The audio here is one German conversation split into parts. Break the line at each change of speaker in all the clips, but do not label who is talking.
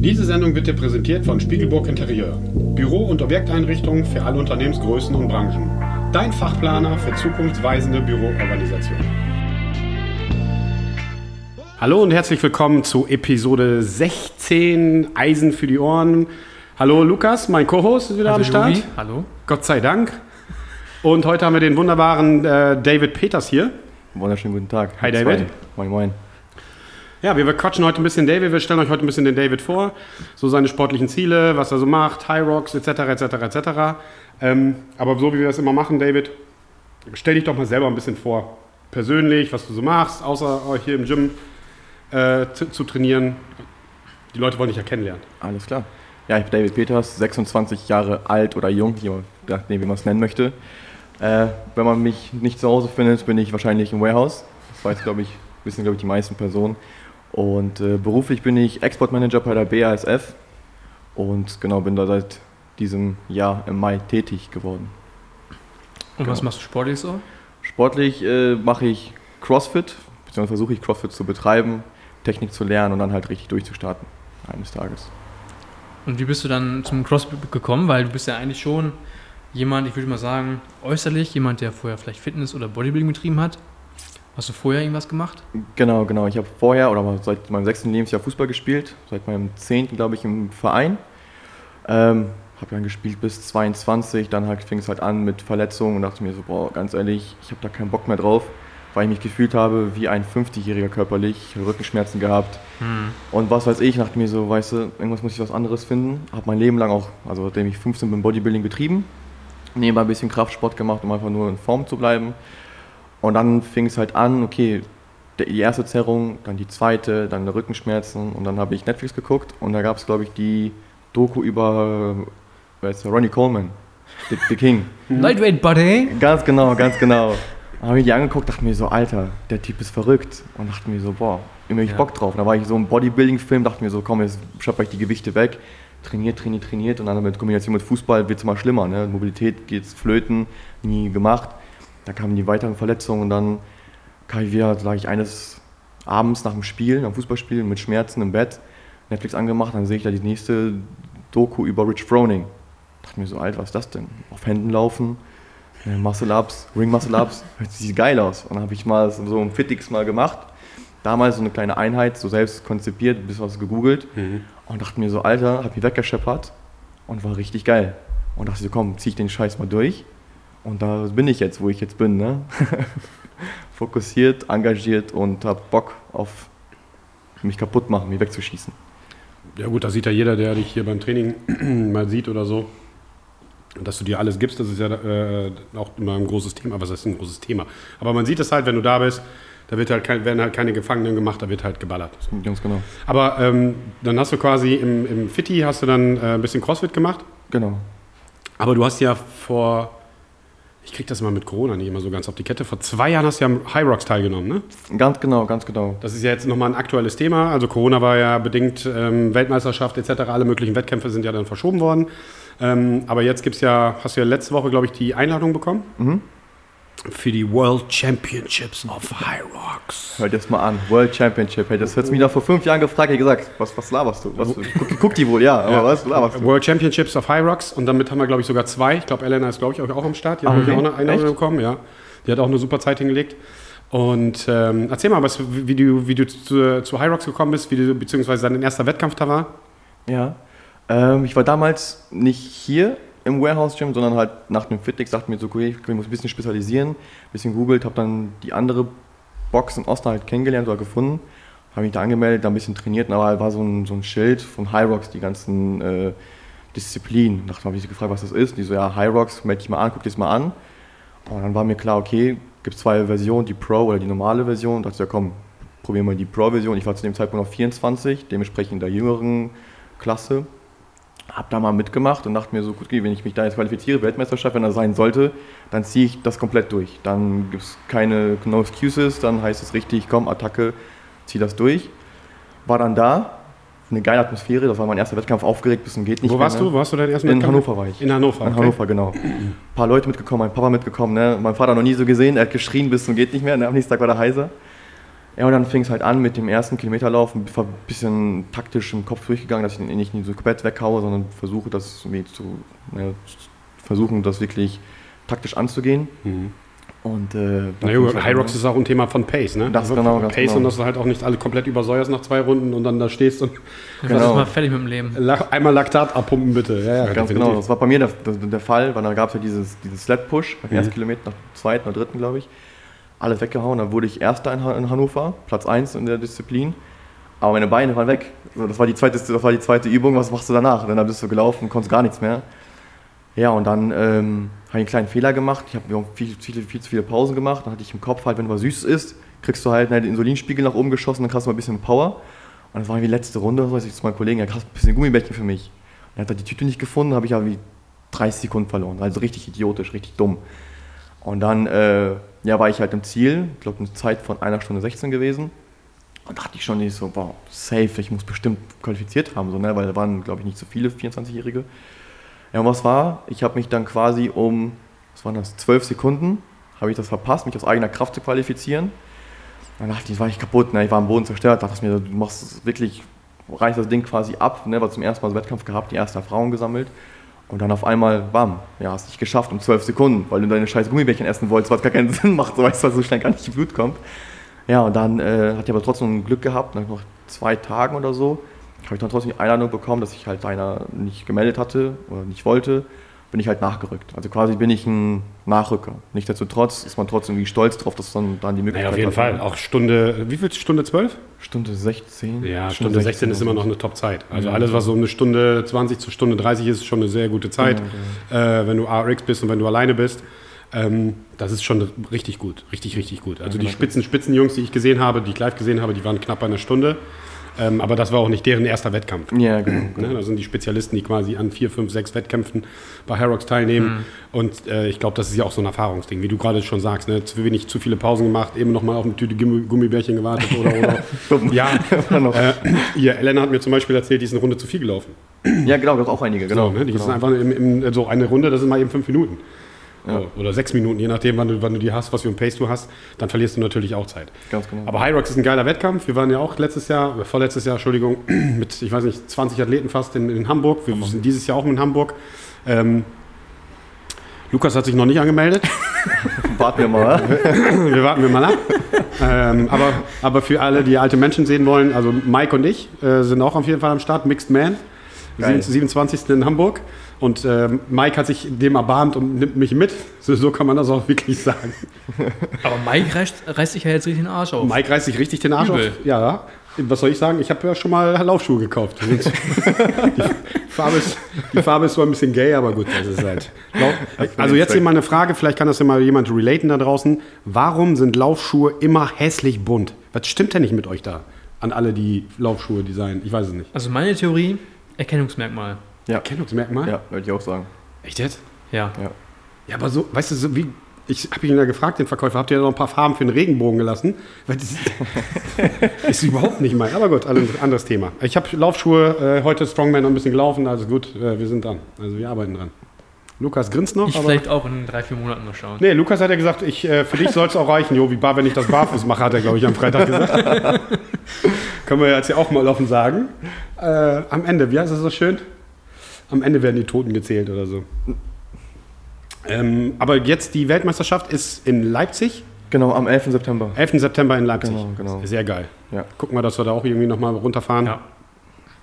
Diese Sendung wird dir präsentiert von Spiegelburg Interieur. Büro- und Objekteinrichtungen für alle Unternehmensgrößen und Branchen. Dein Fachplaner für zukunftsweisende Büroorganisation. Hallo und herzlich willkommen zu Episode 16 Eisen für die Ohren. Hallo Lukas, mein Co-Host ist wieder
Hallo
am Start.
Jovi, Hallo.
Gott sei Dank. Und heute haben wir den wunderbaren äh, David Peters hier.
Wunderschönen guten Tag.
Hi,
Zwei.
David.
Moin, moin.
Ja, wir quatschen heute ein bisschen David, wir stellen euch heute ein bisschen den David vor, so seine sportlichen Ziele, was er so macht, High Rocks etc. etc. etc. Ähm, aber so wie wir das immer machen, David, stell dich doch mal selber ein bisschen vor, persönlich, was du so machst, außer hier im Gym äh, zu, zu trainieren. Die Leute wollen dich ja kennenlernen.
Alles klar. Ja, ich bin David Peters, 26 Jahre alt oder jung, je nachdem, wie man es nennen möchte. Äh, wenn man mich nicht zu Hause findet, bin ich wahrscheinlich im Warehouse. Das weiß, glaube ich, wissen, glaube ich, die meisten Personen. Und äh, beruflich bin ich Exportmanager bei der BASF und genau bin da seit diesem Jahr im Mai tätig geworden.
Und
Genau.
was machst du sportlich so?
Sportlich äh, mache ich CrossFit, beziehungsweise versuche ich CrossFit zu betreiben, Technik zu lernen und dann halt richtig durchzustarten eines Tages.
Und wie bist du dann zum CrossFit gekommen? Weil du bist ja eigentlich schon jemand, ich würde mal sagen, äußerlich, jemand, der vorher vielleicht Fitness oder Bodybuilding betrieben hat. Hast du vorher irgendwas gemacht?
Genau, genau. Ich habe vorher oder seit meinem sechsten Lebensjahr Fußball gespielt, seit meinem zehnten, glaube ich, im Verein. Ähm, habe dann gespielt bis 22, dann halt, fing es halt an mit Verletzungen und dachte mir so, boah, ganz ehrlich, ich habe da keinen Bock mehr drauf, weil ich mich gefühlt habe wie ein 50-Jähriger körperlich, ich habe Rückenschmerzen gehabt und was weiß ich, dachte mir so, weißt du, irgendwas muss ich was anderes finden. Habe mein Leben lang auch, also seitdem ich 15 bin, Bodybuilding betrieben, nebenbei ein bisschen Kraftsport gemacht, um einfach nur in Form zu bleiben. Und dann fing es halt an, okay, die erste Zerrung, dann die zweite, dann Rückenschmerzen und dann habe ich Netflix geguckt und da gab es, glaube ich, die Doku über ist der? Ronnie Coleman, The, The King.
Lightweight Buddy!
Ganz genau, ganz genau. Dann habe ich die angeguckt, dachte mir so, Alter, der Typ ist verrückt. Und dachte mir so, boah, immer ich
Ja.
Bock drauf. Da war ich so im Bodybuilding-Film, dachte mir so, komm, jetzt schnapp ich die Gewichte weg. Trainiert, trainiert, trainiert. Und dann mit Kombination mit Fußball wird es immer schlimmer. Ne? Mobilität geht's flöten, nie gemacht. Da kamen die weiteren Verletzungen und dann kam ich wieder, sage ich, eines Abends nach dem Spiel, nach dem Fußballspiel mit Schmerzen im Bett, Netflix angemacht, dann sehe ich da die nächste Doku über Rich Froning. Dachte mir so, Alter, was ist das denn? Auf Händen laufen, äh, Muscle Ups, Ring Muscle Ups, hört sich geil aus. Und dann habe ich mal so ein Fitix mal gemacht. Damals so eine kleine Einheit, so selbst konzipiert, ein bisschen was gegoogelt. Und dachte mir so, Alter, hab mich weggescheppert und war richtig geil. Und dachte so, komm, zieh ich den Scheiß mal durch. Und da bin ich jetzt, wo ich jetzt bin, ne? Fokussiert, engagiert und hab Bock auf mich kaputt machen, mich wegzuschießen.
Ja gut, das sieht ja jeder, der dich hier beim Training mal sieht oder so. Dass du dir alles gibst, das ist ja äh, auch immer ein großes Thema. Was ist ein großes Thema? Aber man sieht es halt, wenn du da bist, da wird halt kein, werden halt keine Gefangenen gemacht, da wird halt geballert. So.
Ganz genau.
Aber ähm, dann hast du quasi im, im Fitti hast du dann äh, ein bisschen Crossfit gemacht.
Genau.
Aber du hast ja vor, ich krieg das mal mit Corona nicht immer so ganz auf die Kette, vor zwei Jahren hast du ja am High Rocks teilgenommen, ne?
Ganz genau, ganz genau.
Das ist ja jetzt nochmal ein aktuelles Thema. Also Corona war ja bedingt ähm, Weltmeisterschaft etc. Alle möglichen Wettkämpfe sind ja dann verschoben worden. Ähm, aber jetzt gibt's ja, hast du ja letzte Woche, glaube ich, die Einladung bekommen
Mhm.
Für die World Championships of High Rocks.
Hört das mal an. World Championship. Hey, das hättest du mich noch vor fünf Jahren gefragt, hätte gesagt, was, was laberst du? Was, guck, guck die wohl, ja, aber
Ja.
was laberst du?
World Championships of High Rocks und damit haben wir, glaube ich, sogar zwei. Ich glaube, Elena ist, glaube ich, auch am Start. Die hat okay.
okay.
auch eine Einladung bekommen, ja. Die hat auch eine super Zeit hingelegt. Und ähm, erzähl mal, was, wie du, wie du zu, zu High Rocks gekommen bist, wie du, beziehungsweise dein erster Wettkampf da war.
Ja. Ähm, ich war damals nicht hier im Warehouse Gym, sondern halt nach dem Fitness dachte mir so, okay, ich muss ein bisschen spezialisieren, ein bisschen googelt, habe dann die andere Box in Osten halt kennengelernt oder gefunden, habe mich da angemeldet, da ein bisschen trainiert, aber war so ein, so ein Schild von High Rocks, die ganzen äh, Disziplinen. Da habe ich sie gefragt, was das ist. Die so, ja, High Rocks, melde dich mal an, guck dir das mal an. Und dann war mir klar, okay, gibt es zwei Versionen, die Pro oder die normale Version. Und dachte ich, ja komm, probieren wir die Pro-Version. Ich war zu dem Zeitpunkt noch 24, dementsprechend in der jüngeren Klasse. Hab da mal mitgemacht und dachte mir so, gut, wenn ich mich da jetzt qualifiziere, Weltmeisterschaft, wenn er sein sollte, dann ziehe ich das komplett durch. Dann gibt es keine no excuses, dann heißt es richtig, komm, Attacke, zieh das durch. War dann da, eine geile Atmosphäre, das war mein erster Wettkampf, aufgeregt bis zum geht nicht
Wo
mehr,
warst
ne?
du? Wo hast du deinen ersten
In
Wettkampf?
Hannover war ich.
In Hannover.
In
okay.
Hannover, genau. Ein paar Leute mitgekommen, mein Papa mitgekommen, ne? mein Vater noch nie so gesehen, er hat geschrien bis zum geht nicht mehr, ne? am nächsten Tag war der heiser. Ja, und dann fing es halt an mit dem ersten Kilometerlauf, ein bisschen taktisch im Kopf durchgegangen, dass ich ihn nicht so komplett weghaue, sondern versuche das irgendwie zu, ne, versuchen, das wirklich taktisch anzugehen.
Mhm.
Und äh,
Na
dann
gut,
fing's halt
High Rocks ist auch ein Thema von Pace, ne?
Das genau, ganz
Pace
genau.
und dass du halt auch nicht alle komplett übersäuerst nach zwei Runden und dann da stehst und
Du
Genau.
mal fertig mit dem Leben.
Einmal Laktat abpumpen bitte. Ja, ja,
Ganz
definitiv.
genau, das war bei mir der, der, der Fall, weil dann gab es ja dieses, dieses Sled-Push beim
Mhm.
ersten Kilometer, nach dem zweiten oder dritten, glaube ich. Alles weggehauen, dann wurde ich Erster in, Ha- in Hannover, Platz 1 in der Disziplin. Aber meine Beine waren weg. Das, war die zweite, das war die zweite Übung, was machst du danach? Dann bist du gelaufen, konntest gar nichts mehr. Ja, und dann ähm, habe ich einen kleinen Fehler gemacht. Ich habe viel, viel, viel zu viele Pausen gemacht. Dann hatte ich im Kopf halt, wenn du was Süßes isst, kriegst du halt ne, den Insulinspiegel nach oben geschossen, dann kriegst du mal ein bisschen Power. Und das war die letzte Runde, so, ich zu meinem Kollegen, ja, hast ein bisschen Gummibärchen für mich. Er hat halt die Tüte nicht gefunden, habe ich ja wie 30 Sekunden verloren. Also richtig idiotisch, richtig dumm. Und dann äh, ja, war ich halt im Ziel, ich glaube eine Zeit von einer Stunde 16 gewesen. Und dachte ich schon nicht so, wow, safe, ich muss bestimmt qualifiziert haben, so, ne? weil da waren, glaube ich, nicht so viele 24-Jährige. Ja, und was war? Ich habe mich dann quasi um, was waren das, 12 Sekunden, habe ich das verpasst, mich aus eigener Kraft zu qualifizieren. Dann dachte ich, war ich kaputt, ne? ich war am Boden zerstört, dachte ich mir, du machst wirklich, reißt das Ding quasi ab, ne? war zum ersten Mal so Wettkampf gehabt, die ersten Erfahrungen gesammelt. Und dann auf einmal, bam, ja, hast nicht geschafft um 12 Sekunden, weil du deine scheiß Gummibärchen essen wolltest, was gar keinen Sinn macht, so weißt du, weil so schnell gar nicht Blut kommt. Ja, und dann äh, hatte ich aber trotzdem Glück gehabt, nach noch zwei Tagen oder so, habe ich dann trotzdem die Einladung bekommen, dass ich halt einer nicht gemeldet hatte oder nicht wollte, bin ich halt nachgerückt. Also quasi bin ich ein Nachrücker. Nichtsdestotrotz ist man trotzdem irgendwie stolz drauf, dass man dann die Möglichkeit
Naja, auf jeden hat. Fall. Auch Stunde, wie viel Stunde 12?
Stunde 16?
Ja, Stunde 16 ist immer noch eine Top-Zeit. Also alles, was so eine Stunde 20 zu Stunde 30 ist, ist schon eine sehr gute Zeit. Äh, wenn du RX bist und wenn du alleine bist. Ähm, das ist schon richtig gut. Richtig, richtig gut. Also die Spitzen, Spitzenjungs, die ich gesehen habe, die ich live gesehen habe, die waren knapp bei einer Stunde. Ähm, aber das war auch nicht deren erster Wettkampf.
Ja, genau.
Ne? Das sind die Spezialisten, die quasi an vier, fünf, sechs Wettkämpfen bei Herox teilnehmen. Und äh, ich glaube, das ist ja auch so ein Erfahrungsding, wie du gerade schon sagst. Ne? Zu wenig, zu viele Pausen gemacht, eben nochmal auf eine Tüte Gummi- Gummibärchen gewartet oder. oder ja,
Noch.
äh, hier, Elena hat mir zum Beispiel erzählt, die ist eine Runde zu viel gelaufen.
Ja, genau, das auch einige, genau.
so, ne? Die
genau.
ist einfach im, im, so eine Runde, das sind mal eben fünf Minuten. So, oder sechs Minuten, je nachdem, wann du, wann du die hast, was für ein Pace du hast, dann verlierst du natürlich auch Zeit.
Ganz genau.
Aber High Rocks ist ein geiler Wettkampf. Wir waren ja auch letztes Jahr, vorletztes Jahr, Entschuldigung, mit, ich weiß nicht, 20 Athleten fast in, in Hamburg. Wir sind dieses Jahr auch in Hamburg. Ähm, Lukas hat sich noch nicht angemeldet.
Warten wir mal.
Wir warten wir mal ab. ähm, aber, aber für alle, die alte Menschen sehen wollen, also Mike und ich äh, sind auch auf jeden Fall am Start. Mixed Man. Wir
Geil.
sind 27. in Hamburg. Und ähm, Mike hat sich dem erbarmt und nimmt mich mit. So, so kann man das auch wirklich sagen.
Aber Mike reißt, reißt sich ja jetzt richtig den Arsch auf.
Mike reißt sich richtig den Arsch
Übel.
auf. Ja, was soll ich sagen? Ich habe ja schon mal Laufschuhe gekauft. Die, Farbe ist, die Farbe ist zwar ein bisschen gay, aber gut, das ist halt. Also jetzt hier mal eine Frage, vielleicht kann das ja mal jemand relaten da draußen. Warum sind Laufschuhe immer hässlich bunt? Was stimmt denn nicht mit euch da? An alle, die Laufschuhe designen. Ich weiß es nicht.
Also meine Theorie, Erkennungsmerkmal.
Ja,
Erkennungsmerkmal?
ja würde ich auch sagen.
Echt jetzt?
Ja.
Ja.
Ja, aber so, weißt du, so wie. Ich habe ihn ja gefragt, den Verkäufer, habt ihr noch ein paar Farben für den Regenbogen gelassen? Weil das ist überhaupt nicht mein. Aber gut, alles- anderes Thema. Ich habe Laufschuhe, äh, heute Strongman noch ein bisschen gelaufen, also gut, äh, wir sind dran. Also wir arbeiten dran. Lukas grinst noch,
Ich
aber.
vielleicht auch in drei, vier Monaten mal schauen.
Nee, Lukas hat ja gesagt, ich, äh, für dich soll es auch reichen, Jo, wie bar, wenn ich das barfuß mache, hat er, glaube ich, am Freitag gesagt. Können wir jetzt ja auch mal offen sagen. Äh, am Ende, wie heißt das so schön? Am Ende werden die Toten gezählt oder so. Ähm, aber jetzt die Weltmeisterschaft ist in Leipzig,
Genau, am 11. September.
11. September in Leipzig.
Genau, genau.
Sehr geil.
Ja,
Gucken wir, dass wir da auch irgendwie nochmal runterfahren.
Ja.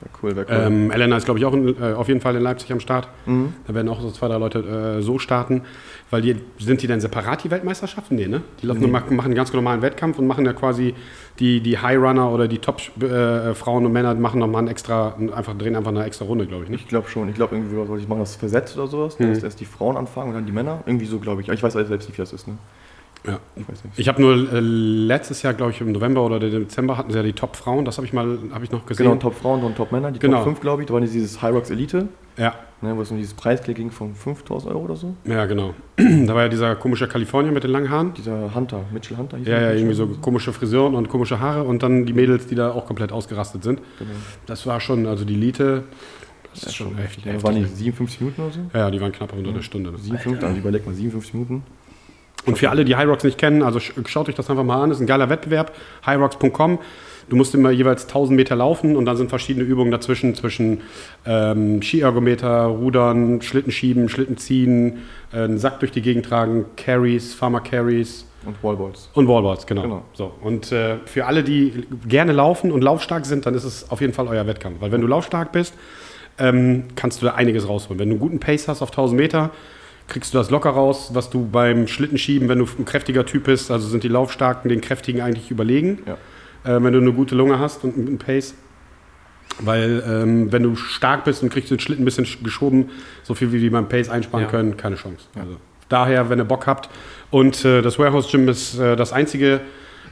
wär cool, wäre cool.
Ähm, Elena ist, glaube ich, auch in, äh, auf jeden Fall in Leipzig am Start.
Mhm.
Da werden auch so zwei, drei Leute äh, so starten. Weil die, sind die denn separat, die Weltmeisterschaften? Nee, ne? Die laufen, machen einen ganz normalen Wettkampf und machen ja quasi die, die High Runner oder die Top-Frauen und Männer machen nochmal einen extra, einfach, drehen einfach eine extra Runde, glaube ich, nicht?
Ich glaube schon. Ich glaube, irgendwie was soll ich machen, das versetzt oder sowas.
Mhm.
Dass erst die Frauen anfangen und dann die Männer. Irgendwie so, glaube ich. Ich weiß selbst nicht, wie das ist. Ne?
Ja.
Ich.
Ich habe nur äh, letztes Jahr, glaube ich, im November oder Dezember hatten sie ja die Top-Frauen, das habe ich mal, habe ich noch gesehen.
Genau, Top Frauen und Top Männer. Die
Genau.
Top 5, glaube ich. Da waren dieses High Rocks Elite.
Ja,
ne, wo es um dieses Preisgeld ging von 5000 Euro oder so.
ja, genau. da war ja dieser komische Kalifornier mit den langen Haaren.
Dieser Hunter, Mitchell Hunter
Ja, ja, irgendwie so komische Frisuren und komische Haare und dann die Mädels, die da auch komplett ausgerastet sind.
Genau.
Das war schon, also die Elite, das ist schon echt
Ja, waren die 57 Minuten oder so?
Ja, die waren knapp unter einer Stunde.
57, also überleg mal, 57 Minuten.
Und für alle, die High Rocks nicht kennen, also sch- schaut euch das einfach mal an, das ist ein geiler Wettbewerb, highrocks.com. Du musst immer jeweils 1000 Meter laufen und dann sind verschiedene Übungen dazwischen, zwischen ähm, Skiergometer, Rudern, Schlitten schieben, Schlitten ziehen, äh, einen Sack durch die Gegend tragen, Carries, Farmer Carries
Und Wallballs.
und Wallballs, genau.
Genau.
So, und äh, für alle, die gerne laufen und laufstark sind, dann ist es auf jeden Fall euer Wettkampf. Weil wenn du laufstark bist, ähm, kannst du da einiges rausholen. Wenn du einen guten Pace hast auf 1000 Meter, kriegst du das locker raus, was du beim Schlittenschieben, wenn du ein kräftiger Typ bist, also sind die Laufstarken den Kräftigen eigentlich überlegen,
Ja.
Äh, wenn du eine gute Lunge hast und einen guten Pace. Weil ähm, wenn du stark bist und kriegst den Schlitten ein bisschen sch- geschoben, so viel wie wir beim Pace einsparen
Ja.
können, keine Chance. Also, daher, wenn ihr Bock habt. Und äh, das Warehouse Gym ist äh, das einzige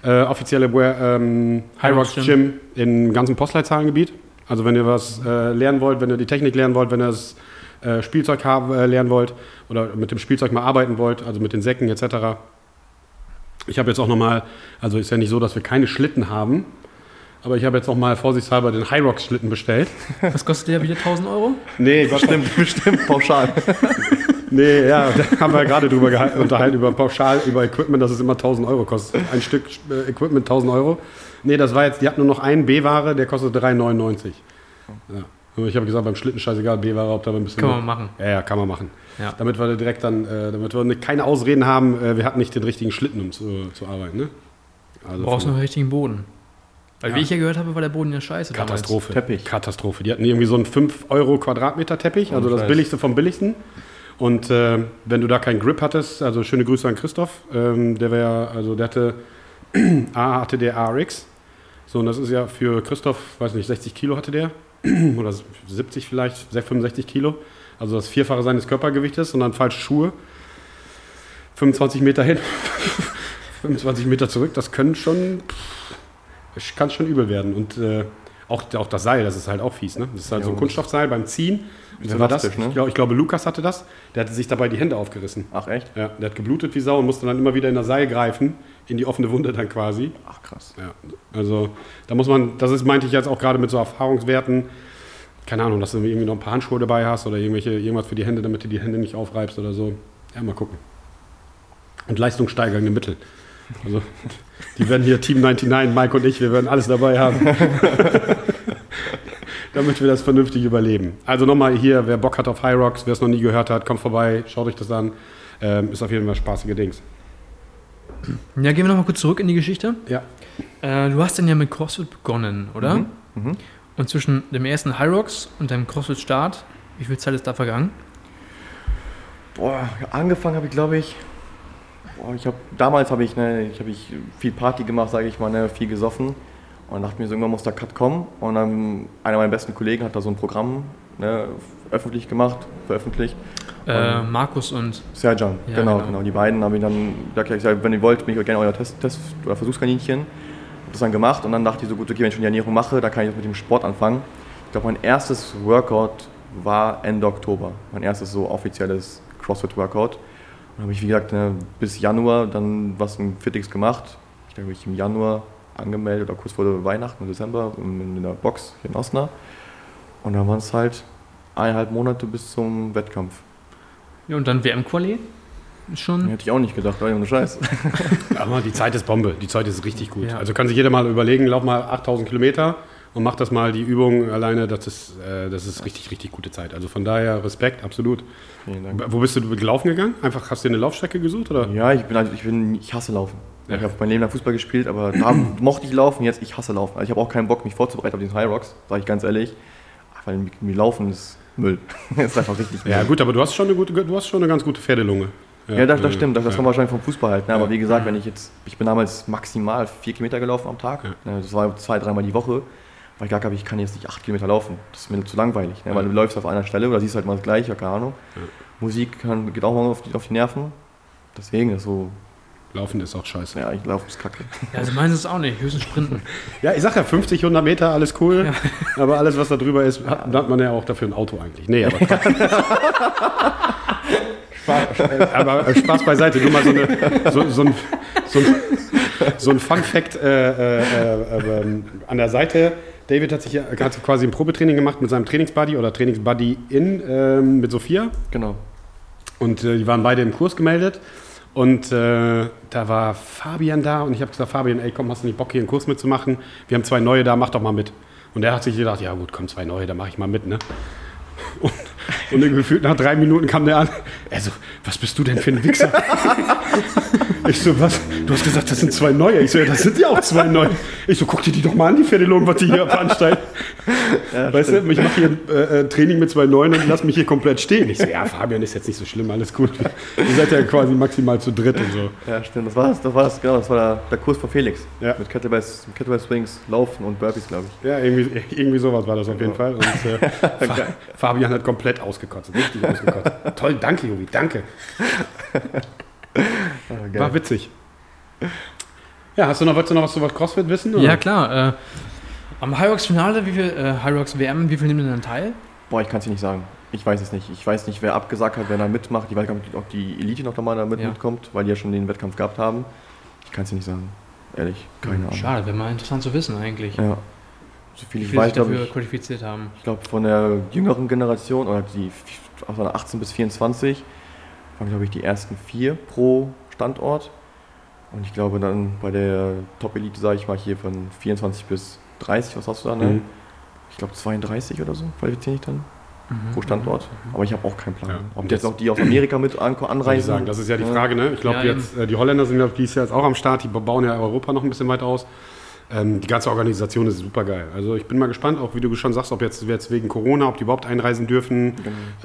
äh, offizielle ähm, High Rocks
Gym.
Gym im ganzen Postleitzahlengebiet. Also wenn ihr was äh, lernen wollt, wenn ihr die Technik lernen wollt, wenn ihr das äh, Spielzeug haben, lernen wollt oder mit dem Spielzeug mal arbeiten wollt, also mit den Säcken etc. Ich habe jetzt auch nochmal, also ist ja nicht so, dass wir keine Schlitten haben, aber ich habe jetzt nochmal vorsichtshalber den High Rocks Schlitten bestellt.
Was kostet der wieder 1000 Euro?
Nee,
Bestimmt, bestimmt pauschal.
Nee, ja, da haben wir gerade drüber gehalten, unterhalten, über pauschal, über Equipment, dass es immer 1000 Euro kostet. Ein Stück äh, Equipment 1000 Euro. Nee, das war jetzt, die hatten nur noch einen B-Ware, der kostet 3,99. Ja. Ich habe gesagt, beim Schlitten scheißegal, B-Ware, ob da ein bisschen.
Kann man machen.
Ja, ja, kann man machen.
Ja.
Damit wir direkt dann, äh, damit wir keine Ausreden haben, äh, wir hatten nicht den richtigen Schlitten, um zu, zu arbeiten. Ne? Also
Du brauchst noch einen richtigen Boden. Weil
Ja.
wie ich ja gehört habe, war der Boden ja scheiße. damals.
Katastrophe.
Teppich.
Katastrophe. Die hatten irgendwie so einen 5 Euro Quadratmeter Teppich, also das billigste vom billigsten. Und äh, wenn du da keinen Grip hattest, also schöne Grüße an Christoph, ähm, der wäre, also der hatte, A hatte der ARX. So, und das ist ja für Christoph, weiß nicht, 60 Kilo hatte der. Oder 70 vielleicht, 65 Kilo. Also das Vierfache seines Körpergewichtes und dann falsche Schuhe. 25 Meter hin, 25 Meter zurück, das können schon, kann schon übel werden. Und äh, auch, auch das Seil, das ist halt auch fies. Ne? Das ist halt
Ja,
so ein Kunststoffseil beim Ziehen. Und wer war das?
ne?
Ich, glaub, ich glaube, Lukas hatte das. Der hatte sich dabei die Hände aufgerissen.
Ach, echt?
Ja, der hat geblutet wie Sau und musste dann immer wieder in das Seil greifen, in die offene Wunde dann quasi.
Ach, krass.
Ja, also da muss man, das ist, meinte ich jetzt auch gerade mit so Erfahrungswerten, keine Ahnung, dass du irgendwie noch ein paar Handschuhe dabei hast oder irgendwelche, irgendwas für die Hände, damit du die Hände nicht aufreibst oder so. Ja, mal gucken. Und leistungssteigernde Mittel. Also, die werden hier Team 99, Mike und ich, wir werden alles dabei haben. damit wir das vernünftig überleben. Also nochmal hier, wer Bock hat auf High Rocks, wer es noch nie gehört hat, kommt vorbei, schaut euch das an. Ähm, ist auf jeden Fall spaßige Dings.
Ja, gehen wir nochmal kurz zurück in die Geschichte.
Ja.
Äh, du hast dann ja mit CrossFit begonnen, oder?
Mhm. Mhm.
Und zwischen dem ersten High Rocks und deinem CrossFit-Start, wie viel Zeit ist da vergangen?
Boah, angefangen habe ich, glaube ich. Boah, ich habe damals habe ich, ne, ich habe ich viel Party gemacht, sage ich mal, ne, viel gesoffen und dachte mir so, irgendwann muss der Cut kommen. Und dann einer meiner besten Kollegen hat da so ein Programm ne, öffentlich gemacht, veröffentlicht.
Äh, Markus und
Serjan,
Ja,
genau,
genau.
genau, Die beiden haben ich dann gesagt, ich sag, wenn ihr wollt, bin ich gerne euer Test, Test oder Versuchskaninchen. Das dann gemacht und dann dachte ich so, gut, okay, wenn ich schon die Ernährung mache, dann kann ich jetzt mit dem Sport anfangen. Ich glaube, mein erstes Workout war Ende Oktober. Mein erstes so offizielles CrossFit-Workout. Und habe ich, wie gesagt, ne, bis Januar dann was im Fitix gemacht. Ich glaube, ich im Januar angemeldet oder kurz vor Weihnachten Dezember in, in der Box hier in Osnabrück. Und dann waren es halt eineinhalb Monate bis zum Wettkampf.
Ja, und dann WM-Quali? Schon?
Hätte ich auch nicht gedacht, ohne Scheiß.
Aber die Zeit ist Bombe. Die Zeit ist richtig gut.
Ja.
Also kann sich jeder mal überlegen, lauf mal 8000 Kilometer und mach das mal die Übung alleine. Das ist, äh, das ist richtig, richtig gute Zeit. Also von daher Respekt, absolut.
Vielen Dank.
Wo bist du gelaufen gegangen? Einfach hast du dir eine Laufstrecke gesucht? Oder?
Ja, ich bin, also ich bin, ich hasse Laufen.
Ja.
Ich habe mein Leben lang Fußball gespielt, aber da mochte ich laufen, jetzt ich hasse Laufen. Also ich habe auch keinen Bock, mich vorzubereiten auf diesen High Rocks, sage ich ganz ehrlich. Ach, Weil mir Laufen ist Müll. ist einfach richtig Müll.
Ja, gut, aber du hast schon eine, gute, du hast schon eine ganz gute Pferdelunge.
Ja, das, das
äh,
stimmt, das, das
ja.
kommt wahrscheinlich vom Fußball halt. Ne? Aber
Ja.
wie gesagt, wenn ich jetzt, ich bin damals maximal vier Kilometer gelaufen am Tag.
Ja.
Ne? Das war zwei, dreimal die Woche. Weil ich gesagt habe, ich kann jetzt nicht acht Kilometer laufen. Das ist mir zu langweilig. Ne? Weil
Ja.
du läufst auf einer Stelle oder siehst halt mal das Gleiche, keine Ahnung.
Ja.
Musik kann, geht auch mal auf die, auf die Nerven. Deswegen ist so
Laufen ist auch scheiße.
Ja, ich laufe ist kacke.
Ja, also meins ist es auch nicht, höchstens Sprinten.
Ja, ich sag ja, 50, 100 Meter, alles cool. Aber alles, was da drüber ist, hat, da hat man ja auch dafür ein Auto eigentlich. Nee, aber. Spaß, äh, aber äh, Spaß beiseite, nur mal so, eine, so, so ein, so ein, so ein Fun-Fact äh, äh, äh, ähm, an der Seite. David hat sich ja- hat quasi ein Probetraining gemacht mit seinem Trainingsbuddy oder Trainingsbuddy in ähm, mit Sophia.
Genau.
Und äh, die waren beide im Kurs gemeldet. Und äh, da war Fabian da und ich habe gesagt, Fabian, ey, komm, hast du nicht Bock, hier einen Kurs mitzumachen? Wir haben zwei neue da, mach doch mal mit. Und er hat sich gedacht, ja gut, komm, zwei neue, da mache ich mal mit, ne? Und, und gefühlt nach drei Minuten kam der an. Er so, was bist du denn für ein Wichser? Ich so, was? Du hast gesagt, das sind zwei neue. Ich so, ja, das sind ja auch zwei neue. Ich so, guck dir die doch mal an, die Pferdelogen, was die hier veranstalten. weißt du, ich mache hier äh, äh, Training mit zwei neuen und lass mich hier komplett stehen. Ich so, ja, Fabian ist jetzt nicht so schlimm, alles gut. Ihr seid ja quasi maximal zu dritt und so.
Ja, stimmt. Das war das, das war das, genau, das war der, der Kurs von Felix.
Ja.
Mit Kettlebells, mit Kettlebell Swings, Laufen und Burpees, glaube ich.
Ja, irgendwie, irgendwie sowas war das auf jeden Fall. Und äh, Fa Fabian hat komplett ausgekotzt, richtig ausgekotzt. Toll, danke, Jovi, danke.
Ah,
War witzig. Ja, hast du noch, wolltest du noch was zu was CrossFit wissen? oder?
Ja, klar. Äh, am High Rocks Finale, wie viel, äh, High Rocks WM, wie viel nimmt ihr denn teil?
Boah, ich kann es dir nicht sagen. Ich weiß es nicht. Ich weiß nicht, wer abgesagt hat, wer da mitmacht. Ich weiß gar nicht, ob die Elite noch mal da mit
Ja.
mitkommt, weil die ja schon den Wettkampf gehabt haben. Ich kann es dir nicht sagen. Ehrlich, keine Ahnung.
Schade, wäre mal interessant zu wissen eigentlich.
Ja. So viel
Wie
ich
viele
weiß,
sich
glaube
dafür
ich,
qualifiziert haben.
ich glaube von der jüngeren Generation oder die aus der 18 bis 24 waren glaube ich die ersten vier pro Standort. Und ich glaube dann bei der Top Elite, sage ich mal, hier von 24 bis 30, was hast du da? Ne?
Mhm.
Ich glaube 32 oder so qualifiziere ich dann
Mhm.
pro Standort. Aber ich habe auch keinen Plan.
Ja.
Ob jetzt auch die aus Amerika mit anreisen.
ich sagen, das ist ja die Frage, ne? Ich glaube
Ja,
jetzt, äh, die Holländer sind ja dieses Jahr jetzt auch am Start, die bauen ja Europa noch ein bisschen weit aus. Ähm, die ganze Organisation ist super geil. Also ich bin mal gespannt, auch wie du schon sagst, ob jetzt, jetzt wegen Corona, ob die überhaupt einreisen dürfen.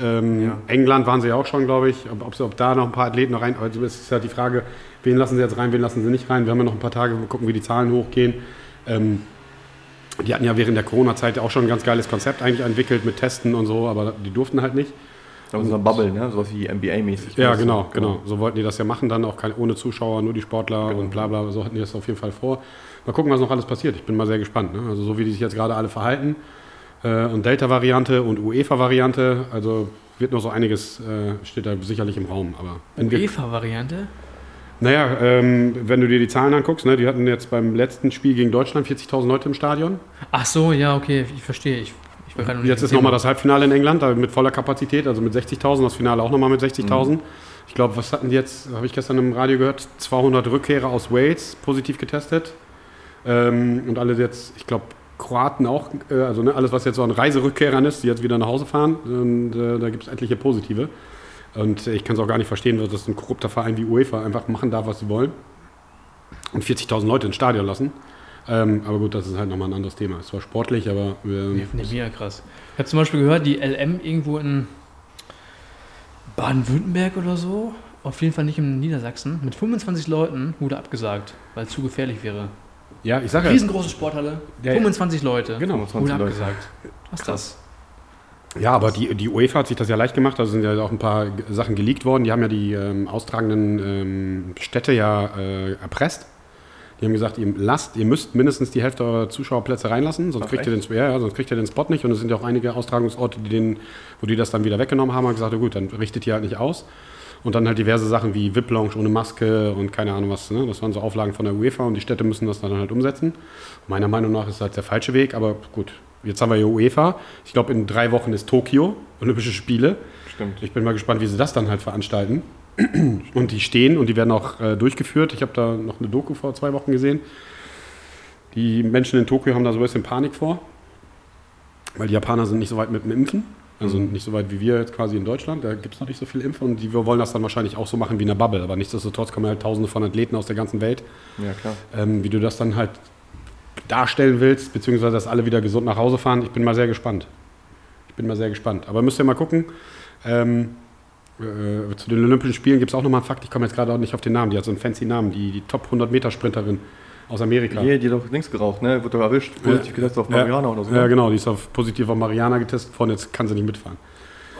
Ähm,
Ja.
England waren sie ja auch schon, glaube ich. Ob, ob, sie, ob da noch ein paar Athleten noch rein. Also es ist ja die Frage, wen lassen sie jetzt rein, wen lassen sie nicht rein. Wir haben ja noch ein paar Tage, wir gucken, wie die Zahlen hochgehen. Ähm, die hatten ja während der Corona-Zeit ja auch schon ein ganz geiles Konzept eigentlich entwickelt mit Testen und so, aber die durften halt nicht.
Das ist eine Bubble, ne? Sowas wie NBA-mäßig.
Ja, genau, genau. So wollten die das ja machen, dann auch kein, ohne Zuschauer, nur die Sportler und bla bla. So hatten die das auf jeden Fall vor. Mal gucken, was noch alles passiert. Ich bin mal sehr gespannt. Ne? Also so wie die sich jetzt gerade alle verhalten äh, und Delta-Variante und UEFA-Variante, also wird noch so einiges, äh, steht da sicherlich im Raum. Aber
UEFA-Variante?
naja, ähm, wenn du dir die Zahlen anguckst, ne, die hatten jetzt beim letzten Spiel gegen Deutschland 40.000 Leute im Stadion.
Ach so, ja, okay, ich verstehe. Ich, ich war
Jetzt ist nochmal das Halbfinale in England, mit voller Kapazität, also mit 60.000, das Finale auch nochmal mit 60.000. Ich glaube, was hatten die jetzt, habe ich gestern im Radio gehört, 200 Rückkehrer aus Wales positiv getestet. Ähm, und alle jetzt, ich glaube, Kroaten auch, äh, also ne, alles, was jetzt so an Reiserückkehrern ist, die jetzt wieder nach Hause fahren. Und äh, da gibt es etliche positive. Und äh, ich kann es auch gar nicht verstehen, dass das ein korrupter Verein wie UEFA einfach machen darf, was sie wollen. Und 40.000 Leute ins Stadion lassen. Ähm, aber gut, das ist halt nochmal ein anderes Thema. Es war sportlich, aber ähm,
ich mega krass. Ich habe zum Beispiel gehört, die LM irgendwo in Baden-Württemberg oder so, auf jeden Fall nicht in Niedersachsen, mit 25 Leuten wurde abgesagt, weil es zu gefährlich wäre.
Ja, ich sage ja,
Riesengroße Sporthalle,
Ja, ja.
25 Leute,
Genau.
25
wurde
Leute.
abgesagt. Was ist das?
Ja, aber die, die UEFA hat sich das ja leicht gemacht. Da sind ja auch ein paar Sachen geleakt worden. Die haben ja die ähm, austragenden ähm, Städte ja äh, erpresst. Die haben gesagt, ihr lasst, ihr müsst mindestens die Hälfte eurer Zuschauerplätze reinlassen, sonst
Ach,
kriegt, ihr den, ja, ja, sonst kriegt ihr den Spot nicht. Und es sind ja auch einige Austragungsorte, die den, wo die das dann wieder weggenommen haben, haben gesagt, ja gut, dann richtet ihr halt nicht aus. Und dann halt diverse Sachen wie VIP-Lounge ohne Maske und keine Ahnung was. Ne? Das waren so Auflagen von der UEFA und die Städte müssen das dann halt umsetzen. Meiner Meinung nach ist das der falsche Weg, aber gut. Jetzt haben wir ja UEFA. Ich glaube, in drei Wochen ist Tokio, Olympische Spiele.
Stimmt.
Ich bin mal gespannt, wie sie das dann halt veranstalten. Und die stehen und die werden auch äh, durchgeführt. Ich habe da noch eine Doku vor zwei Wochen gesehen. Die Menschen in Tokio haben da so ein bisschen Panik vor, weil die Japaner sind nicht so weit mit dem Impfen. Also nicht so weit wie wir jetzt quasi in Deutschland. Da gibt es noch nicht so viel Impfen und die wollen das dann wahrscheinlich auch so machen wie in einer Bubble. Aber nichtsdestotrotz kommen halt tausende von Athleten aus der ganzen Welt.
Ja, klar.
Ähm, wie du das dann halt darstellen willst, beziehungsweise dass alle wieder gesund nach Hause fahren. Ich bin mal sehr gespannt. Ich bin mal sehr gespannt. Aber müsst ihr mal gucken. Ähm, äh, zu den Olympischen Spielen gibt es auch nochmal einen Fakt. Ich komme jetzt gerade auch nicht auf den Namen. Die hat so einen fancy Namen. Die, die Top 100 Meter Sprinterin aus Amerika.
Hier, die hat doch links geraucht, ne? Wird doch erwischt. Positiv getestet auf Mariana oder so.
Ja,
ne?
genau. Die ist auf, positiv auf Mariana getestet worden. Jetzt kann sie nicht mitfahren.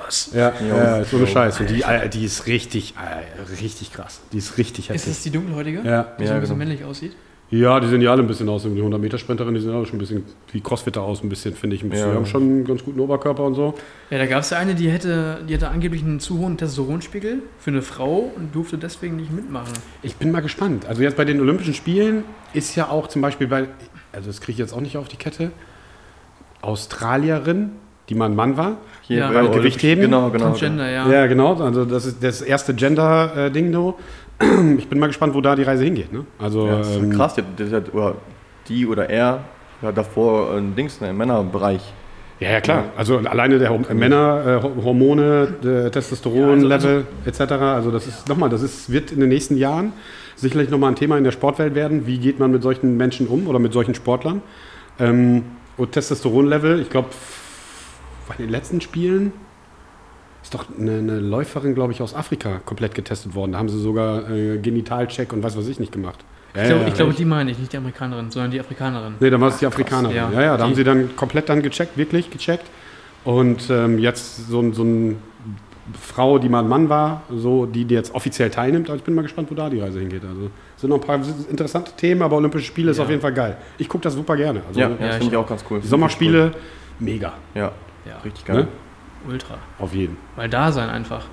krass.
Ja, ja, so eine
Jo.
Scheiß. Und die, äh, die ist richtig, äh, richtig krass. Die ist richtig
Ist
heftig.
das die dunkelhäutige?
Ja.
Die so
Ja,
ein bisschen
genau.
männlich aussieht?
Ja, die sehen ja alle ein bisschen aus. Die 100-Meter-Sprinterin, die sehen auch schon ein bisschen wie Crossfitter aus, ein bisschen, finde ich. Ein bisschen.
Ja.
Die haben schon einen ganz guten Oberkörper und so.
Ja, da gab es ja eine, die hätte, die hatte angeblich einen zu hohen Testosteronspiegel für eine Frau und durfte deswegen nicht mitmachen.
Ich bin mal gespannt. Also jetzt bei den Olympischen Spielen ist ja auch zum Beispiel bei, also das kriege ich jetzt auch nicht auf die Kette, Australierin, die mal ein Mann war.
Hier
Ja.
bei
Gewichtheben?
Genau, genau.
Transgender, ja.
Ja, genau. Also das ist das erste Gender-Ding. so. Ich bin mal gespannt, wo da die Reise hingeht. Ne? Also
Ja, das ist
ähm,
krass, die, die, hat- oder die oder er hat davor ein Dings ne, im Männerbereich.
Ja, ja, klar. Also alleine der Hom- Männer, äh, Ho- Hormone, der Testosteron-Level etc. Also das ist nochmal, das ist, wird in den nächsten Jahren sicherlich nochmal ein Thema in der Sportwelt werden. Wie geht man mit solchen Menschen um oder mit solchen Sportlern? Ähm, und Testosteron-Level, ich glaube, bei den letzten Spielen ist doch eine, eine Läuferin, glaube ich, aus Afrika komplett getestet worden. Da haben sie sogar äh, Genitalcheck und was weiß ich nicht gemacht. Ja,
Ich glaube,
ja,
ich glaube, die meine ich, nicht die Amerikanerin, sondern die Afrikanerin.
Nee, dann war es die Afrikanerin.
ja.
Ja, ja, da haben
Die-
sie dann komplett dann gecheckt, wirklich gecheckt. Und ähm, jetzt so, so eine Frau, die mal ein Mann war, so, die, die jetzt offiziell teilnimmt. Aber ich bin mal gespannt, wo da die Reise hingeht. Also es sind noch ein paar interessante Themen, aber Olympische Spiele ist auf jeden Fall geil. Ich gucke das super gerne. Also,
Ja,
Ja,
das
ich
finde ich auch ganz cool.
Die Sommerspiele, mega.
Ja,
Ja,
richtig geil.
Ne?
Ultra.
Auf jeden.
Mal da sein einfach.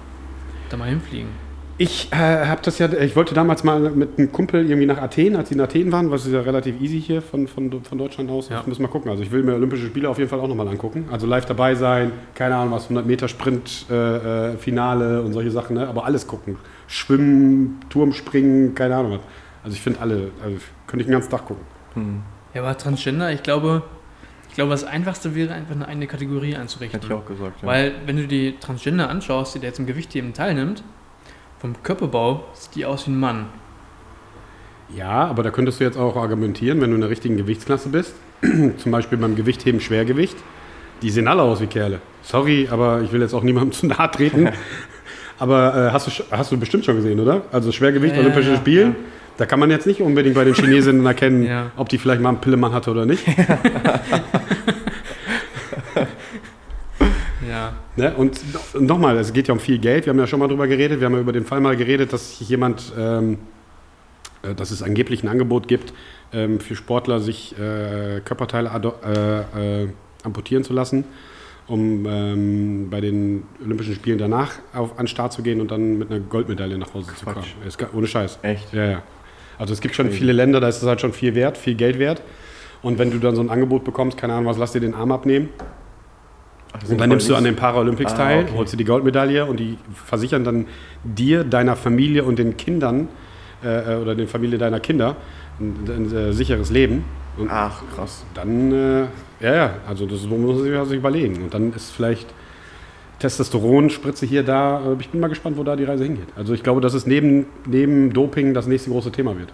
Da mal hinfliegen.
Ich äh, habe das ja, ich wollte damals mal mit einem Kumpel irgendwie nach Athen, als sie in Athen waren, was ist ja relativ easy hier von, von, von Deutschland aus.
Ja.
Ich muss mal gucken. Also ich will mir Olympische Spiele auf jeden Fall auch nochmal angucken. Also live dabei sein, keine Ahnung was, 100 Meter Sprint, äh, äh, Finale und solche Sachen, ne? aber alles gucken. Schwimmen, Turmspringen, keine Ahnung was. Also ich finde alle, also könnte ich den ganzen Tag gucken.
Hm.
Ja, aber Transgender, ich glaube, ich glaube, das Einfachste wäre einfach eine eigene Kategorie einzurichten.
Hätte ich auch gesagt. Ja.
Weil, wenn du die Transgender anschaust, die der jetzt im Gewichtheben teilnimmt, vom Körperbau sieht die aus wie ein Mann.
Ja, aber da könntest du jetzt auch argumentieren, wenn du in der richtigen Gewichtsklasse bist, zum Beispiel beim Gewichtheben Schwergewicht, die sehen alle aus wie Kerle. Sorry, aber ich will jetzt auch niemandem zu nahe treten. aber äh, hast, du, hast du bestimmt schon gesehen, oder? Also Schwergewicht,
Ja,
Olympische
ja,
Spielen,
ja.
Da kann man jetzt nicht unbedingt bei den Chinesinnen erkennen,
Ja.
ob die vielleicht mal einen Pillemann hatte oder nicht.
Ja.
Ne? Und no- nochmal, es geht ja um viel Geld. Wir haben ja schon mal drüber geredet. Wir haben ja über den Fall mal geredet, dass jemand, ähm, äh, dass es angeblich ein Angebot gibt, ähm, für Sportler sich äh, Körperteile äh, äh, amputieren zu lassen, um ähm, bei den Olympischen Spielen danach auf, an den Start zu gehen und dann mit einer Goldmedaille nach Hause zu kommen.
Quatsch.
Ist, ga- ohne Scheiß.
Echt?
Ja, ja. Also es gibt schon viele Länder, da ist es halt schon viel wert, viel Geld wert. Und wenn du dann so ein Angebot bekommst, keine Ahnung was, lass dir den Arm abnehmen,
Ach,
und dann nimmst du an den. Paralympics
Ah,
teil,
okay.
holst dir die Goldmedaille und die versichern dann dir, deiner Familie und den Kindern äh, äh, oder den Familie deiner Kinder ein, ein äh, sicheres Leben. Und
Ach, krass.
dann, äh, ja, ja, also das muss man sich überlegen. Und dann ist vielleicht Testosteronspritze hier, da. Äh, ich bin mal gespannt, wo da die Reise hingeht. Also ich glaube, dass es neben, neben Doping das nächste große Thema wird.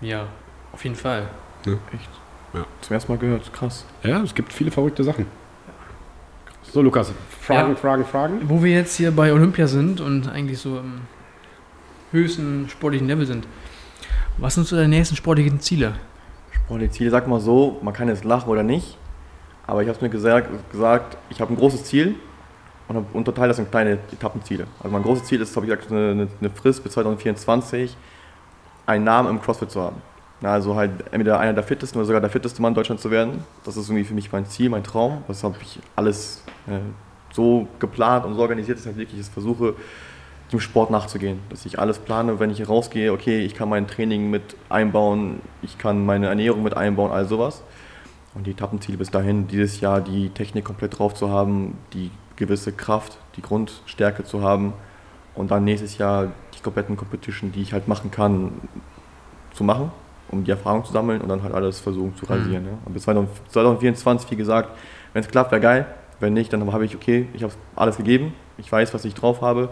Ja, auf jeden Fall.
Echt?
Ja.
Zum ersten Mal gehört. Krass.
Ja, es gibt viele verrückte Sachen. So, Lukas, Fragen,
Ja.
Fragen, Fragen.
Wo wir jetzt hier bei Olympia sind und eigentlich so im höchsten sportlichen Level sind, was sind so deine nächsten sportlichen Ziele?
Sportliche Ziele, sag mal so, man kann jetzt lachen oder nicht, aber ich habe es mir gesagt, gesagt ich habe ein großes Ziel und unterteile das in kleine Etappenziele. Also mein großes Ziel ist, habe ich gesagt, eine, eine- Frist bis 2024, einen Namen im CrossFit zu haben. Also halt entweder einer der fittesten oder sogar der fitteste Mann in Deutschland zu werden. Das ist irgendwie für mich mein Ziel, mein Traum. Das habe ich alles äh, so geplant und so organisiert, dass ich halt wirklich das versuche, dem Sport nachzugehen. Dass ich alles plane, wenn ich rausgehe, okay, ich kann mein Training mit einbauen, ich kann meine Ernährung mit einbauen, all sowas. Und die Etappenziele bis dahin, dieses Jahr die Technik komplett drauf zu haben, die gewisse Kraft, die Grundstärke zu haben und dann nächstes Jahr die kompletten Competition, die ich halt machen kann, zu machen, um die Erfahrung zu sammeln und dann halt alles versuchen zu rasieren. Ja. Und bis 2024, wie gesagt, wenn es klappt, wäre geil. Wenn nicht, dann habe ich, okay, ich habe alles gegeben, ich weiß, was ich drauf habe,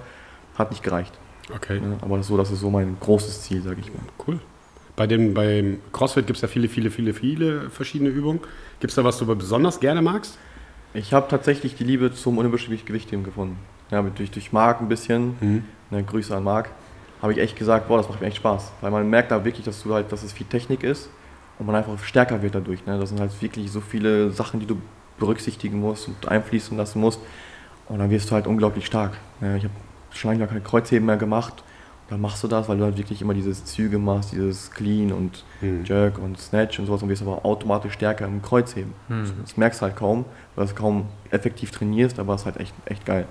hat nicht gereicht.
Okay.
Ja. Aber das ist so, das ist so mein großes Ziel, sage ich mal.
Cool. Bei dem, beim CrossFit gibt es ja viele, viele, viele, viele verschiedene Übungen. Gibt es da was, du besonders gerne magst?
Ich habe tatsächlich die Liebe zum olympischen Gewichtheben gefunden. Ja, durch, durch Marc ein bisschen, ne, Grüße an Marc, habe ich echt gesagt, boah, das macht mir echt Spaß. Weil man merkt da wirklich, dass du halt, dass es viel Technik ist und man einfach stärker wird dadurch. Ne? Das sind halt wirklich so viele Sachen, die du berücksichtigen musst und einfließen lassen musst. Und dann wirst du halt unglaublich stark. Ja, ich habe schon lange keine Kreuzheben mehr gemacht. Dann machst du das, weil du halt wirklich immer dieses Züge machst, dieses Clean und
Hm.
Jerk und Snatch und sowas und wirst aber automatisch stärker im Kreuzheben.
Hm.
Das merkst du halt kaum, weil du es kaum effektiv trainierst, aber es ist halt echt, echt geil.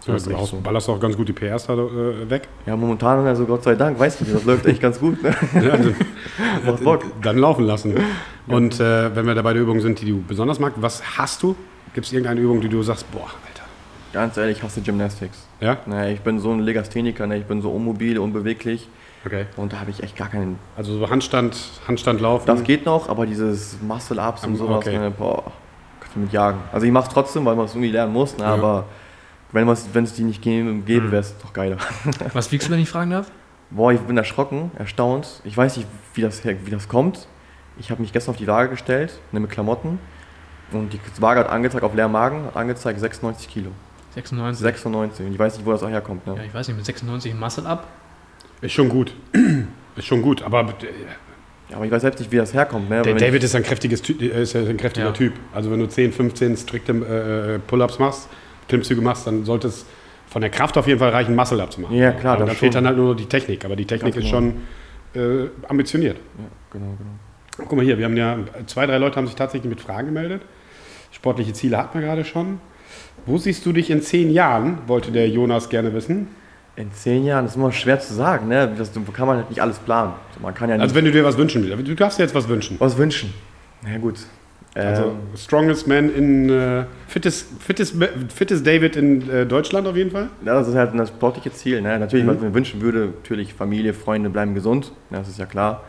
So
Ja, haust-
so.
ballerst auch ganz gut die PRs da äh, weg.
Ja, momentan, also Gott sei Dank, weißt du, das läuft echt ganz gut. Ne?
Ja, also,
Macht Bock.
dann laufen lassen. Und äh, wenn wir dabei der Übungen sind, die du besonders magst, was hast du? Gibt es irgendeine Übung, die du sagst, boah, Alter.
Ganz ehrlich, ich hasse Gymnastics.
Ja?
Ne, ich bin so ein Legastheniker, ne? ich bin so unmobil, unbeweglich
Okay.
und da habe ich echt gar keinen.
Also so Handstand, Handstand laufen.
Das geht noch, aber dieses Muscle-Ups und sowas,
okay.
ne, boah, kannst du mit jagen. Also ich mache es trotzdem, weil man es irgendwie lernen muss, ne,
Ja.
aber wenn es wenn es die nicht geben, geben
Mhm.
wäre es doch geiler.
Was wiegst du, wenn ich fragen darf?
Boah, ich bin erschrocken, erstaunt. Ich weiß nicht, wie das, her- wie das kommt. Ich habe mich gestern auf die Waage gestellt, ne, mit Klamotten. Und die Waage hat angezeigt, auf leeren Magen, hat angezeigt 96 Kilo.
96.
96. Und ich weiß nicht, wo das auch herkommt. Ne?
Ja, ich weiß nicht, mit 96 Muscle Up.
Ist schon gut. ist schon gut. Aber äh,
Ja, aber ich weiß selbst nicht, wie das herkommt. Ne?
der David ist ein kräftiges Ty äh, ist ja ein kräftiger
Ja.
Typ. Also wenn du 10, 15 strikte äh, Pull-ups machst, Klimmzüge machst, dann sollte es von der Kraft auf jeden Fall reichen, Muscle-Up zu machen.
Ja, klar,
Aber
das
da fehlt dann halt nur die Technik. Aber die Technik
Ganz
ist
genau.
schon äh, ambitioniert.
Ja, genau, genau.
Guck mal hier, wir haben ja zwei, drei Leute haben sich tatsächlich mit Fragen gemeldet. Sportliche Ziele hatten wir gerade schon. Wo siehst du dich in zehn Jahren, wollte der Jonas gerne wissen.
In zehn Jahren ist immer schwer zu sagen. Ne? Das kann man halt nicht alles planen. Also man kann ja
Also wenn du dir was wünschen willst. Du darfst dir jetzt was wünschen.
was wünschen. Na gut.
Also
Ähm,
strongest man in äh, fittest, fittest, fittest David in äh, Deutschland auf jeden Fall.
ja, das ist halt das sportliche Ziel. Ne? Natürlich,
Mhm.
was ich mir wünschen würde, natürlich Familie, Freunde bleiben gesund. Ja, das ist ja klar.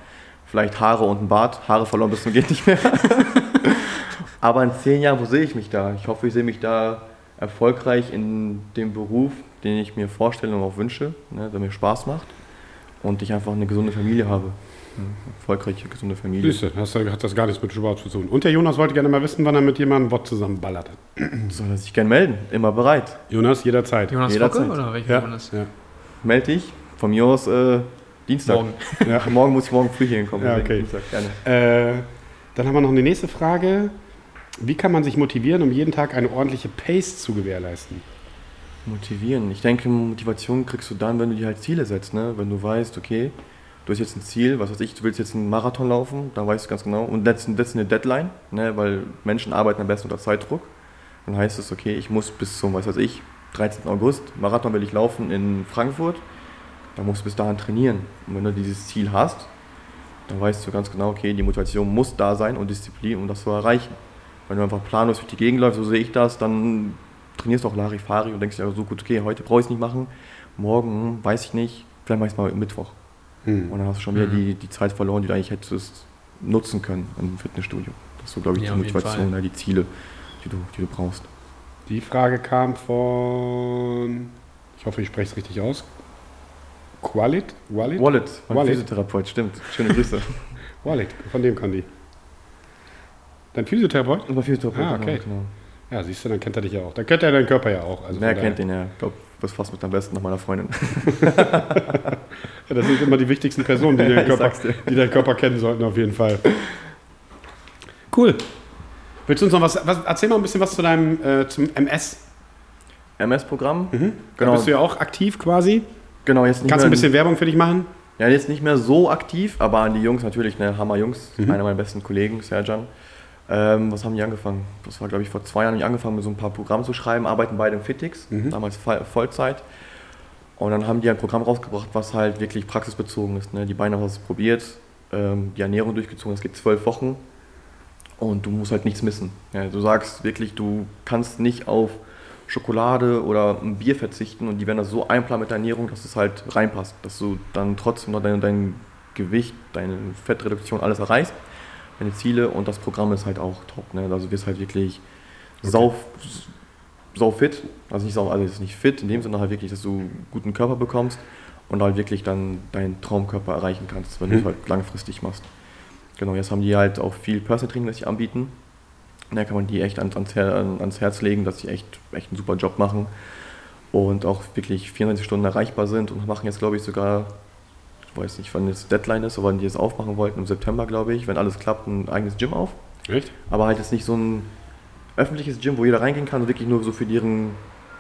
Vielleicht Haare und ein Bart. Haare verloren bis zum geht nicht mehr. Aber in zehn Jahren, wo sehe ich mich da? Ich hoffe, ich sehe mich da erfolgreich in dem Beruf, den ich mir vorstelle und auch wünsche, ne? der mir Spaß macht. Und ich einfach eine gesunde Familie habe. Eine erfolgreiche, gesunde Familie.
Du, das hat das gar nichts mit Sport zu tun. Und der Jonas wollte gerne mal wissen, wann er mit jemandem Wort zusammenballert.
Soll er sich gerne melden? Immer bereit.
Jonas, jederzeit.
Jonas
Jederzeit.
Focke oder welcher
Ja,
Jonas?
ja.
Meld dich. Von mir aus äh, Dienstag.
Morgen.
Ja.
Morgen muss ich morgen früh hier hinkommen.
Ja, okay.
Dienstag, gerne.
Äh, dann haben wir noch eine nächste Frage. Wie kann man sich motivieren, um jeden Tag eine ordentliche Pace zu gewährleisten?
Motivieren. Ich denke, Motivation kriegst du dann, wenn du dir halt Ziele setzt. Ne? Wenn du weißt, okay, du hast jetzt ein Ziel, was weiß ich, du willst jetzt einen Marathon laufen, dann weißt du ganz genau. Und setzt setzt eine Deadline, ne? weil Menschen arbeiten am besten unter Zeitdruck. Dann heißt es, okay, ich muss bis zum, was weiß ich, 13. August, Marathon will ich laufen in Frankfurt. Dann musst du bis dahin trainieren. Und wenn du dieses Ziel hast, dann weißt du ganz genau, okay, die Motivation muss da sein und Disziplin, um das zu erreichen. Wenn du einfach planlos durch die Gegend läufst, so sehe ich das, dann trainierst du auch Larifari und denkst dir so gut, okay, heute brauche ich es nicht machen, morgen hm, weiß ich nicht, vielleicht mache ich es mal Mittwoch.
Hm.
Und dann hast du schon wieder
Mhm.
die, die Zeit verloren, die du eigentlich hättest nutzen können im Fitnessstudio. Das ist so, glaube ich,
Ja,
die Motivation, ja, die Ziele, die du, die du brauchst.
Die Frage kam von, ich hoffe, ich spreche es richtig aus. Qualit? Wallet?
Wallet, mein
Wallet.
Physiotherapeut, stimmt. Schöne Grüße.
Wallet, von dem kann die. Dein Physiotherapeut?
Das war Physiotherapeut,
Ah, okay.
genau.
Ja, siehst du, dann kennt er dich ja auch. Dann kennt er deinen Körper ja auch. Also von
kennt den ja? Ich glaube, du bist fast mit am besten nach meiner Freundin.
Ja, das sind immer die wichtigsten Personen, die deinen, Körper, die deinen Körper kennen sollten, auf jeden Fall. Cool. Willst du uns noch was, was erzähl mal ein bisschen was zu deinem äh, zum MS?
MS-Programm.
Da
Genau,
bist du ja auch aktiv quasi.
genau, jetzt nicht
Kannst du ein bisschen Werbung für dich machen?
Ja, jetzt nicht mehr so aktiv, aber an die Jungs natürlich, ne, Hammer-Jungs,
Mhm.
einer meiner besten Kollegen, Serjan. Ähm, was haben die angefangen? Das war, glaube ich, vor zwei Jahren hab ich angefangen, mit so ein paar Programmen zu schreiben, arbeiten beide im Fitix,
Mhm.
damals Voll- Vollzeit. Und dann haben die ein Programm rausgebracht, was halt wirklich praxisbezogen ist. Ne? Die Beine haben was probiert, ähm, die Ernährung durchgezogen, es geht zwölf Wochen und du musst halt nichts missen. Ja, du sagst wirklich, du kannst nicht auf Schokolade oder ein Bier verzichten und die werden das so einplanen mit der Ernährung, dass es halt reinpasst, dass du dann trotzdem noch dein, dein Gewicht, deine Fettreduktion, alles erreichst, deine Ziele und das Programm ist halt auch top. Ne? Also du wirst halt wirklich sau, sau fit, also nicht sau, also jetzt nicht fit in dem Sinne halt wirklich, dass du einen guten Körper bekommst und halt wirklich dann deinen Traumkörper erreichen kannst, wenn du
Mhm.
es halt langfristig machst. Genau, jetzt haben die halt auch viel Personal Training, das sie anbieten. Da kann man die echt ans, ans Herz legen, dass sie echt, echt einen super Job machen und auch wirklich 24 Stunden erreichbar sind und machen jetzt, glaube ich, sogar, ich weiß nicht, wann jetzt Deadline ist, aber wann die es aufmachen wollten, im September, glaube ich, wenn alles klappt, ein eigenes Gym auf.
Echt?
Aber halt jetzt nicht so ein öffentliches Gym, wo jeder reingehen kann, wirklich nur so für deren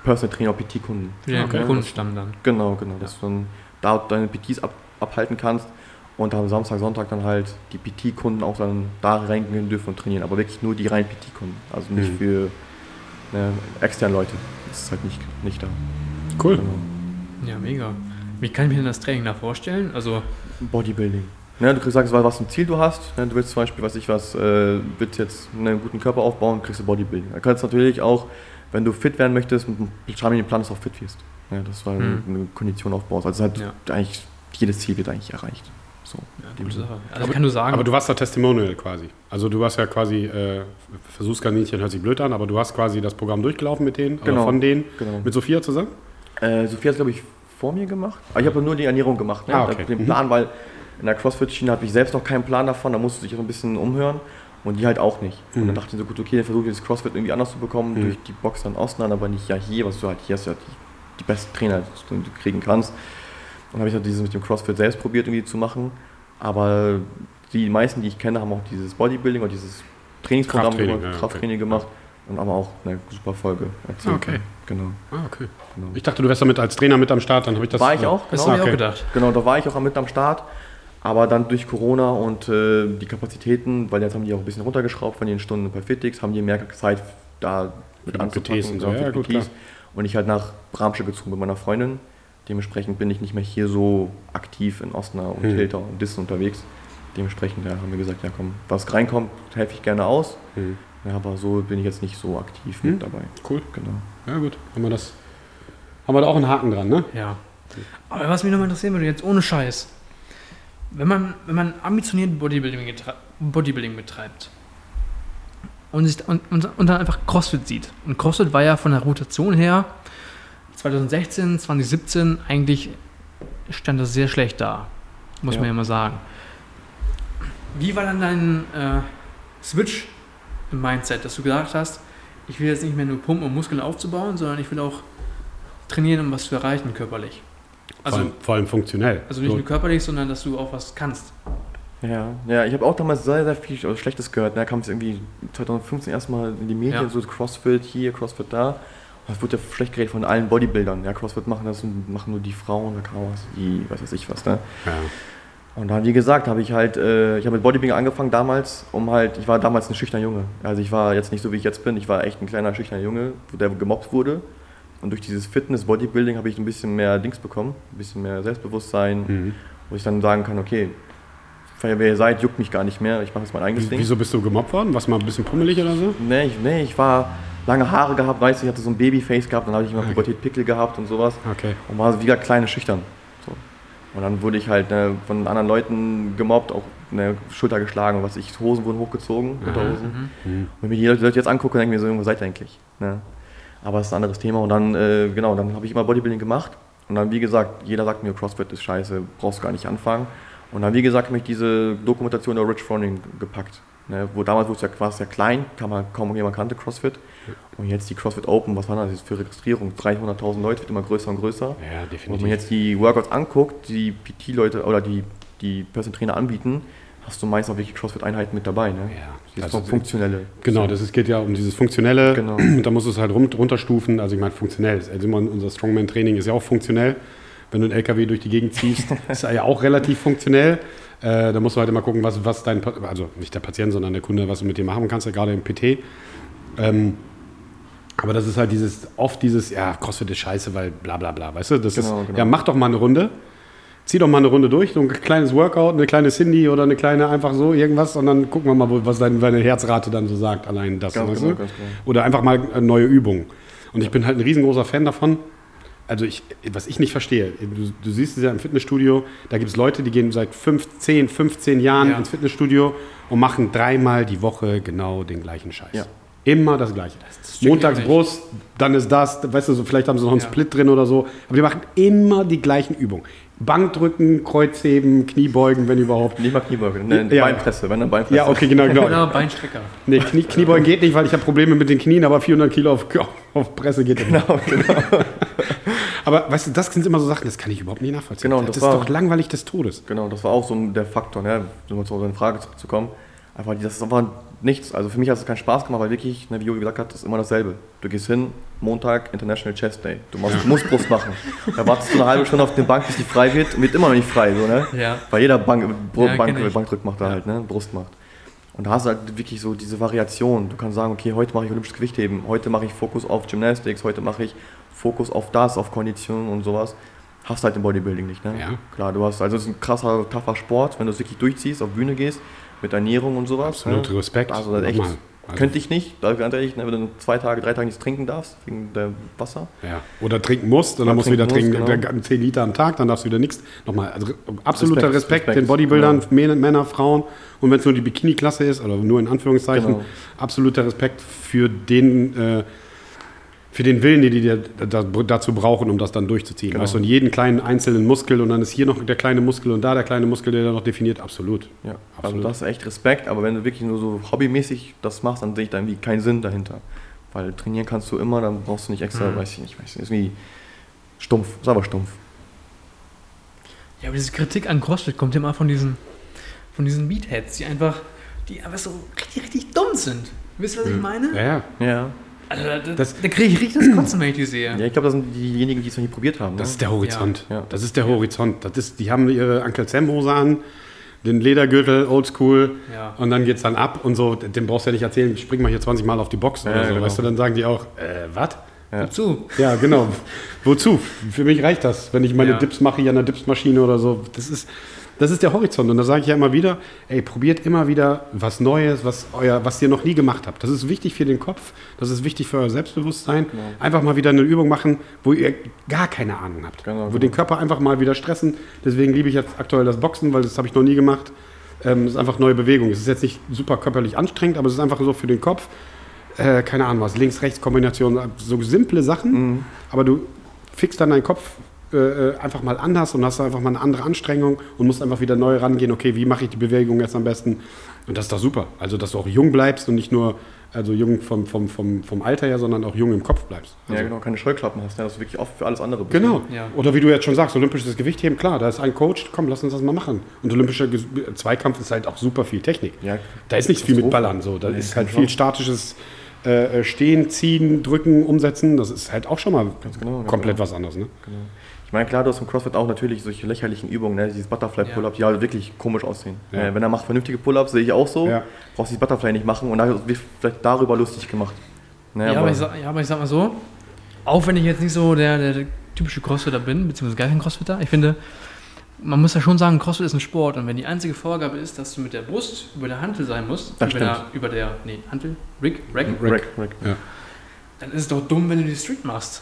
Personal Trainer, PT-Kunden.
Für den
Okay.
Kundenstamm dann.
Genau, genau. Dass du dann da deine PTs ab, abhalten kannst und am Samstag, Sonntag dann halt die PT-Kunden auch dann da reingehen dürfen und trainieren. Aber wirklich nur die reinen PT-Kunden. Also nicht
Mhm.
für ne, externe Leute. Das ist halt nicht, nicht da.
Cool.
Genau.
Ja, mega. Wie kann ich mir denn das Training da vorstellen? Also,
Bodybuilding. Ne, du sagst, was für ein Ziel du hast. Ne, du willst zum Beispiel, was ich was, äh, willst jetzt einen guten Körper aufbauen, kriegst du Bodybuilding. Da kannst du natürlich auch, wenn du fit werden möchtest, mit einem schreiben Plan, dass du auch fit wirst. Ja, das war
Mhm.
eine Kondition aufbaust. Also halt
Ja.
eigentlich jedes Ziel wird eigentlich erreicht. So.
ja, gute Sache. Also, ich kann nur sagen,
Aber du warst da Testimonial quasi. Also du warst ja quasi, äh, Versuchskaninchen hört sich blöd an, aber du hast quasi das Programm durchgelaufen mit denen, oder
Genau.
von denen,
Genau.
mit Sophia zusammen?
Äh, Sophia hat glaube ich vor mir gemacht. Aber ich habe nur die Ernährung gemacht. Ne?
Ah, okay.
Den
Mhm.
Plan, weil in der CrossFit-Schiene habe ich selbst noch keinen Plan davon. Da musste ich so ein bisschen umhören. Und die halt auch nicht. Und
Mhm.
dann dachte ich so, gut, okay, dann versuche ich das CrossFit irgendwie anders zu bekommen,
Mhm.
durch die Box dann Ausland, aber nicht ja hier, was du halt hier hast, ja die, die besten Trainer, die du kriegen kannst. Und habe ich halt dieses mit dem CrossFit selbst probiert irgendwie zu machen. Aber die meisten, die ich kenne, haben auch dieses Bodybuilding oder dieses Trainingsprogramm
Krafttraining,
gemacht,
ja,
Krafttraining
okay.
gemacht und haben auch eine super Folge erzählt.
Okay.
Genau.
Ah, okay.
genau.
Ich dachte, du wärst damit als Trainer mit am Start, dann habe ich das.
war ich auch,
das
genau.
habe ich auch
okay.
gedacht.
Genau, da war ich auch mit am Start. Aber dann durch Corona und äh, die Kapazitäten, weil jetzt haben die auch ein bisschen runtergeschraubt von den Stunden bei Fitix, haben die mehr Zeit da mit anzupacken.
PTs und so.
genau,
Ja, gut.
Und ich halt nach Bramsche gezogen mit meiner Freundin. Dementsprechend bin ich nicht mehr hier so aktiv in Osnabrück und
Hm.
Hilter und Dissen unterwegs. Dementsprechend ja, haben wir gesagt, ja komm, was reinkommt, helfe ich gerne aus.
Mhm.
Ja, aber so bin ich jetzt nicht so aktiv
Hm.
mit dabei.
Cool.
Genau.
Ja, gut. Haben wir das. Haben wir da auch einen Haken dran, ne?
Ja. Aber was mich nochmal interessieren würde, jetzt ohne Scheiß. Wenn man, wenn man ambitioniert Bodybuilding, Bodybuilding betreibt und, sich, und, und, und dann einfach CrossFit sieht. Und CrossFit war ja von der Rotation her 2016, 2017 eigentlich stand das sehr schlecht da. Muss
Ja.
man ja mal sagen. Wie war dann dein äh, Switch im Mindset, dass du gesagt hast, ich will jetzt nicht mehr nur pumpen, um Muskeln aufzubauen, sondern ich will auch trainieren, um was zu erreichen körperlich. Also,
vor, allem, vor allem funktionell.
also nicht nur körperlich, sondern dass du auch was kannst.
Ja, ja, ich habe auch damals sehr, sehr viel Schlechtes gehört. Da kam es irgendwie 2015 erstmal in die Medien,
Ja.
so CrossFit hier, CrossFit da. Es wurde ja schlecht geredet von allen Bodybuildern. Ja, CrossFit machen das und machen nur die Frauen, da kann was, die, was weiß ich was, ne?
ja.
Und dann, wie gesagt, habe ich halt, äh, ich habe mit Bodybuilding angefangen damals, um halt, ich war damals ein schüchterner Junge. Also ich war jetzt nicht so, wie ich jetzt bin, ich war echt ein kleiner schüchterner Junge, der gemobbt wurde. Und durch dieses Fitness, Bodybuilding habe ich ein bisschen mehr Dings bekommen, ein bisschen mehr Selbstbewusstsein,
Mhm.
wo ich dann sagen kann, okay, wer ihr seid, juckt mich gar nicht mehr, ich mache jetzt mein eigenes
Wie-
Ding.
Wieso bist du gemobbt worden? Warst du mal ein bisschen pummelig oder so?
Nee, ich, nee, ich war lange Haare gehabt, weißt du, ich hatte so ein Babyface gehabt, dann habe ich immer
Okay.
Pubertät Pickel gehabt und sowas
Okay.
und war so wieder kleine Schüchtern. Und dann wurde ich halt ne, von anderen Leuten gemobbt, auch ne, Schulter geschlagen, was ich, Hosen wurden hochgezogen,
Aha.
Unterhosen.
Mhm.
Mhm.
Wenn mir die Leute jetzt angucken, denken wir so, wo seid ihr eigentlich? Ne? Aber das ist ein anderes Thema. Und dann, äh, genau, dann habe ich immer Bodybuilding gemacht. Und dann, wie gesagt, jeder sagt mir, CrossFit ist scheiße, brauchst gar nicht anfangen. Und dann, wie gesagt, habe ich diese Dokumentation der Rich Froning gepackt. Ne? Wo damals wurde es ja, war es ja klein, man, kaum jemand kannte CrossFit. Und jetzt die CrossFit Open, was war das jetzt für Registrierung? 300.000 Leute, wird immer größer und größer.
Ja,
Und wenn
definitiv.
man jetzt die Workouts anguckt, die PT-Leute oder die, die Personal Trainer anbieten, hast du meist auch wirklich CrossFit-Einheiten mit dabei. Ne?
ja,
Das
also,
funktionelle.
Genau, das ist, geht ja um dieses Funktionelle.
Genau.
Da musst du es halt runterstufen. Also ich meine, funktionell. Also unser Strongman-Training ist ja auch funktionell. Wenn du einen LKW durch die Gegend ziehst, ist er ja auch relativ funktionell. Äh, da musst du halt immer gucken, was, was dein, also nicht der Patient, sondern der Kunde, was du mit dem machen kannst, ja gerade im PT. Ähm, aber das ist halt dieses, oft dieses, ja, CrossFit ist scheiße, weil bla bla bla, weißt du? Das
Genau,
ist,
genau.
ja, mach doch mal eine Runde. Zieh doch mal eine Runde durch, so ein kleines Workout, eine kleine Cindy oder eine kleine einfach so irgendwas und dann gucken wir mal, was deine, deine Herzrate dann so sagt, allein das.
Ganz
weißt
genau,
du?
genau.
Oder einfach mal eine neue Übung. Und ich bin halt ein riesengroßer Fan davon. Also ich, was ich nicht verstehe, du, du siehst es ja im Fitnessstudio, da gibt es Leute, die gehen seit 15, 15 Jahren
Ja.
ins Fitnessstudio und machen dreimal die Woche genau den gleichen Scheiß.
Ja.
Immer das Gleiche.
das
Montags
nicht.
Brust, dann ist das, weißt du, so, vielleicht haben sie noch einen
Ja.
Split drin oder so, aber die machen immer die gleichen Übungen. Bankdrücken, Kreuzheben, Kniebeugen, wenn überhaupt.
Nicht mal Kniebeugen, ne,
Ja.
Beinpresse, wenn dann Beinpresse.
Ja, okay, genau, genau.
Oder Beinstrecker.
Nee, Knie, Kniebeugen geht nicht, weil ich habe Probleme mit den Knien, aber 400 Kilo auf, auf Presse geht immer.
Genau, genau.
Aber weißt du, das sind immer so Sachen, das kann ich überhaupt nicht nachvollziehen.
Genau,
das,
das
ist
war-
doch langweilig des Todes.
genau, das war auch so der Faktor, ne, um zu deiner Frage zurückzukommen. Einfach, das ist einfach nichts. Also für mich hat es keinen Spaß gemacht, weil wirklich, ne, wie Jogi gesagt hat, das ist immer dasselbe. Du gehst hin, Montag International Chest Day. Du musst, du musst Brust machen. Da wartest du eine halbe Stunde auf den Bank, bis die frei wird und wird immer noch nicht frei, so, ne?
Ja.
Weil jeder Bank, Bro,
Ja,
Bank. Bankdrück macht da halt, ne? Brust macht. Und da hast du halt wirklich so diese Variation. Du kannst sagen, okay, heute mache ich olympisches Gewichtheben, heute mache ich Fokus auf Gymnastics, heute mache ich Fokus auf das, auf Kondition und sowas. Hast halt im Bodybuilding nicht, ne?
Ja.
Klar, du hast, also es ist ein krasser, tougher Sport, wenn du es wirklich durchziehst, auf Bühne gehst, mit Ernährung und sowas.
Absolut
ne?
Respekt.
Also das echt.
Also-
könnte ich nicht, da ganz ehrlich, wenn du zwei Tage, drei Tage nichts trinken darfst, wegen der Wasser.
Ja. Oder trinken musst, und dann musst du wieder
trinken musst,
der- 10 Liter am Tag, dann darfst du wieder nichts. Nochmal, also absoluter Respekt,
Respekt,
den Bodybuildern,
ja.
Männer, Männer, Frauen. Und wenn es nur die Bikini-Klasse ist, oder nur in Anführungszeichen,
Genau.
absoluter Respekt für den, äh, für den Willen, den die dazu brauchen, um das dann durchzuziehen.
Genau.
Weißt du, und jeden kleinen einzelnen Muskel und dann ist hier noch der kleine Muskel und da der kleine Muskel, der da noch definiert, absolut.
Ja, also
Absolut.
das ist echt Respekt, aber wenn du wirklich nur so hobbymäßig das machst, dann sehe ich da irgendwie keinen Sinn dahinter. Weil trainieren kannst du immer, dann brauchst du nicht extra,
Mhm.
weiß ich nicht, weiß nicht, ist irgendwie stumpf, ist aber stumpf.
Ja, aber diese Kritik an CrossFit kommt ja immer von diesen, von diesen Meatheads, die einfach, die einfach so richtig, richtig dumm sind. Wisst ihr, was ich meine?
Ja, ja.
Ja.
Also, da, da,
Das-
da kriege ich richtig das Kotzen, wenn ich die sehe.
Ja, ich glaube, das sind diejenigen, die es noch nie probiert haben.
Das
ne?
ist der Horizont.
Ja.
Das ist der Horizont. Das ist, die haben ihre Uncle Sam Hose an, den Ledergürtel, oldschool.
Ja.
Und dann geht's dann ab und so. Dem brauchst du ja nicht erzählen, spring mal hier 20 Mal auf die Box
Ja,
oder so.
genau.
Weißt du, dann sagen die auch, äh, was?
Ja.
Zu.
Ja, genau. Wozu? Für mich reicht das, wenn ich meine
Ja.
Dips mache hier an der Dipsmaschine oder so. Das ist, das ist der Horizont. Und da sage ich ja immer wieder, ey, probiert immer wieder was Neues, was, euer, was ihr noch nie gemacht habt. Das ist wichtig für den Kopf, das ist wichtig für euer Selbstbewusstsein.
Genau.
Einfach mal wieder eine Übung machen, wo ihr gar keine Ahnung habt.
Genau,
wo
genau.
den Körper einfach mal wieder stressen. Deswegen liebe ich jetzt aktuell das Boxen, weil das habe ich noch nie gemacht. Ähm, das ist einfach neue Bewegung. Es ist jetzt nicht super körperlich anstrengend, aber es ist einfach so für den Kopf. Äh, keine Ahnung was, Links-Rechts-Kombination, so simple Sachen,
Mhm.
aber du fixst dann deinen Kopf äh, äh, einfach mal anders und hast einfach mal eine andere Anstrengung und musst einfach wieder neu rangehen, okay, wie mache ich die Bewegung jetzt am besten? Und das ist doch super. Also, dass du auch jung bleibst und nicht nur, also jung vom, vom, vom, vom Alter her, sondern auch jung im Kopf bleibst. Also,
Ja, genau, keine Scheuklappen hast, ne? dass du wirklich oft für alles andere bist.
Genau.
Ja.
Oder wie du jetzt schon sagst, olympisches Gewichtheben, klar, da ist ein Coach, komm, lass uns das mal machen. Und olympischer Ge Zweikampf ist halt auch super viel Technik.
Ja,
Da ist nicht viel mit. Ballern so. Da
Nee,
ist halt viel statisches äh, äh, Stehen, Ziehen, Drücken, Umsetzen. Das ist halt auch schon mal
Ganz genau, ganz
komplett
genau.
was anderes. Ne?
Ich meine, klar, du hast im CrossFit auch natürlich solche lächerlichen Übungen, ne? dieses Butterfly-Pull-Up, die halt wirklich komisch aussehen.
Ja.
Äh, wenn er macht vernünftige Pull-Ups, sehe ich auch so,
Ja.
brauchst du dieses Butterfly nicht machen und da wird vielleicht darüber lustig gemacht. Ne,
Ja, aber ich, sag, ja, aber ich sag mal so, auch wenn ich jetzt nicht so der, der, typische Crossfitter bin, beziehungsweise gar kein Crossfitter, ich finde, man muss ja schon sagen, Crossfit ist ein Sport und wenn die einzige Vorgabe ist, dass du mit der Brust über der Hantel sein musst,
Das
über, der, über der, nee, Hantel, Rig, Rack,
Rack, Rack.
dann ist es doch dumm, wenn du die Strict machst.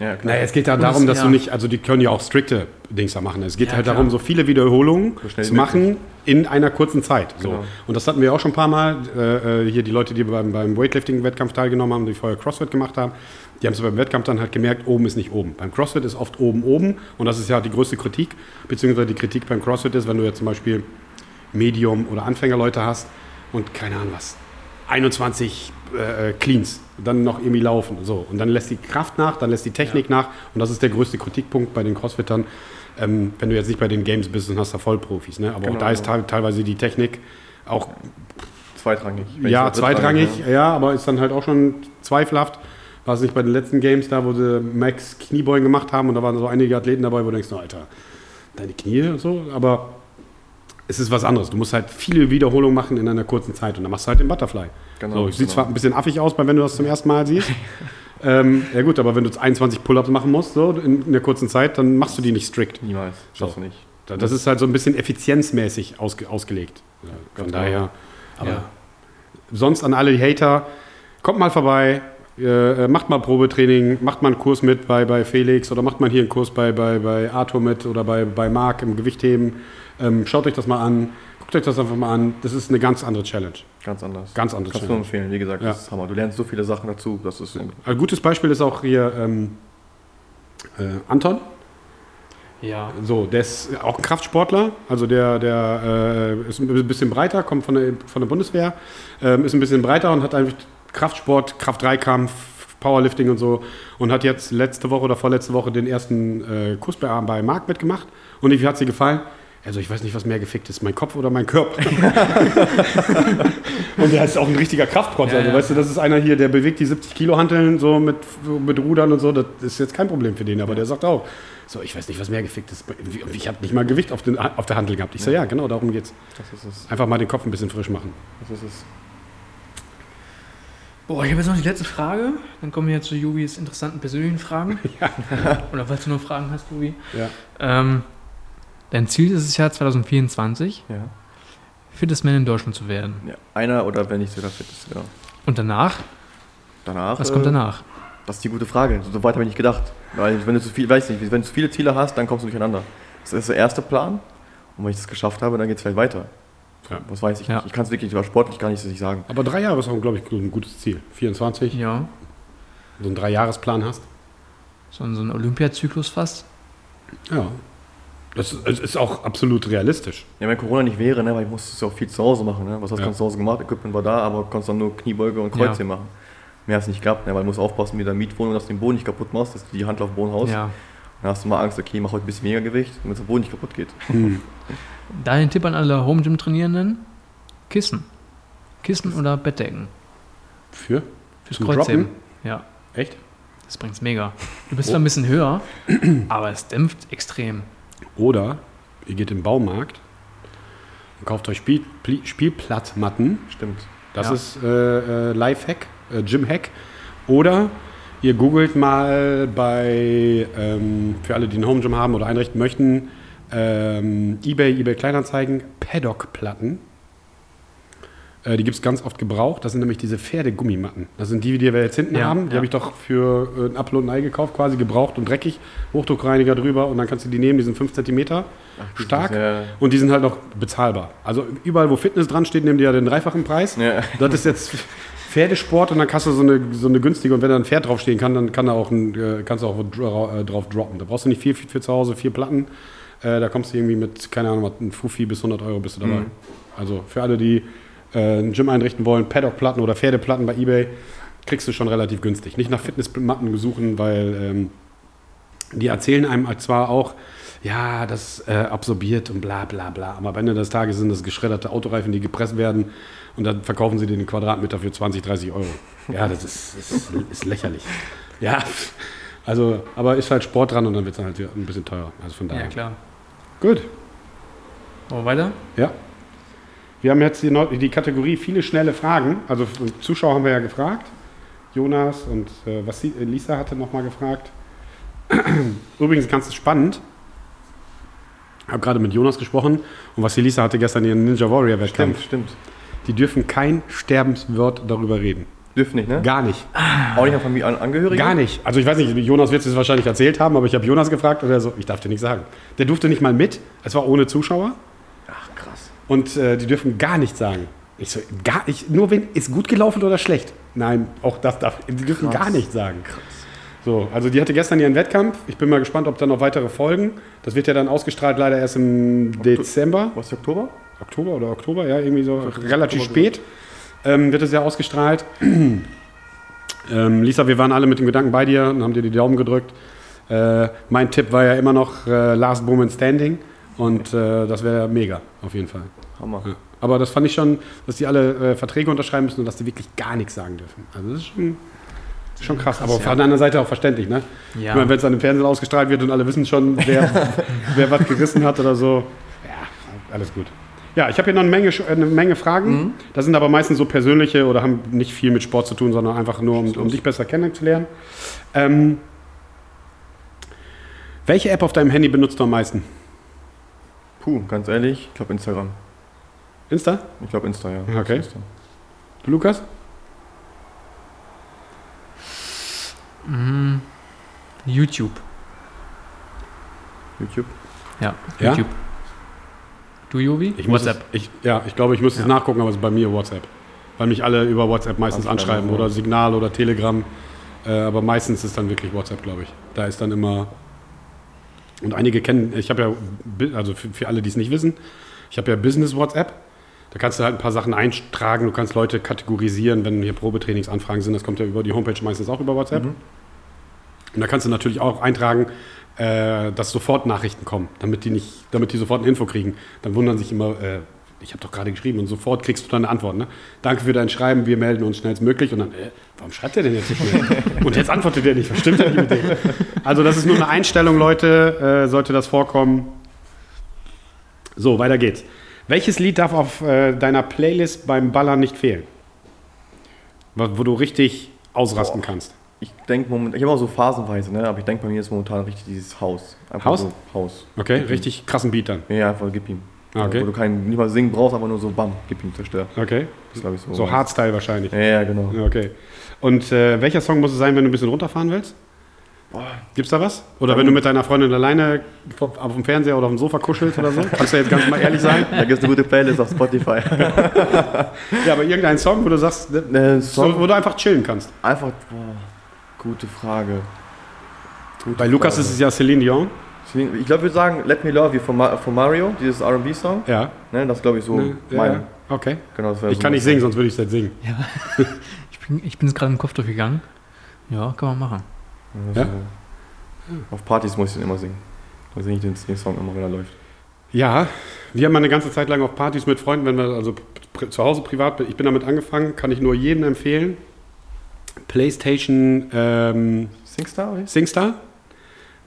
Ja, klar.
Naja, es geht ja
Und
darum,
das-
dass
ja.
du nicht, also die können ja auch strikte Dings da machen. Es geht
Ja,
halt
klar.
darum, so viele Wiederholungen
So
zu machen in einer kurzen Zeit. So.
Genau.
Und das hatten wir auch schon ein paar Mal. Äh, äh, hier die Leute, die beim, beim Weightlifting-Wettkampf teilgenommen haben, die vorher CrossFit gemacht haben, die haben es beim Wettkampf dann halt gemerkt, oben ist nicht oben. Beim CrossFit ist oft oben oben und das ist ja die größte Kritik, beziehungsweise die Kritik beim CrossFit ist, wenn du jetzt zum Beispiel Medium- oder Anfängerleute hast und keine Ahnung was, 21 äh, Cleans, dann noch irgendwie laufen. So. Und dann lässt die Kraft nach, dann lässt die Technik nach. Und das ist der größte Kritikpunkt bei den Crossfittern, ähm, wenn du jetzt nicht bei den Games bist und hast da Vollprofis. Ne? Aber auch
Genau,
da ist
genau.
te teilweise die Technik auch,
Zweitrangig.
Ja, zweitrangig,
drittrangig,
ja, aber ist dann halt auch schon zweifelhaft. War es nicht bei den letzten Games da, wo sie Max Kniebeugen gemacht haben und da waren so einige Athleten dabei, wo du denkst, no, Alter, deine Knie und so, aber es ist was anderes. Du musst halt viele Wiederholungen machen in einer kurzen Zeit und dann machst du halt den Butterfly.
Genau,
so, sieht
genau.
zwar ein bisschen affig aus, wenn du das zum ersten Mal siehst. ähm, ja gut, aber wenn du jetzt 21 Pull-Ups machen musst, so in, in der kurzen Zeit, dann machst du die nicht strikt.
Niemals. Schaffst
So.
du nicht.
Da- Das ist halt so ein bisschen effizienzmäßig ausge, ausgelegt. Ja, Von daher, aber
ja.
sonst an alle Hater, kommt mal vorbei, äh, macht mal Probetraining, macht mal einen Kurs mit bei, bei Felix oder macht mal hier einen Kurs bei, bei, bei Arthur mit oder bei, bei Marc im Gewichtheben. Ähm, schaut euch das mal an, guckt euch das einfach mal an. Das ist eine ganz andere Challenge.
Ganz anders.
Ganz andere
Kannst du nur empfehlen, wie gesagt,
Ja.
das ist Hammer. Du lernst so viele Sachen dazu, das ist
Ein gutes Beispiel ist auch hier ähm, äh, Anton.
Ja.
So, der ist auch ein Kraftsportler, also der, der äh, ist ein bisschen breiter, kommt von der, von der Bundeswehr, ähm, ist ein bisschen breiter und hat einfach Kraftsport, Kraft-3-Kampf, Powerlifting und so und hat jetzt letzte Woche oder vorletzte Woche den ersten äh, Kurs bei, bei Marc mitgemacht und wie hat sie gefallen? Also ich weiß nicht, was mehr gefickt ist, mein Kopf oder mein Körper. und der ist auch ein richtiger Kraftprotz.
Ja,
also
ja.
weißt du, das ist einer hier, der bewegt die 70 Kilo Hanteln so mit, mit Rudern und so. Das ist jetzt kein Problem für den, aber der sagt auch, so ich weiß nicht, was mehr gefickt ist. Ich habe nicht mal Gewicht auf, den, auf der Hantel gehabt. Ich so, ja, genau, darum geht's. Einfach mal den Kopf ein bisschen frisch machen.
Das ist es.
Boah, ich habe jetzt noch die letzte Frage. Dann kommen wir jetzt zu Jubis interessanten persönlichen Fragen. Oder falls du noch Fragen hast, Jubi.
Ja.
Ähm, dein Ziel ist es ja 2024,
Ja.
fittest Man in Deutschland zu werden.
ja. Einer oder wenn nicht sogar fit ist, ja.
Und danach?
Danach.
Was
äh,
kommt danach?
Das ist die gute Frage. So weit habe ich nicht gedacht. Weil wenn du zu viel, weiß nicht, wenn du zu viele Ziele hast, dann kommst du durcheinander. Das ist der erste Plan. Und wenn ich das geschafft habe, dann geht es vielleicht weiter.
Ja.
Was weiß ich
Ja.
nicht. Ich kann es wirklich über sportlich gar nicht so nicht sagen.
Aber drei Jahre ist auch, glaube ich, ein gutes Ziel. 24,
Ja,
so einen Dreijahresplan hast.
so, so ein Olympiazyklus fast.
Ja. Das ist, es auch absolut realistisch.
Ja, wenn Corona nicht wäre, ne, weil ich musste es ja auch viel zu Hause machen. Ne? Was hast du
Ja.
zu Hause gemacht? Equipment war da, aber konntest dann nur Kniebeuge und
Ja.
Kreuzheben machen. Mehr hast du nicht gehabt, ne? weil du musst aufpassen mit der Mietwohnung, dass du den Boden nicht kaputt machst, dass du die Hand auf den Boden haust.
Ja.
Dann hast du mal Angst, okay, ich mach heute ein bisschen weniger Gewicht, damit der Boden nicht kaputt geht.
Dein Tipp an alle Home Gym Trainierenden? Kissen. Kissen oder Bettdecken.
Für?
Fürs
Zum
Kreuzheben.
Droppen?
Ja,
Echt?
das bringt's mega. Du bist zwar ein bisschen höher, aber es dämpft extrem.
Oder ihr geht im Baumarkt und kauft euch Spiel, Spielplattmatten.
Stimmt.
Das
Ja.
ist äh, äh, Lifehack, äh, Gym-Hack. Oder ihr googelt mal bei, ähm, für alle, die einen Home Gym haben oder einrichten möchten, ähm, eBay, eBay Kleinanzeigen, Paddock-Platten. Äh, die gibt es ganz oft gebraucht. Das sind nämlich diese Pferdegummimatten. Das sind die, die wir jetzt hinten
Ja,
haben. Die
ja.
habe ich doch für äh, ein Apfel und ein Ei gekauft, quasi gebraucht und dreckig. Hochdruckreiniger drüber und dann kannst du die nehmen. Die sind 5 cm stark und die sind halt noch bezahlbar. Also überall, wo Fitness dran steht, nehmen die ja den dreifachen Preis.
Ja.
Das ist jetzt Pferdesport und dann kannst du so eine, so eine günstige und wenn da ein Pferd draufstehen kann, dann kann da auch ein, äh, kannst du auch äh, drauf droppen. Da brauchst du nicht viel für, für zu Hause, vier Platten. Äh, da kommst du irgendwie mit, keine Ahnung, ein Fufi bis 100 Euro bist du dabei.
Mhm.
Also für alle, die äh, ein Gym einrichten wollen, Paddock-Platten oder Pferdeplatten bei Ebay, kriegst du schon relativ günstig. Nicht nach Fitnessmatten suchen, weil ähm, die erzählen einem zwar auch, ja, das äh, absorbiert und bla bla bla, aber am Ende des Tages sind das geschredderte Autoreifen, die gepresst werden und dann verkaufen sie den Quadratmeter für 20, 30 Euro. Ja, das ist, ist, ist lächerlich. Ja, also, aber ist halt Sport dran und dann wird es halt ein bisschen teuer. Also von daher.
Ja, klar.
Gut,
Wollen wir weiter?
ja. Wir haben jetzt die, die Kategorie viele schnelle Fragen. Also Zuschauer haben wir ja gefragt. Jonas und äh, was äh, Lisa hatte nochmal gefragt. Übrigens ganz spannend. Ich habe gerade mit Jonas gesprochen und was Lisa hatte gestern ihren Ninja Warrior Wettkampf.
Stimmt, stimmt.
Die dürfen kein Sterbenswort darüber reden.
Dürfen nicht, ne?
Gar nicht.
Auch nicht an Familie, an Angehörige?
Gar nicht. Also ich weiß nicht, Jonas wird es wahrscheinlich erzählt haben, aber ich habe Jonas gefragt und er so, ich darf dir nicht sagen. Der durfte nicht mal mit. Es war ohne Zuschauer.
Krass.
Und äh, die dürfen gar nichts sagen. Ich so, gar nicht, nur wenn, ist gut gelaufen oder schlecht? Nein, auch das darf, die dürfen
Krass.
gar nichts sagen. So, also die hatte gestern ihren Wettkampf. Ich bin mal gespannt, ob da noch weitere folgen. Das wird ja dann ausgestrahlt leider erst im Dezember.
Was, Oktober?
Oktober oder Oktober, ja, irgendwie so relativ
Oktober
spät ähm, wird es ja ausgestrahlt. ähm, Lisa, wir waren alle mit dem Gedanken bei dir und haben dir die Daumen gedrückt. Äh, mein Tipp war ja immer noch äh, Last Woman Standing und äh, das wäre mega, auf jeden Fall.
Hammer.
Ja. Aber das fand ich schon, dass die alle äh, Verträge unterschreiben müssen und dass die wirklich gar nichts sagen dürfen. Also das ist schon, schon krass, aber auf
ja.
der anderen Seite auch verständlich, ne?
Ja.
Wenn es dann im Fernsehen ausgestrahlt wird und alle wissen schon, wer, wer was gerissen hat oder so. Ja, alles gut. Ja, ich habe hier noch eine Menge, eine Menge Fragen. Das sind aber meistens so persönliche oder haben nicht viel mit Sport zu tun, sondern einfach nur, um, um dich besser kennenzulernen. Ähm, welche App auf deinem Handy benutzt du am meisten?
Puh, ganz ehrlich, ich glaube Instagram.
Insta?
Ich glaube Insta, ja.
Okay.
Insta.
Du, Lukas?
Mm, YouTube.
YouTube.
Ja,
Ja?
YouTube. Du, Jovi?
Ich muss Es, ich, ja, ich glaube, ich müsste es nachgucken, aber es ist bei mir WhatsApp. Weil mich alle über WhatsApp meistens
Anschreiben,
anschreiben
ja.
oder Signal oder Telegram. Äh, aber meistens ist dann wirklich WhatsApp, glaube ich. Da ist dann immer. Und einige kennen, ich habe ja, also für, für alle, die es nicht wissen, ich habe ja Business WhatsApp. Da kannst du halt ein paar Sachen eintragen, du kannst Leute kategorisieren, wenn hier Probetrainingsanfragen sind. Das kommt ja über die Homepage meistens auch über WhatsApp. Und da kannst du natürlich auch eintragen, äh, dass sofort Nachrichten kommen, damit die nicht, damit die sofort eine Info kriegen. Dann wundern sich immer, äh, ich habe doch gerade geschrieben und sofort kriegst du dann eine Antwort. Ne? Danke für dein Schreiben, wir melden uns schnellstmöglich. Und dann, äh, warum schreibt er denn jetzt nicht mehr? und jetzt antwortet er nicht, was stimmt denn nicht mit dem? Also das ist nur eine Einstellung, Leute, äh, sollte das vorkommen. So, weiter geht's. Welches Lied darf auf äh, deiner Playlist beim Ballern nicht fehlen? Wo, wo du richtig ausrasten
Boah.
kannst.
Ich denke momentan, ich habe auch so phasenweise, ne? aber ich denke bei mir ist momentan richtig dieses Haus. Einfach
Haus?
So Haus.
Okay,
Gib ihm.
richtig krassen Beat dann.
Ja, einfach gib ihm.
Okay.
Wo du keinen nicht mal singen brauchst, aber nur so bam, gib ihm zerstört.
Okay.
Das glaube ich so.
So Hardstyle wahrscheinlich.
Ja, ja, genau.
Ja, Okay. Und äh, welcher Song muss es sein, wenn du ein bisschen runterfahren willst? Gibt's da was? Oder wenn du mit deiner Freundin alleine auf dem Fernseher oder auf dem Sofa kuschelst oder so? Kannst du jetzt ganz mal ehrlich sein?
Da gibt es eine gute Playlist auf Spotify.
Ja, aber irgendein Song, wo du sagst,
Ne,
so,
Song,
wo du einfach chillen kannst.
einfach, boah, gute Frage. Gute
Bei Lukas
Frage.
ist es ja Celine Dion.
Deswegen, Ich glaube, ich würde sagen, Let Me Love You von, Ma von Mario, dieses RB-Song.
Ja.
Ne, das glaube ich so
Ne, ja,
mein.
ja. Okay.
Genau,
Ich
so
kann nicht singen, sonst würde ich es jetzt singen.
Ich bin, ich bin jetzt gerade im Kopf durchgegangen. Ja, kann man machen.
Ja?
Ja?
So. Auf Partys muss ich den immer singen. Da singe ich den, den Song immer, wenn er läuft.
Ja, wir haben mal eine ganze Zeit lang auf Partys mit Freunden, wenn wir also zu Hause privat, ich bin damit angefangen, kann ich nur jedem empfehlen. PlayStation ähm,
Singstar, oder?
Singstar.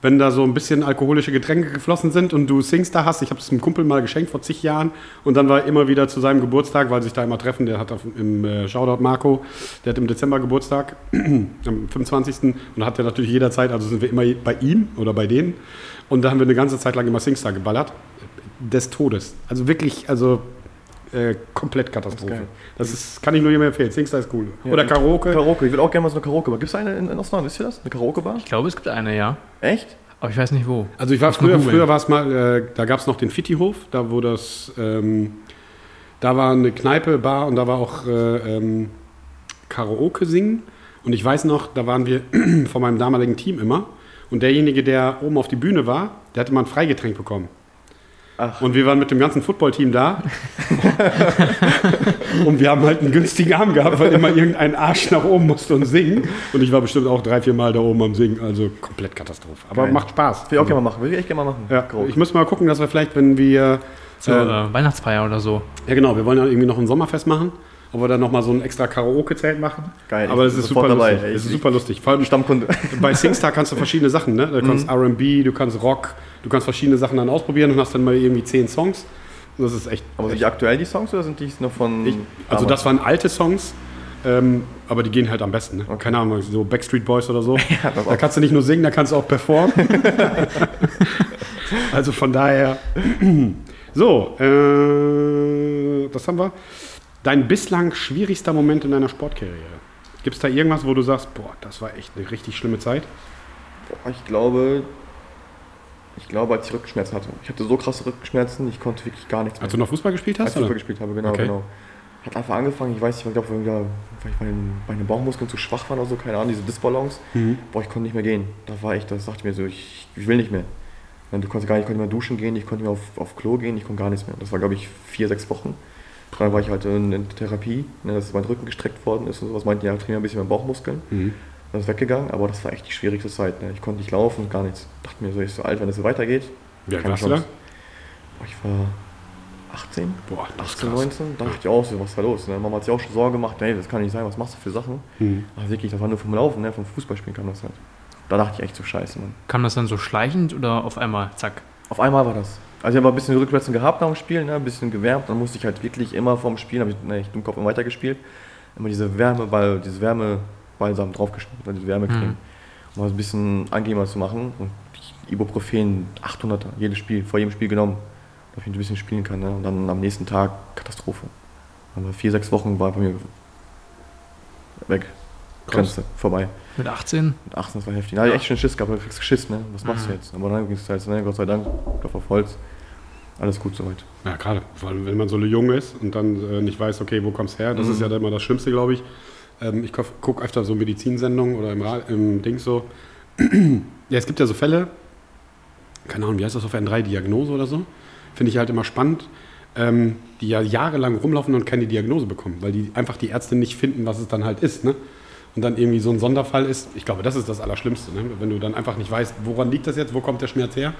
Wenn da so ein bisschen alkoholische Getränke geflossen sind und du Singstar hast, ich habe es einem Kumpel mal geschenkt vor zig Jahren und dann war immer wieder zu seinem Geburtstag, weil sich da immer treffen, der hat auf, im äh, Shoutout Marco, der hat im Dezember Geburtstag, am 25. und hat er natürlich jederzeit, also sind wir immer bei ihm oder bei denen und da haben wir eine ganze Zeit lang immer Singstar geballert, des Todes. Also wirklich, also äh, komplett Katastrophe.
geil.
Das ist, kann ich nur jedem empfehlen, Singstar ist cool. Oder Karaoke.
Karaoke, ich will auch gerne mal so eine Karaoke-Bar. Gibt es eine in, in Osnabrück, wisst ihr das? Eine Karaoke-Bar?
Ich glaube, es gibt eine, ja.
Echt?
Aber ich weiß nicht wo.
Also ich war früher, früher war es mal, äh, da gab es noch den Fittihof, da wo das, ähm, da war eine Kneipe, Bar und da war auch äh, ähm, Karaoke singen. Und ich weiß noch, da waren wir von meinem damaligen Team immer. Und derjenige, der oben auf die Bühne war, der hatte mal ein Freigetränk bekommen.
Ach.
Und wir waren mit dem ganzen Footballteam da. und wir haben halt einen günstigen Abend gehabt, weil immer irgendein Arsch nach oben musste und singen. Und ich war bestimmt auch drei, vier Mal da oben am Singen. Also komplett Katastrophe. Aber
Geil.
macht Spaß.
Will ich auch gerne mal machen. Will ich echt gerne mal machen.
Ja, ich muss mal gucken, dass wir vielleicht, wenn wir.
Zur
äh,
Weihnachtsfeier oder so.
ja, genau, wir wollen ja irgendwie noch ein Sommerfest machen. Ob wir dann nochmal so ein extra Karaoke-Zelt machen.
Geil,
Aber es ist super
dabei.
lustig. Es ist super lustig. Vor allem
Stammkunde.
bei Singstar kannst du verschiedene Sachen, ne? Du kannst
Mhm.
RB, du kannst Rock, du kannst verschiedene Sachen dann ausprobieren und hast dann mal irgendwie zehn Songs. Und das ist echt.
Aber sind die aktuell die Songs oder sind die noch von.
Ich, also das waren alte Songs, ähm, aber die gehen halt am besten. Ne? Keine Ahnung, so Backstreet Boys oder so.
das
da kannst du nicht nur singen, da kannst du auch performen. also von daher. So, äh, das haben wir. Dein bislang schwierigster Moment in deiner Sportkarriere. Gibt es da irgendwas, wo du sagst, boah, das war echt eine richtig schlimme Zeit?
Boah, ich glaube. Ich glaube, als ich Rückenschmerzen hatte. Ich hatte so krasse Rückenschmerzen, ich konnte wirklich gar nichts mehr.
Als du noch Fußball gespielt
Als
hast?
ich Fußball gespielt habe, genau,
Okay.
genau. Hat einfach angefangen, ich weiß nicht, ich glaube, weil meine, meine Bauchmuskeln zu schwach waren oder so, keine Ahnung, diese Disbalance.
Mhm.
Boah, ich konnte nicht mehr gehen. Da war ich, das sagte ich mir so, ich, ich will nicht mehr. Du konntest gar nicht, ich konnte nicht mehr duschen gehen, ich konnte nicht mehr auf, auf Klo gehen, ich konnte gar nichts mehr. Das war, glaube ich, vier, sechs Wochen. Dann war ich halt in, in Therapie, ne, dass mein Rücken gestreckt worden ist und sowas. Meinten ja, trainiere ein bisschen meine Bauchmuskeln.
Mhm.
Das ist weggegangen, aber das war echt die schwierigste Zeit. Ne. Ich konnte nicht laufen, gar nichts. Dachte mir so, ich so alt, wenn es so weitergeht.
Wie alt
keine
warst du da?
Chance. Boah, ich war 18,
Boah, das ist
18,
krass.
19. Da dachte ich auch so, was war los? Ne? Mama hat sich auch schon Sorgen gemacht, hey, das kann nicht sein, was machst du für Sachen?
Mhm.
Aber wirklich, das war nur vom Laufen, ne? vom Fußballspielen kam das halt. Da dachte ich echt so, scheiße, Mann.
Kam das dann so schleichend oder auf einmal, zack?
Auf einmal war das. Also ich habe ein bisschen Rückwärts gehabt nach dem Spiel, ne? ein bisschen gewärmt. Dann musste ich halt wirklich immer vorm Spielen, habe ich ne, ich Dummkopf immer weitergespielt, immer diese Wärmeball, dieses Wärmebalsam draufgeschmiert, diese Wärmecreme.
Mhm.
Um es ein bisschen angenehmer zu machen. Und Ibuprofen 800 jedes Spiel, vor jedem Spiel genommen, damit ich ein bisschen spielen kann. Ne? Und dann am nächsten Tag Katastrophe. Aber vier, sechs Wochen war bei mir weg.
Krass.
Grenze, vorbei.
Mit 18?
Mit 18, das war heftig. Da hatte ich echt schon Schiss gehabt, aber du kriegst Schiss, ne? Was machst du
Mhm.
jetzt? Aber dann ging es halt, ne? Gott sei Dank, Klopf auf Holz. Alles gut soweit.
Ja, gerade. Vor allem, wenn man so jung ist und dann äh, nicht weiß, okay, wo kommst du her? Das
Mhm.
ist ja dann immer das Schlimmste, glaube ich. Ähm, ich gucke öfter so Medizinsendungen oder im, Ra- im Ding so. ja, es gibt ja so Fälle, keine Ahnung, wie heißt das auf N3, Diagnose oder so? Finde ich halt immer spannend, ähm, die ja jahrelang rumlaufen und keine Diagnose bekommen, weil die einfach die Ärzte nicht finden, was es dann halt ist. Ne? Und dann irgendwie so ein Sonderfall ist, ich glaube, das ist das Allerschlimmste, ne? wenn du dann einfach nicht weißt, woran liegt das jetzt, wo kommt der Schmerz her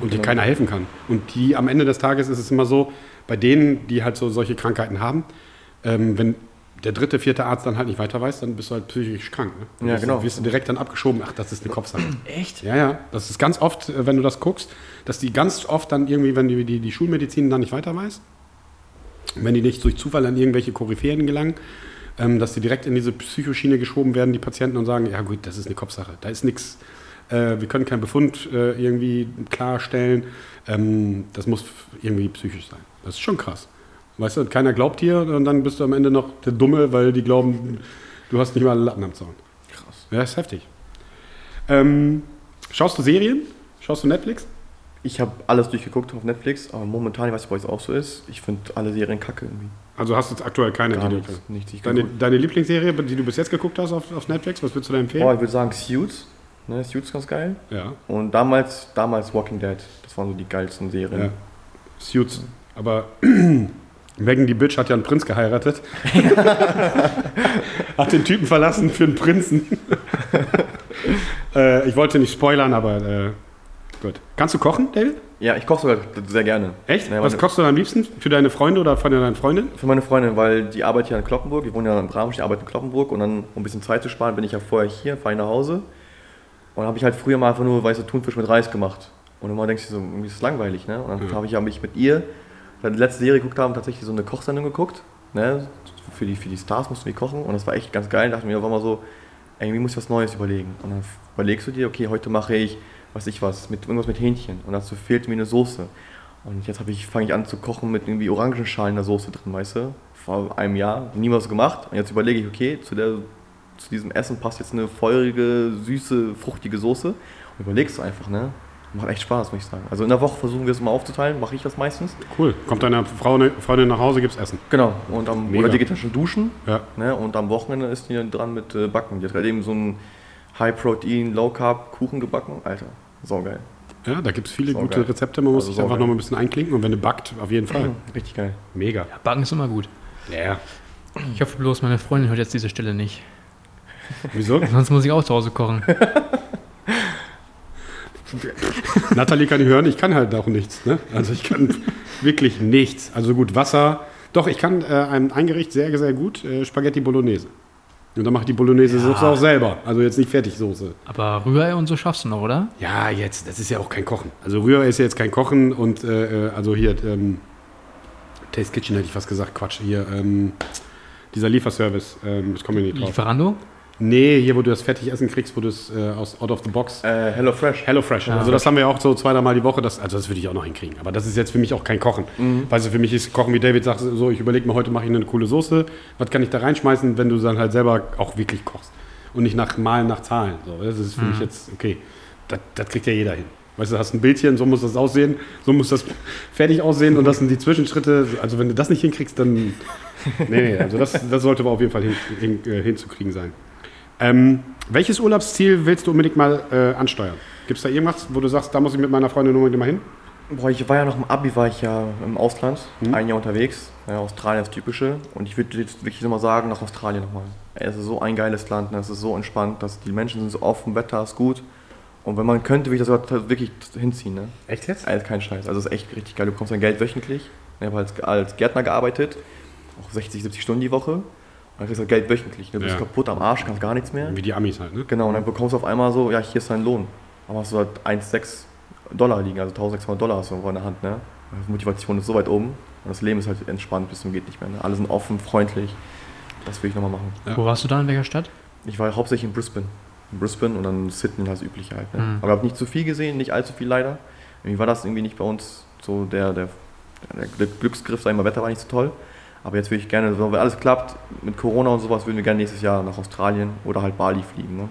und dir keiner helfen kann. Und die am Ende des Tages ist es immer so, bei denen, die halt so solche Krankheiten haben, ähm, wenn der dritte, vierte Arzt dann halt nicht weiter weiß, dann bist du halt psychisch krank. Ne?
Ja,
wirst,
genau.
Wirst du direkt dann abgeschoben, ach, das ist eine Kopfsache.
Echt?
Ja, ja, das ist ganz oft, äh, wenn du das guckst, dass die ganz oft dann irgendwie, wenn die, die, die Schulmedizin dann nicht weiter weiß, wenn die nicht durch Zufall an irgendwelche Koryphäen gelangen, ähm, dass die direkt in diese Psychoschiene geschoben werden, die Patienten, und sagen, ja gut, das ist eine Kopfsache, da ist nichts, äh, wir können keinen Befund äh, irgendwie klarstellen, ähm, das muss irgendwie psychisch sein. Das ist schon krass. Weißt du, keiner glaubt dir und dann bist du am Ende noch der Dumme, weil die glauben, du hast nicht mal einen Latten am Zaun.
Krass.
Ja, ist heftig. Ähm, schaust du Serien? Schaust du Netflix?
Ich habe alles durchgeguckt auf Netflix, aber momentan, ich weiß nicht, ob es auch so ist, ich finde alle Serien kacke irgendwie.
Also hast du jetzt aktuell keine,
Gar
die
nichts,
du
nichts. Ich
Deine, deine Lieblingsserie, die du bis jetzt geguckt hast auf, auf Netflix, was würdest du da
oh,
empfehlen?
ich würde sagen Suits. Ne, Suits ist ganz geil.
Ja,
Und damals, damals Walking Dead. Das waren so die geilsten Serien.
ja. Suits. Aber Megan die Bitch hat ja einen Prinz geheiratet. hat den Typen verlassen für einen Prinzen. äh, ich wollte nicht spoilern, aber äh, gut. Kannst du kochen, David?
Ja, ich koche sogar sehr gerne.
Echt?
Ja,
was kochst du am liebsten? Für deine Freunde oder von deiner Freundin?
Für meine Freundin, weil die arbeitet hier in Kloppenburg. Wir wohnen ja in Bramstedt, die arbeitet in Kloppenburg. Und dann, um ein bisschen Zeit zu sparen, bin ich ja vorher hier, fahre ich nach Hause. Und dann habe ich halt früher mal einfach nur weiße Thunfisch mit Reis gemacht. Und immer denkst du so, irgendwie ist es langweilig, ne? Und dann
Ja.
habe ich ja mich mit ihr, weil die letzte Serie geguckt haben, tatsächlich so eine Kochsendung geguckt. Ne? Für, die, für die Stars mussten wir kochen. Und das war echt ganz geil. Da dachte ich mir, war mal so, irgendwie muss ich was Neues überlegen. Und dann überlegst du dir, okay, heute mache ich, was ich was, mit irgendwas mit Hähnchen. Und dazu fehlt mir eine Soße. Und jetzt habe ich, fange ich an zu kochen mit irgendwie Orangenschalen in der Soße drin, weißt du? Vor einem Jahr, nie was gemacht. Und jetzt überlege ich, okay, zu, der, zu diesem Essen passt jetzt eine feurige, süße, fruchtige Soße. Und überlegst du einfach, ne? Macht echt Spaß, muss ich sagen. Also in der Woche versuchen wir es mal aufzuteilen, mache ich das meistens.
Cool. Kommt deine Frau, Freundin nach Hause, gibt's Essen.
Genau. Und am,
Mega.
oder die geht dann schon duschen.
Ja.
Ne? Und am Wochenende ist die dann dran mit äh, Backen. Die hat gerade eben so einen High-Protein, Low-Carb-Kuchen gebacken. Alter, saugeil.
Ja, da gibt es viele
Sau
gute. Rezepte. Man muss
Also
sich einfach noch mal ein bisschen einklinken und wenn du backt, auf jeden Fall.
Richtig geil.
Mega.
Ja, Backen ist immer gut.
Ja.
Ich hoffe bloß, meine Freundin hört jetzt diese Stelle nicht.
Wieso?
Sonst muss ich auch zu Hause kochen.
Nathalie kann ich hören, ich kann halt auch nichts. Ne? Also ich kann wirklich nichts. Also gut, Wasser. Doch, ich kann äh, ein, ein Gericht sehr, sehr gut, äh, Spaghetti Bolognese. Und dann mache ich die Bolognese-Soße
Ja.
auch selber. Also jetzt nicht Fertigsoße.
Aber Rührei und so schaffst du noch, oder?
Ja, jetzt, das ist ja auch kein Kochen. Also Rührei ist ja jetzt kein Kochen und äh, äh, also hier, ähm, Taste Kitchen hätte ich fast gesagt, Quatsch, hier, ähm, dieser Lieferservice, ähm, das kommen wir nicht drauf.
Lieferando?
Nee, hier, wo du das Fertigessen kriegst, wo du es äh, aus out of the box.
Äh, Hello Fresh.
Hello Fresh. Also das haben wir auch so zwei, dreimal die Woche. Das, also das würde ich auch noch hinkriegen. Aber das ist jetzt für mich auch kein Kochen. Weißt du, für mich ist Kochen, wie David sagt, so, ich überlege mir, heute mache ich eine coole Soße. Was kann ich da reinschmeißen, wenn du dann halt selber auch wirklich kochst? Und nicht nach Malen, nach Zahlen. So, das ist für mich jetzt, okay, das, das kriegt ja jeder hin. Weißt du, du hast ein Bildchen, so muss das aussehen, so muss das fertig aussehen und das sind die Zwischenschritte. Also wenn du das nicht hinkriegst, dann... Nee, nee, also das, das sollte aber auf jeden Fall hin, hin, äh, hinzukriegen sein. Ähm, welches Urlaubsziel willst du unbedingt mal äh, ansteuern? Gibt es da irgendwas, wo du sagst, da muss ich mit meiner Freundin unbedingt mal hin?
Boah, ich war ja noch im Abi, war ich ja im Ausland,
Mhm.
ein Jahr unterwegs. Ja, Australien ist das typische. Und ich würde jetzt wirklich nochmal sagen, nach Australien nochmal. Es ist so ein geiles Land, ne? es ist so entspannt, dass die Menschen sind so offen, Wetter ist gut. Und wenn man könnte, würde ich das wirklich hinziehen. Ne?
Echt jetzt?
Also kein Scheiß. Also es ist echt richtig geil. Du bekommst dein Geld wöchentlich. Ich habe als, als Gärtner gearbeitet, auch 60, 70 Stunden die Woche. Dann kriegst du das Geld wöchentlich. Du bist
Ja.
kaputt am Arsch, kannst gar nichts mehr.
Wie die Amis halt, ne?
Genau, und dann bekommst du auf einmal so, ja, hier ist dein Lohn. Aber hast du halt 1,6 Dollar liegen, also 1600 Dollar hast du irgendwo in der Hand, ne? Die Motivation ist so weit oben und das Leben ist halt entspannt bis zum geht nicht mehr. Ne? Alle sind offen, freundlich. Das will ich nochmal machen.
Ja.
Wo warst du da, in welcher Stadt?
Ich war hauptsächlich in Brisbane. In Brisbane und dann Sydney als übliche halt. Ne?
Mhm.
Aber ich habe nicht zu viel gesehen, nicht allzu viel leider. Irgendwie war das irgendwie nicht bei uns so der, der, der, der Glücksgriff, sag ich mal, Wetter war nicht so toll. Aber jetzt würde ich gerne, wenn alles klappt, mit Corona und sowas, würden wir gerne nächstes Jahr nach Australien oder halt Bali fliegen. Ne?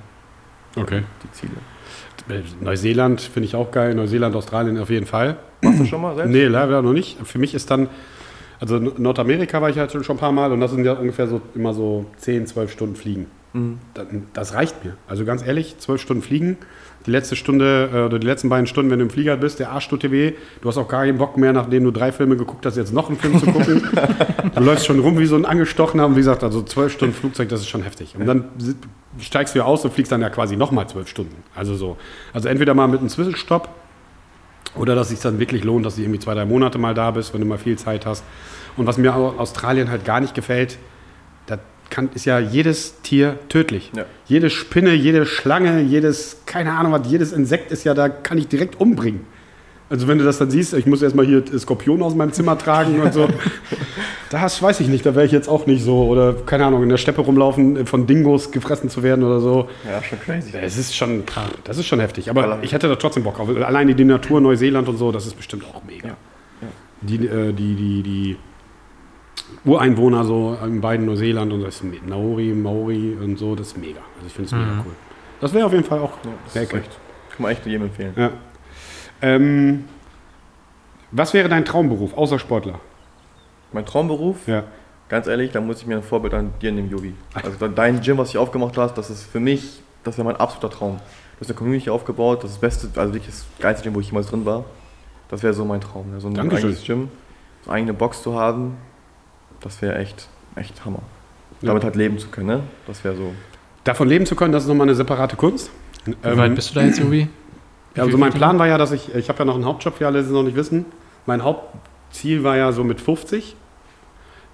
Okay.
Die Ziele.
Äh, Neuseeland finde ich auch geil. Neuseeland, Australien auf jeden Fall.
Warst du schon mal selbst?
Nee, leider noch nicht. Für mich ist dann, also Nordamerika war ich halt schon ein paar Mal und das sind ja ungefähr so immer so 10, 12 Stunden Fliegen. dann- das reicht mir. Also ganz ehrlich, zwölf Stunden fliegen, die letzte Stunde äh, oder die letzten beiden Stunden, wenn du im Flieger bist, der Arsch tut dir weh. Du hast auch gar keinen Bock mehr, nachdem du drei Filme geguckt hast, jetzt noch einen Film zu gucken. du läufst schon rum wie so ein Angestochener. Und wie gesagt, also zwölf Stunden Flugzeug, das ist schon heftig. Und dann steigst du ja aus und fliegst dann ja quasi nochmal zwölf Stunden. Also so. Also entweder mal mit einem Zwischenstopp oder dass es sich dann wirklich lohnt, dass du irgendwie zwei, drei Monate mal da bist, wenn du mal viel Zeit hast. Und was mir au- Australien halt gar nicht gefällt, da kann, ist ja jedes Tier tödlich.
Ja.
Jede Spinne, jede Schlange, jedes, keine Ahnung was, jedes Insekt ist ja, da kann ich direkt umbringen. Also wenn du das dann siehst, ich muss erstmal hier Skorpion aus meinem Zimmer tragen und so. Das weiß ich nicht, da wäre ich jetzt auch nicht so. Oder keine Ahnung, in der Steppe rumlaufen, von Dingos gefressen zu werden oder so.
Ja, schon crazy.
Es ist schon, das ist schon heftig. Aber ich hätte da trotzdem Bock auf. Alleine die Natur Neuseeland und so, das ist bestimmt auch mega.
Ja, ja.
Die, äh, die, die, die Ureinwohner so in beiden Neuseeland und das ist Maori, Maori und so, das ist mega. Also ich finde es mega
Mhm.
cool. Das wäre auf jeden Fall auch
Ja,
sehr
echt, kann man echt jedem empfehlen.
Ja. Ähm, was wäre dein Traumberuf außer Sportler?
Mein Traumberuf,
Ja.
ganz ehrlich, da muss ich mir ein Vorbild an dir nehmen, Yogi. Also dein Gym, was du aufgemacht hast, das ist für mich, das wäre mein absoluter Traum. Du hast eine Community aufgebaut, das ist das beste, also wirklich das geilste Gym, wo ich jemals drin war. Das wäre so mein Traum. So ein
Dankeschön.
eigenes Gym, so eine eigene Box zu haben, das wäre echt, echt Hammer.
Ja.
Damit halt leben zu können, ne? Das wäre so.
Davon leben zu können, das ist nochmal eine separate Kunst.
Wie weit bist du da jetzt, Jobi?
Ja, also mein Plan war ja, dass ich, ich habe ja noch einen Hauptjob für alle, die es noch nicht wissen. Mein Hauptziel war ja so mit 50.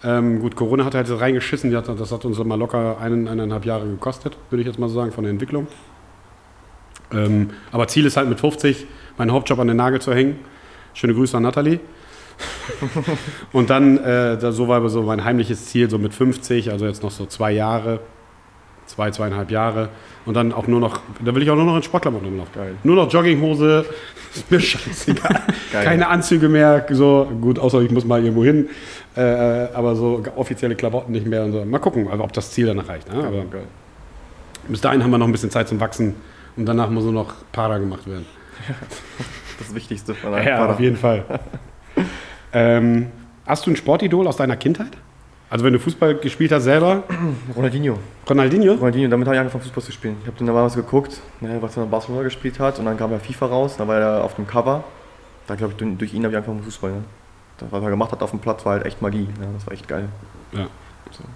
Ähm, gut, Corona hat halt so reingeschissen, die hat, das hat uns mal locker einen, eineinhalb Jahre gekostet, würde ich jetzt mal so sagen, von der Entwicklung. Ähm, aber Ziel ist halt mit 50, meinen Hauptjob an den Nagel zu hängen. Schöne Grüße an Nathalie. Und dann, äh, so war so mein heimliches Ziel, so mit 50, also jetzt noch so zwei Jahre, zwei, zweieinhalb Jahre. Und dann auch nur noch, da will ich auch nur noch in Sportklamotten rumlaufen.
Geil.
Nur noch Jogginghose, ist mir scheißegal.
Geil.
Keine Anzüge mehr, so gut, außer ich muss mal irgendwo hin. Äh, aber so offizielle Klamotten nicht mehr und so. Mal gucken, also, ob das Ziel danach reicht. Ne? Aber
geil.
bis dahin haben wir noch ein bisschen Zeit zum Wachsen und danach muss nur noch Para gemacht werden.
Das Wichtigste von einem
Ja,
Vater.
auf jeden Fall. Ähm, hast du ein Sportidol aus deiner Kindheit? Also wenn du Fußball gespielt hast selber,
Ronaldinho.
Ronaldinho?
Ronaldinho, damit habe ich angefangen Fußball zu spielen. Ich habe dann damals geguckt, ne, was er in Barcelona gespielt hat und dann kam ja FIFA raus, da war er auf dem Cover. Da glaube ich, durch- ihn habe ich angefangen Fußball. Ne? Das, was er gemacht hat auf dem Platz, war halt echt Magie. Ne? Das war echt geil.
Ja.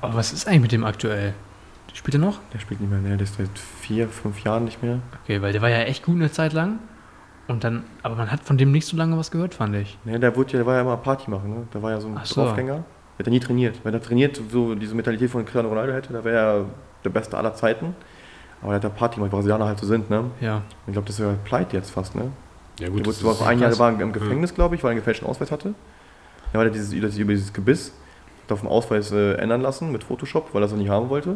Aber was ist eigentlich mit dem aktuell? Spielt er noch?
Der spielt nicht mehr, ne? der ist seit vier, fünf Jahren nicht mehr.
Okay, weil der war ja echt gut eine Zeit lang. Und dann, aber man hat von dem nicht so lange was gehört, fand ich.
Ne, der, wurde ja, der war ja immer Party machen. Ne? Der war ja so ein
Ach so.
Draufgänger. Der hat ja nie trainiert. Wenn er trainiert, so diese Mentalität von Cristiano Ronaldo hätte, da wäre er der Beste aller Zeiten. Aber er hat ja Party gemacht, wie Brasilianer halt so sind. Ne?
Ja.
Ich glaube, das ist ja pleite jetzt fast. Ne?
Ja
Der
gut,
wurde
das
war ein Jahr war er im Gefängnis, glaube ich, weil er einen gefälschten Ausweis hatte. Da war er dieses, über dieses Gebiss, hat auf dem Ausweis äh, ändern lassen mit Photoshop, weil er es nicht haben wollte.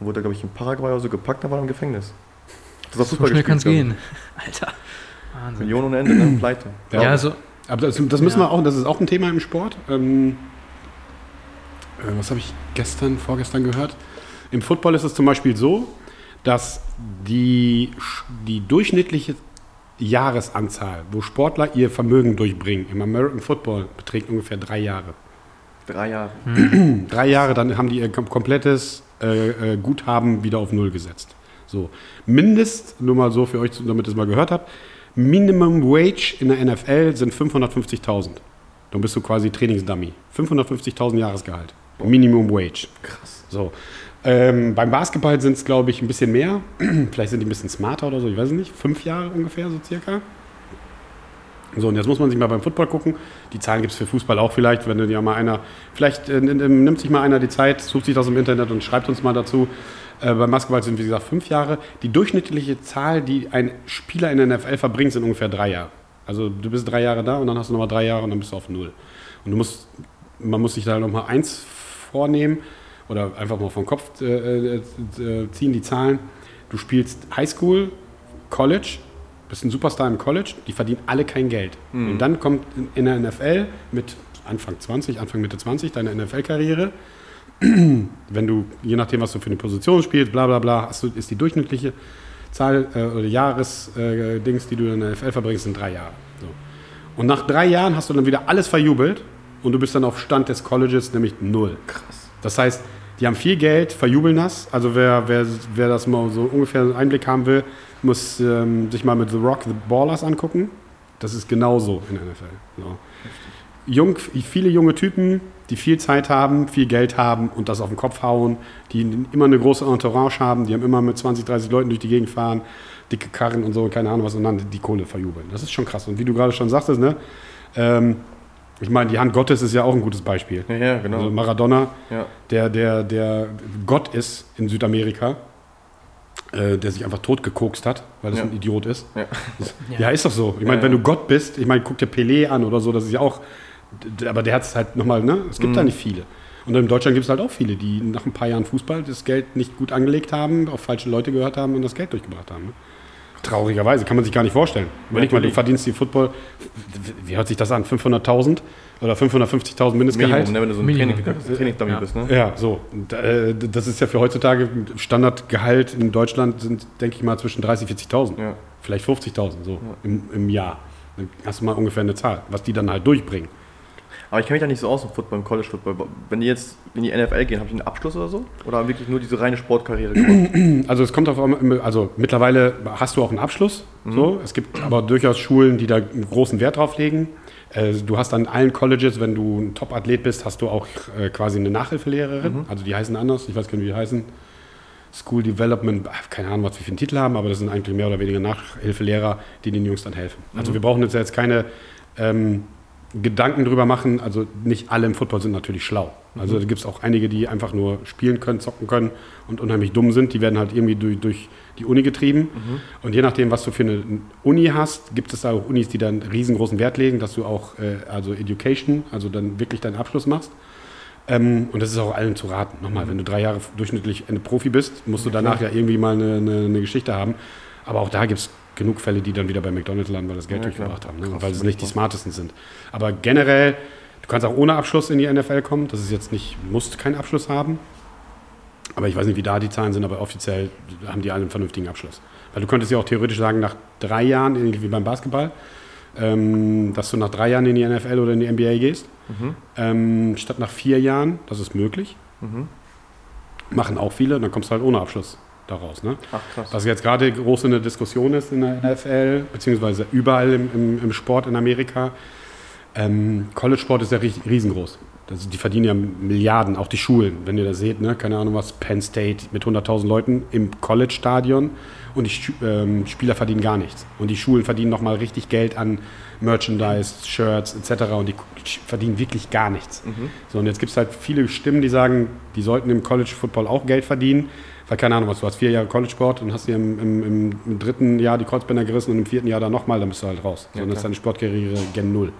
Und wurde, glaube ich, in Paraguay oder so gepackt, dann war er im Gefängnis. Das hat
So
Fußball
schnell kann es gehen. Alter. Wahnsinn.
Millionen ohne Ende, ne? Pleite.
Ja.
Ja, also,
aber das, das müssen
Ja.
wir auch, das ist auch ein Thema im Sport. Ähm, äh, was habe ich gestern, vorgestern gehört? Im Football ist es zum Beispiel so, dass die, die durchschnittliche Jahresanzahl, wo Sportler ihr Vermögen durchbringen, im American Football beträgt ungefähr drei Jahre.
Drei Jahre.
Drei Jahre, dann haben die ihr kom komplettes äh, äh, Guthaben wieder auf Null gesetzt. So. Mindest, nur mal so für euch, damit ihr es mal gehört habt, Minimum Wage in der NFL sind 550.000. Dann bist du quasi Trainingsdummy. 550.000 Jahresgehalt. Minimum Wage.
Krass.
So. Ähm, beim Basketball sind es, glaube ich, ein bisschen mehr. Vielleicht sind die ein bisschen smarter oder so, ich weiß es nicht. Fünf Jahre ungefähr, so circa. So, und jetzt muss man sich mal beim Football gucken. Die Zahlen gibt es für Fußball auch vielleicht, wenn du dir mal einer, vielleicht äh, nimmt sich mal einer die Zeit, sucht sich das im Internet und schreibt uns mal dazu. Äh, beim Basketball sind, wie gesagt, fünf Jahre. Die durchschnittliche Zahl, die ein Spieler in der NFL verbringt, sind ungefähr drei Jahre. Also du bist drei Jahre da und dann hast du nochmal drei Jahre und dann bist du auf null. Und du musst, man muss sich da nochmal eins vornehmen oder einfach mal vom Kopf äh, äh, äh, ziehen, die Zahlen. Du spielst Highschool, College, bist ein Superstar im College, die verdienen alle kein Geld. Und dann kommt in- in der NFL mit Anfang 20, Anfang Mitte 20 deine NFL-Karriere. Wenn du, je nachdem, was du für eine Position spielst, bla bla bla, hast du, ist die durchschnittliche Zahl äh, oder Jahresdings, äh, die du in der NFL verbringst, sind drei Jahre. So. Und nach drei Jahren hast du dann wieder alles verjubelt und du bist dann auf Stand des Colleges, nämlich null.
Krass.
Das heißt, Die haben viel Geld, verjubeln das. Also wer, wer, wer das mal so ungefähr einen Einblick haben will, muss ähm, sich mal mit The Rock, The Ballers angucken. Das ist genauso in der NFL. So. Jung, viele junge Typen, die viel Zeit haben, viel Geld haben und das auf den Kopf hauen, die immer eine große Entourage haben, die haben immer mit 20, 30 Leuten durch die Gegend fahren, dicke Karren und so, keine Ahnung was, und dann die Kohle verjubeln. Das ist schon krass. Und wie du gerade schon sagtest, ne, ähm, ich meine, die Hand Gottes ist ja auch ein gutes Beispiel.
Ja, ja genau.
Also Maradona,
Ja.
der, der, der Gott ist in Südamerika, äh, der sich einfach totgekokst hat, weil das
Ja.
ein Idiot ist.
Ja.
Ja, ist doch so. Ich meine, wenn du Gott bist, ich meine, guck dir Pelé an oder so, das ist ja auch, aber der hat es halt nochmal, ne? Es gibt
Mhm.
da nicht viele. Und in Deutschland gibt es halt auch viele, die nach ein paar Jahren Fußball das Geld nicht gut angelegt haben, auf falsche Leute gehört haben und das Geld durchgebracht haben. Ne? Traurigerweise, kann man sich gar nicht vorstellen. Überleg mal, du verdienst die Football, wie hört sich das an? 500.000 oder 550.000 Mindestgehalt?
Minimum, ne, wenn du so ein
Minimum.
Training, Trainingsdummy
Ja.
bist, ne?
Ja, so. Und, äh, das ist ja für heutzutage Standardgehalt in Deutschland sind, denke ich mal, zwischen 30.000 40.000.
Ja.
Vielleicht 50.000 so im, im Jahr. Dann hast du mal ungefähr eine Zahl, was die dann halt durchbringen.
Aber ich kenne mich da nicht so aus im Football, im College Football. Wenn die jetzt in die NFL gehen, haben die einen Abschluss oder so? Oder wirklich nur diese reine Sportkarriere gemacht?
Also es kommt auf also mittlerweile hast du auch einen Abschluss. So. Es gibt aber durchaus Schulen, die da einen großen Wert drauf legen. Äh, Du hast an allen Colleges, wenn du ein Top-Athlet bist, hast du auch äh, quasi eine Nachhilfelehrerin. Also die heißen anders, ich weiß gar nicht, wie die heißen. School Development, ach, keine Ahnung, was wir für einen Titel haben, aber das sind eigentlich mehr oder weniger Nachhilfelehrer, die den Jungs dann helfen. Also wir brauchen jetzt, jetzt keine ähm, Gedanken drüber machen. Also nicht alle im Football sind natürlich schlau. Also da gibt es auch einige, die einfach nur spielen können, zocken können und unheimlich dumm sind. Die werden halt irgendwie durch, durch die Uni getrieben. Und je nachdem, was du für eine Uni hast, gibt es da auch Unis, die dann riesengroßen Wert legen, dass du auch äh, also Education, also dann wirklich deinen Abschluss machst. Ähm, und das ist auch allen zu raten. Nochmal, wenn du drei Jahre durchschnittlich ein Profi bist, musst du danach ja irgendwie mal eine, eine, eine Geschichte haben. Aber auch da gibt es genug Fälle, die dann wieder bei McDonalds landen, weil das Geld
Ja,
durchgebracht haben. Ne?
Krass,
weil sie nicht die smartesten sind. Aber generell, du kannst auch ohne Abschluss in die NFL kommen. Das ist jetzt nicht, musst keinen Abschluss haben. Aber ich weiß nicht, wie da die Zahlen sind, aber offiziell haben die alle einen vernünftigen Abschluss. Weil du könntest ja auch theoretisch sagen, nach drei Jahren, ähnlich wie beim Basketball, ähm, dass du nach drei Jahren in die NFL oder in die NBA gehst,
Mhm.
ähm, statt nach vier Jahren, das ist möglich.
Mhm.
Machen auch viele, dann kommst du halt ohne Abschluss daraus. Ne?
Ach krass.
Was jetzt gerade groß in der Diskussion ist in der NFL, beziehungsweise überall im, im, im Sport in Amerika, ähm, College-Sport ist ja ries- riesengroß. Das, die verdienen ja Milliarden, auch die Schulen. Wenn ihr das seht, ne? keine Ahnung was, Penn State mit 100.000 Leuten im College-Stadion und die ähm, Spieler verdienen gar nichts. Und die Schulen verdienen nochmal richtig Geld an Merchandise, Shirts etc. Und die verdienen wirklich gar nichts. So, und jetzt gibt es halt viele Stimmen, die sagen, die sollten im College-Football auch Geld verdienen. Weil keine Ahnung was, du hast vier Jahre College-Sport und hast dir im, im, im, dritten Jahr die Kreuzbänder gerissen und im vierten Jahr dann nochmal, dann bist du halt raus. So,
Ja,
und dann ist deine Sportkarriere gen Null.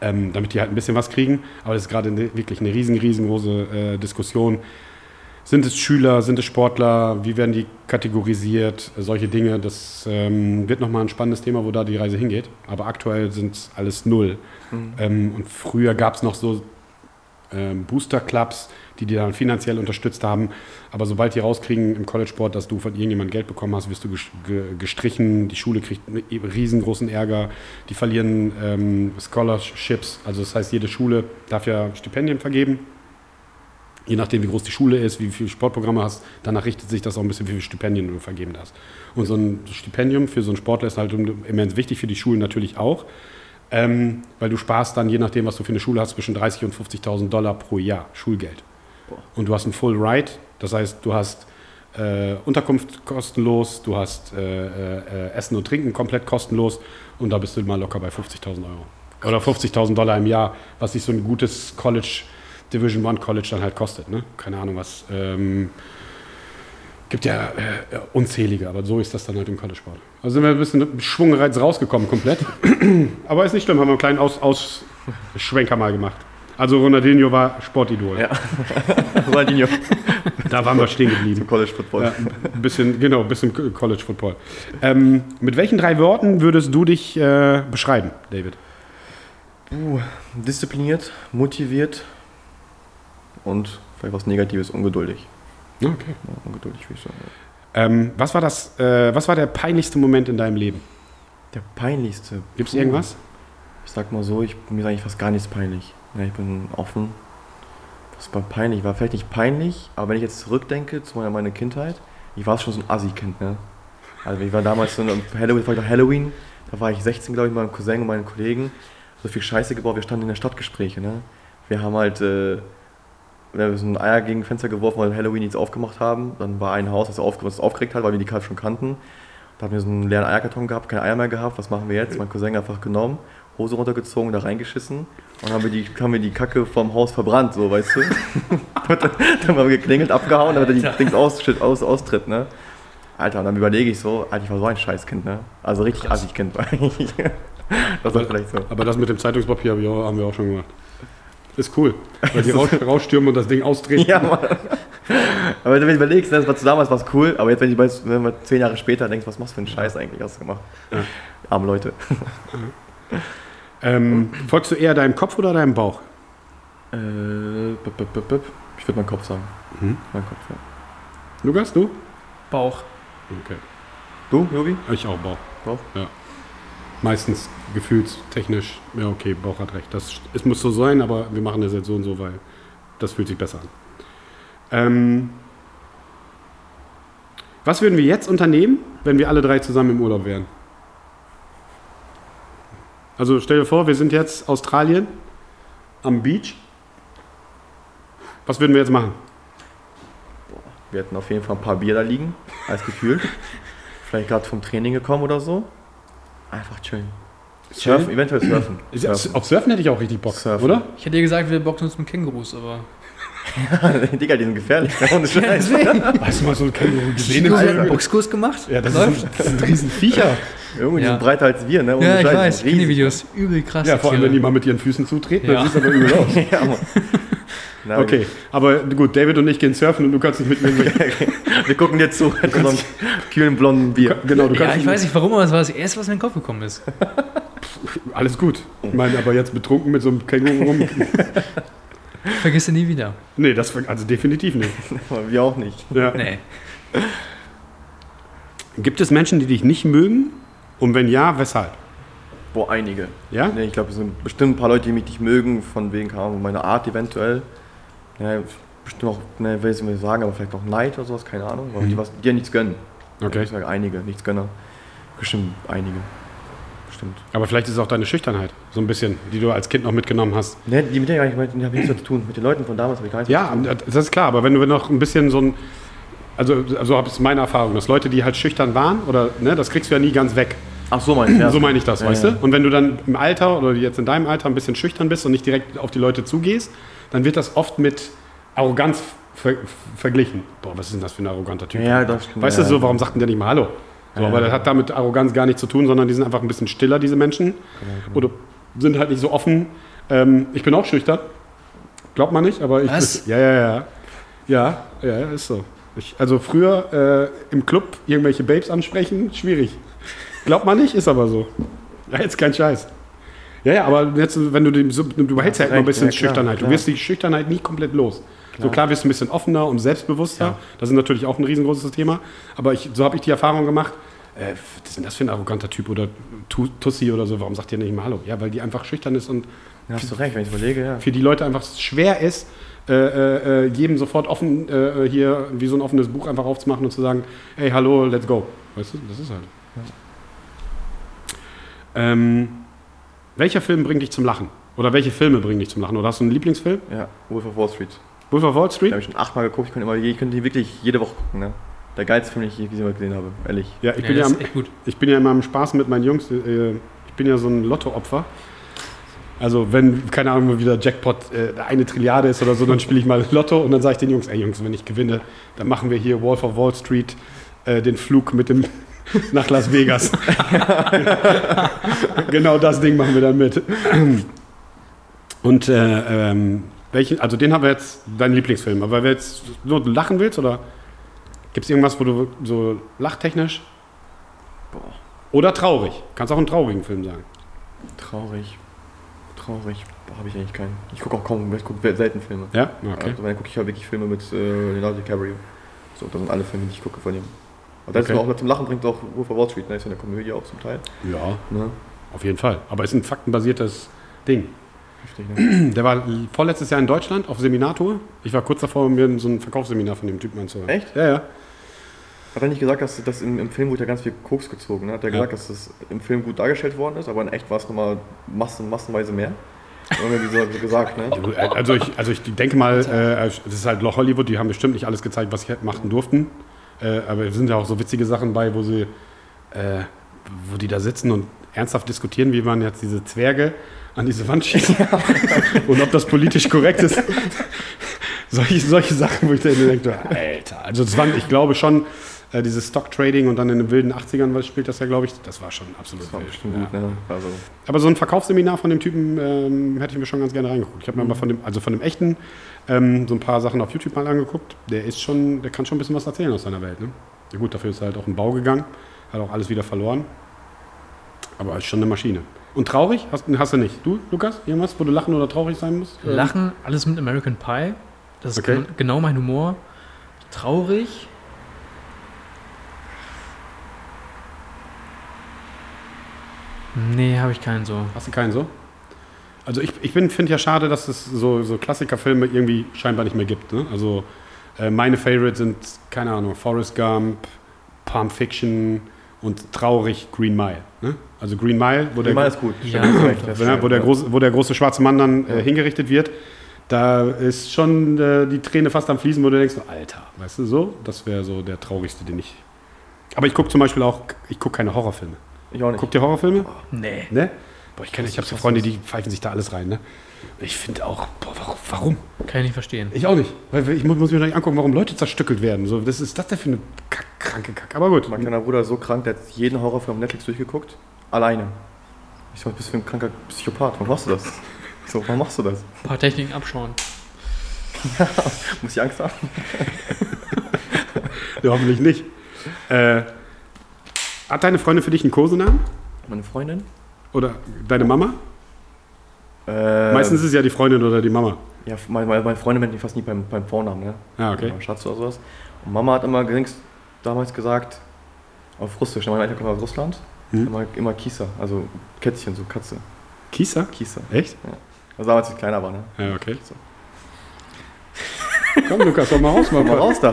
Ähm, damit die halt ein bisschen was kriegen. Aber das ist gerade eine, wirklich eine riesen, riesengroße äh, Diskussion. Sind es Schüler, sind es Sportler, wie werden die kategorisiert, äh, solche Dinge. Das ähm, wird nochmal ein spannendes Thema, wo da die Reise hingeht. Aber aktuell sind es alles null. Ähm, und früher gab es noch so ähm, Booster-Clubs, die die dann finanziell unterstützt haben. Aber sobald die rauskriegen im College-Sport, dass du von irgendjemandem Geld bekommen hast, wirst du ges- ge gestrichen. Die Schule kriegt einen riesengroßen Ärger. Die verlieren ähm, Scholarships. Also das heißt, jede Schule darf ja Stipendien vergeben. Je nachdem, wie groß die Schule ist, wie viele Sportprogramme hast, danach richtet sich das auch ein bisschen, wie viele Stipendien du vergeben hast. Und so ein Stipendium für so einen Sportler ist halt immens wichtig, für die Schulen natürlich auch. Ähm, weil du sparst dann, je nachdem, was du für eine Schule hast, zwischen 30.000 und 50.000 Dollar pro Jahr Schulgeld. Und du hast ein Full Ride, das heißt, du hast äh, Unterkunft kostenlos, du hast äh, äh, Essen und Trinken komplett kostenlos und da bist du mal locker bei 50.000 Euro. Oder 50.000 Dollar im Jahr, was sich so ein gutes College, Division One College dann halt kostet. Ne? Keine Ahnung was. Ähm, gibt ja äh, äh, unzählige, aber so ist das dann halt im College-Sport. Also sind wir ein bisschen schwungreiz rausgekommen komplett. aber ist nicht schlimm, haben wir einen kleinen Aus Ausschwenker mal gemacht. Also Ronaldinho war Sportidol.
Ja. Ronaldinho
Da waren wir stehen geblieben.
im College Football.
Ja, ein bisschen, genau, ein bisschen College Football. Ähm, mit welchen drei Worten würdest du dich äh, beschreiben, David?
Uh, diszipliniert, motiviert und vielleicht was Negatives, ungeduldig.
Okay.
Ja, ungeduldig würde ich sagen.
Ähm, was, war das, äh, was war der peinlichste Moment in deinem Leben?
Der peinlichste.
Gibt es irgendwas?
Ich sag mal so, ich, mir ist eigentlich fast gar nichts peinlich. Ja, ich bin offen. Das war peinlich, war vielleicht nicht peinlich, aber wenn ich jetzt zurückdenke zu meiner, meiner Kindheit, ich war schon so ein Assi-Kind, ne? Also ich war damals so ein Halloween, war ich Halloween, da war ich 16, glaube ich, mit meinem Cousin und meinen Kollegen. So viel Scheiße gebaut, wir standen in der Stadtgespräche, ne? Wir haben halt äh, wir haben so ein Eier gegen Fenster geworfen, weil Halloween nichts aufgemacht haben. Dann war ein Haus, das aufgeregt hat, weil wir die Karte schon kannten. Da hatten wir so einen leeren Eierkarton gehabt, keine Eier mehr gehabt. Was machen wir jetzt? Mein Cousin einfach genommen, Hose runtergezogen, da reingeschissen. Und haben wir die, haben wir die Kacke vom Haus verbrannt, so, weißt du? dann haben wir geklingelt, abgehauen, damit er die Dings aus, aus, austritt, ne? Alter, und dann überlege ich so, Alter, ich war so ein Scheißkind, ne? Also richtig assig Kind war ich. das war vielleicht so.
Aber das mit dem Zeitungspapier haben wir auch schon gemacht. Ist cool. Weil die raus, rausstürmen und das Ding austreten.
Ja, Mann. Aber wenn du überlegst, ne, das war zu damals was cool, aber jetzt, wenn du weißt, wenn man zehn Jahre später denkst, was machst du für einen Scheiß eigentlich, hast du gemacht?
Ja.
Arme Leute.
Ähm, folgst du eher deinem Kopf oder deinem Bauch?
Äh, bip, bip, bip, bip. Ich würde meinen Kopf sagen.
Mhm.
Mein Kopf, ja.
Lukas, du?
Bauch.
Okay.
Du, Jogi?
Ich auch Bauch.
Bauch?
Ja. Meistens gefühlstechnisch, ja okay, Bauch hat recht. Das, es muss so sein, aber wir machen das jetzt so und so, weil das fühlt sich besser an. Ähm, was würden wir jetzt unternehmen, wenn wir alle drei zusammen im Urlaub wären? Also stell dir vor, wir sind jetzt Australien am Beach. Was würden wir jetzt machen?
Wir hatten auf jeden Fall ein paar Bier da liegen, als Gefühl. Vielleicht gerade vom Training gekommen oder so. Einfach chillen. Surfen, eventuell surfen.
Ja- Auf Surfen hätte ich auch richtig Bock,
Surfen.
oder?
Ich hätte dir gesagt, wir boxen uns mit Kängurus, aber.
Digga, die sind gefährlich. Ohne Scheiß.
Hast du mal so ein Känguru gesehen?
Du hast
Alter.
einen Boxkurs gemacht?
Ja, das
Läuft.
sind, das sind Riesenviecher.
Irgendwie, die
Ja.
sind breiter als wir, ne? Ohne
Ja, ich
Scheiß.
weiß. Ich die. Videos. Übel krass.
Ja, vor allem,
Tiere.
wenn die mal mit ihren Füßen zutreten,
Ja.
dann sieht es aber übel aus.
ja, Mann. Na,
Okay, aber gut, David und ich gehen surfen und du kannst nicht mit mir gehen.
Wir gucken dir zu mit unserem kühlen blonden Bier.
Genau, du
Ja,
kannst
ich weiß nicht warum, aber es war das erste, was mir in den Kopf gekommen ist.
Alles gut. Ich meine, aber jetzt betrunken mit so einem Känguru rum.
Vergiss du nie wieder.
Nee, das also definitiv nicht.
Wir auch nicht.
Ja.
Nee.
Gibt es Menschen, die dich nicht mögen? Und wenn ja, weshalb?
Boah, einige.
Ja?
Nee, ich glaube, es sind bestimmt ein paar Leute, die mich nicht mögen, von wegen, keine Ahnung, meiner Art eventuell. Ja, bestimmt auch, ne, will ich nicht sagen, aber vielleicht auch Neid oder sowas, keine Ahnung. Weil die, was, ja nichts gönnen.
Okay.
Ich sage einige, nichts gönner. Bestimmt einige. Bestimmt.
Aber vielleicht ist es auch deine Schüchternheit, so ein bisschen, die du als Kind noch mitgenommen hast.
Ne, die mit denen habe ich, ich nichts mehr zu tun. Mit den Leuten von damals habe ich gar nichts
Ja,
zu tun.
das ist klar, aber wenn du noch ein bisschen so ein. Also, also habe ich meine Erfahrung, dass Leute, die halt schüchtern waren, oder ne, das kriegst du ja nie ganz weg.
Ach so, meinst du? Ja.
So meine ich das,
Ja,
weißt
ja.
du? Und wenn du dann im Alter oder jetzt in deinem Alter ein bisschen schüchtern bist und nicht direkt auf die Leute zugehst, dann wird das oft mit Arroganz ver verglichen. Boah, was ist denn das für ein arroganter Typ?
Ja, das stimmt.
Weißt
ja.
du, so, warum sagt denn der nicht mal Hallo? So, aber das hat damit Arroganz gar nichts zu tun, sondern die sind einfach ein bisschen stiller, diese Menschen.
Genau,
Oder sind halt nicht so offen. Ähm, ich bin auch schüchtern. Glaubt man nicht, aber ich.
Was?
Ja, ja, ja. Ja, ja, ist so. Ich, also früher äh, im Club irgendwelche Babes ansprechen, schwierig. Glaubt man nicht, ist aber so. Ja, jetzt kein Scheiß. Ja, ja, aber jetzt, wenn du den, du behältst ja
Hast
immer ein bisschen
ja, klar,
Schüchternheit. Du
klar.
wirst die Schüchternheit nie komplett los. So klar wirst du ein bisschen offener und selbstbewusster.
Ja.
Das ist natürlich auch ein riesengroßes Thema. Aber ich, so habe ich die Erfahrung gemacht. Äh, was ist denn das für ein arroganter Typ oder Tu- Tussi oder so? Warum sagt ihr nicht mal Hallo? Ja, weil die einfach schüchtern ist und
Ja, hast du recht, wenn ich überlege, ja.
für die Leute einfach schwer ist, äh, äh, äh, jedem sofort offen äh, hier wie so ein offenes Buch einfach aufzumachen und zu sagen, hey, hallo, let's go. Weißt du, das ist halt. Ähm, welcher Film bringt dich zum Lachen? Oder welche Filme bringen dich zum Lachen? Oder hast du einen Lieblingsfilm?
Ja, Wolf of Wall Street.
Wolf of Wall
Den
Street?
habe ich schon achtmal geguckt. Ich könnte, immer, ich könnte die wirklich jede Woche gucken. Ne? Der geilste Film, den ich je gesehen habe. Ehrlich.
Ja, ich
Ja,
bin ja, am, ich bin ja immer am Spaß mit meinen Jungs. Äh, ich bin ja so ein Lotto-Opfer. Also wenn, keine Ahnung, mal wieder Jackpot äh, eine Trilliarde ist oder so, dann spiele ich mal Lotto und dann sage ich den Jungs, ey Jungs, wenn ich gewinne, dann machen wir hier Wolf of Wall Street äh, den Flug mit dem nach Las Vegas. genau das Ding machen wir dann mit. Und äh, ähm, welchen, also den haben wir jetzt, dein Lieblingsfilm, aber wenn du jetzt nur lachen willst oder gibt es irgendwas, wo du so lachtechnisch
Boah,
oder traurig? Kannst auch einen traurigen Film sagen.
traurig. Traurig. Habe ich eigentlich keinen. Ich gucke auch kaum, ich gucke selten Filme.
Ja? Okay.
Also, wenn gucke ich halt wirklich Filme mit äh, Leonardo DiCaprio. So, das sind alle Filme, die ich gucke von ihm. Aber das
Okay.
ist auch zum Lachen bringt auch Wolf of Wall Street, ne? Ist ja eine Komödie auch zum Teil.
Ja,
Ne?
auf jeden Fall. Aber es ist ein faktenbasiertes Ding.
Heftig, ne?
Der war vorletztes Jahr in Deutschland auf Seminartour. Ich war kurz davor, mir so ein Verkaufsseminar von dem Typen anzuhören.
Echt?
Ja, ja.
Hat er nicht gesagt, dass das im, im Film wurde ja ganz viel Koks gezogen? Ne? Hat er
Ja.
gesagt, dass das im Film gut dargestellt worden ist, aber in echt war es nochmal massen, massenweise mehr? Irgendwie so, gesagt, ne?
Also ich, also ich denke mal, äh, das ist halt Loch Hollywood, die haben bestimmt nicht alles gezeigt, was sie machen durften. Äh, aber es sind ja auch so witzige Sachen bei, wo sie, äh, wo die da sitzen und ernsthaft diskutieren, wie man jetzt diese Zwerge an diese Wand schießt und ob das politisch korrekt ist. solche, solche Sachen, wo ich dann denke, Alter, also das waren, ich glaube schon, äh, dieses Stock-Trading und dann in den wilden 80ern, was spielt das ja, glaube ich, das war schon absolut
Das war
wild.
bestimmt
Ja.
ne? Also,
Aber so ein Verkaufsseminar von dem Typen ähm, hätte ich mir schon ganz gerne reingeguckt. Ich habe mir mal von dem, also von dem echten, ähm, so ein paar Sachen auf YouTube mal angeguckt. Der ist schon, der kann schon ein bisschen was erzählen aus seiner Welt. Ne? Ja gut, dafür ist er halt auch im Bau gegangen, hat auch alles wieder verloren. Aber ist schon eine Maschine. Und traurig? Hast, hast du nicht. Du, Lukas, irgendwas, wo du lachen oder traurig sein musst? Ähm,
Lachen, alles mit American Pie. Das ist
Okay.
gen genau mein Humor. Traurig. Nee, habe ich keinen so.
Hast du keinen so? Also ich, ich finde ja schade, dass es so, so Klassikerfilme irgendwie scheinbar nicht mehr gibt. Ne? Also äh, meine Favorites sind, keine Ahnung, Forrest Gump, Palm Fiction und traurig Green Mile. Ne? Also Green Mile, wo der,
Mal ist gut.
Ja.
Ja, wo, der
ja.
große, wo der große schwarze Mann dann äh, hingerichtet wird, da ist schon äh, die Träne fast am Fließen, wo du denkst, so, Alter, weißt du so? Das wäre so der traurigste, den ich... Aber ich gucke zum Beispiel auch, ich gucke keine Horrorfilme.
Ich auch nicht.
Guckt ihr Horrorfilme?
Nee.
Ne? Boah, ich kenne, ich habe so Freunde, die pfeifen sich da alles rein, ne? Ich finde auch, boah, warum?
Kann ich nicht verstehen.
Ich auch nicht. Weil ich muss, muss mir nicht angucken, warum Leute zerstückelt werden. So, was ist das denn für eine Kack, kranke Kack? Aber gut.
Mein kleiner Bruder ist so krank, der hat jeden Horrorfilm auf Netflix durchgeguckt. Alleine. Ich so, was bist du für ein kranker Psychopath? Warum machst du das? So, warum machst du das?
Ein paar Techniken abschauen.
Muss ich Angst haben?
Ja, hoffentlich nicht. Äh, hat deine Freundin für dich einen Kosenamen?
Meine Freundin?
Oder deine Mama?
Äh,
Meistens ist es ja die Freundin oder die Mama.
Ja, meine, meine Freundin nennt mich fast nie beim, beim Vornamen, ne?
Ah, okay.
Oder Schatz oder sowas. Und Mama hat immer geringst damals gesagt, auf Russisch, meine Eltern kommen aus Russland,
Mhm.
immer, immer Kisa, also Kätzchen, so Katze.
Kisa?
Kisa.
Echt?
Also damals, als ich kleiner war, ne?
Ja, okay.
So.
Komm, Lukas, komm mal raus. Mal
Mal raus da.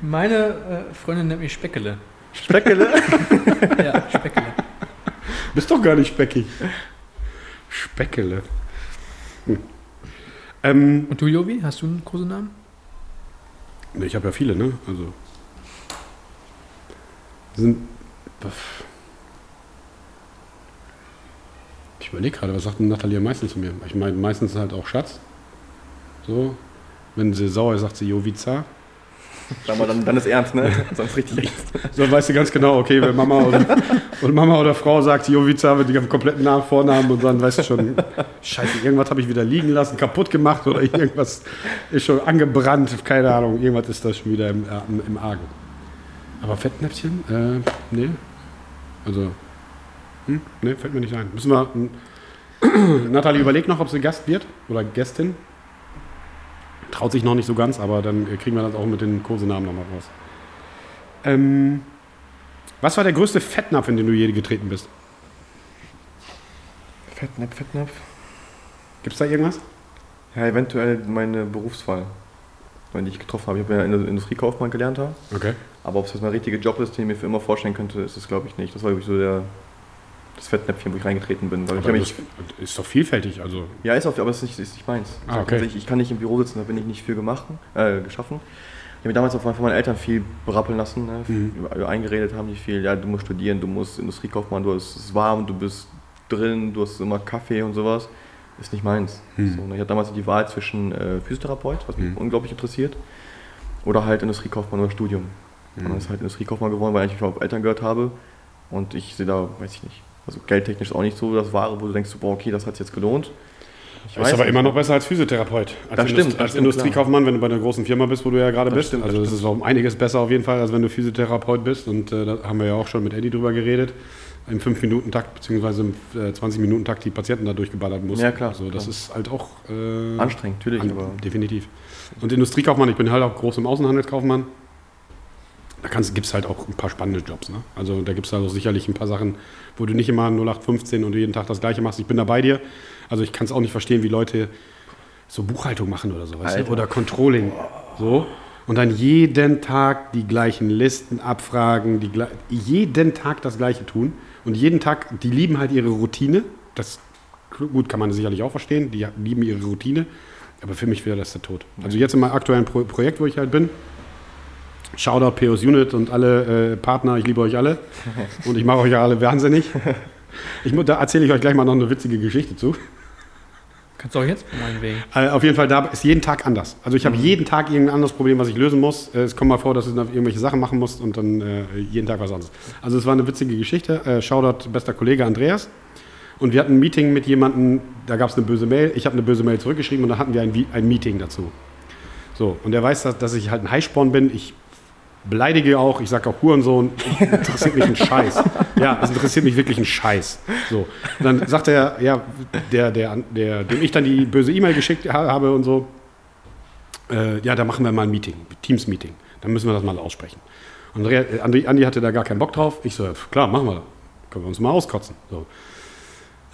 Meine äh, Freundin nennt mich Speckele.
Speckele.
Ja, Speckele.
Bist doch gar nicht speckig. Speckele. Hm. Ähm,
Und du, Jovi, hast du einen großen Namen?
Ne, Ich habe ja viele, ne? Also. Sind. Ich überlege gerade, was sagt denn Nathalie am meisten zu mir? Ich meine, meistens halt auch Schatz. So. Wenn sie sauer ist, sagt sie Jovica.
Sag mal, dann, dann ist ernst, ne? Sonst richtig ernst.
So weißt du ganz genau, okay, wenn Mama oder, oder Mama oder Frau sagt Jovica mit ihrem kompletten Namen, Vornamen und dann weißt du schon, scheiße, irgendwas habe ich wieder liegen lassen, kaputt gemacht oder irgendwas ist schon angebrannt, keine Ahnung, irgendwas ist da schon wieder im, äh, im, im Argen. Aber Fettnäpfchen? Äh, nee. Also, hm, nee, fällt mir nicht ein. Müssen wir. Hm. Nathalie überlegt noch, ob sie Gast wird oder Gästin. Traut sich noch nicht so ganz, aber dann kriegen wir das auch mit den Kosenamen nochmal raus. Ähm, was war der größte Fettnapf, in den du je getreten bist?
Fettnapf, Fettnapf.
Gibt es da irgendwas?
Ja, eventuell meine Berufswahl, die ich getroffen habe. Ich habe ja in der Industriekaufmann gelernt habe.
Okay.
Aber ob es das mein richtiger Job ist, den ich mir für immer vorstellen könnte, ist es glaube ich nicht. Das war glaube ich so der, das Fettnäpfchen, wo ich reingetreten bin. Weil ich
Aber das
mich,
ist doch vielfältig. Also,
ja, ist auf, aber es ist nicht, ist nicht meins.
Ah, okay.
Also ich, ich kann nicht im Büro sitzen, da bin ich nicht für gemacht, äh, geschaffen. Ich habe mir damals auch von meinen Eltern viel berappeln lassen, ne?
Mhm.
Eingeredet haben die viel, ja, du musst studieren, du musst Industriekaufmann, du hast, es ist warm, du bist drin, du hast immer Kaffee und sowas. Ist nicht meins.
Mhm.
So, ne? Ich hatte damals die Wahl zwischen äh, Physiotherapeut, was mich
Mhm.
unglaublich interessiert, oder halt Industriekaufmann oder Studium. Und dann ist halt Industriekaufmann geworden, weil ich auf Eltern gehört habe. Und ich sehe da, weiß ich nicht, also geldtechnisch ist auch nicht so das Wahre, wo du denkst, boah, okay, das hat jetzt gelohnt. Ich
ist aber immer noch besser als Physiotherapeut. Als,
Das stimmt, das
als
stimmt,
Industriekaufmann, wenn du bei einer großen Firma bist, wo du ja gerade
Das
bist.
stimmt, das
also, das
stimmt.
ist auch um einiges besser auf jeden Fall, als wenn du Physiotherapeut bist. Und äh, da haben wir ja auch schon mit Eddie drüber geredet. Im 5-Minuten-Takt, beziehungsweise im äh, 20-Minuten-Takt die Patienten da durchgeballert musst.
Ja, klar,
Also, das
klar.
ist halt auch. Äh,
Anstrengend, natürlich,
An,
aber
definitiv. Und Industriekaufmann, ich bin halt auch groß im Außenhandelskaufmann. Da gibt es halt auch ein paar spannende Jobs. Ne? Also da gibt es also sicherlich ein paar Sachen, wo du nicht immer 0815 und jeden Tag das Gleiche machst. Ich bin da bei dir. Also ich kann es auch nicht verstehen, wie Leute so Buchhaltung machen oder so, weißt du? oder Controlling. So. Und dann jeden Tag die gleichen Listen abfragen, die, jeden Tag das Gleiche tun. Und jeden Tag, die lieben halt ihre Routine. Das gut kann man sicherlich auch verstehen. Die lieben ihre Routine. Aber für mich wäre das der Tod. Also jetzt in meinem aktuellen Pro Projekt, wo ich halt bin, Shoutout POS Unit und alle äh, Partner, ich liebe euch alle. Und ich mache euch ja alle wahnsinnig. Ich, da erzähle ich euch gleich mal noch eine witzige Geschichte zu.
Kannst du auch jetzt meinetwegen.
Äh, auf jeden Fall, da ist jeden Tag anders. Also ich habe jeden Tag irgendein anderes Problem, was ich lösen muss. Äh, es kommt mal vor, dass du irgendwelche Sachen machen musst und dann äh, jeden Tag was anderes. Also es war eine witzige Geschichte. Äh, Shoutout bester Kollege Andreas. Und wir hatten ein Meeting mit jemandem, da gab es eine böse Mail. Ich habe eine böse Mail zurückgeschrieben und da hatten wir ein, ein Meeting dazu. So, und er weiß, dass, dass ich halt ein Heißsporn bin. Ich beleidige auch, ich sage auch Hurensohn, interessiert mich ein Scheiß. Ja, es interessiert mich wirklich ein Scheiß. So. Und dann sagt er, ja, der, der, der, dem ich dann die böse E-Mail geschickt ha- habe und so, äh, ja, da machen wir mal ein Meeting, Teams-Meeting. Dann müssen wir das mal aussprechen. Andrea- äh, Andi, Andi hatte da gar keinen Bock drauf. Ich so, klar, machen wir. Können wir uns mal auskotzen. So.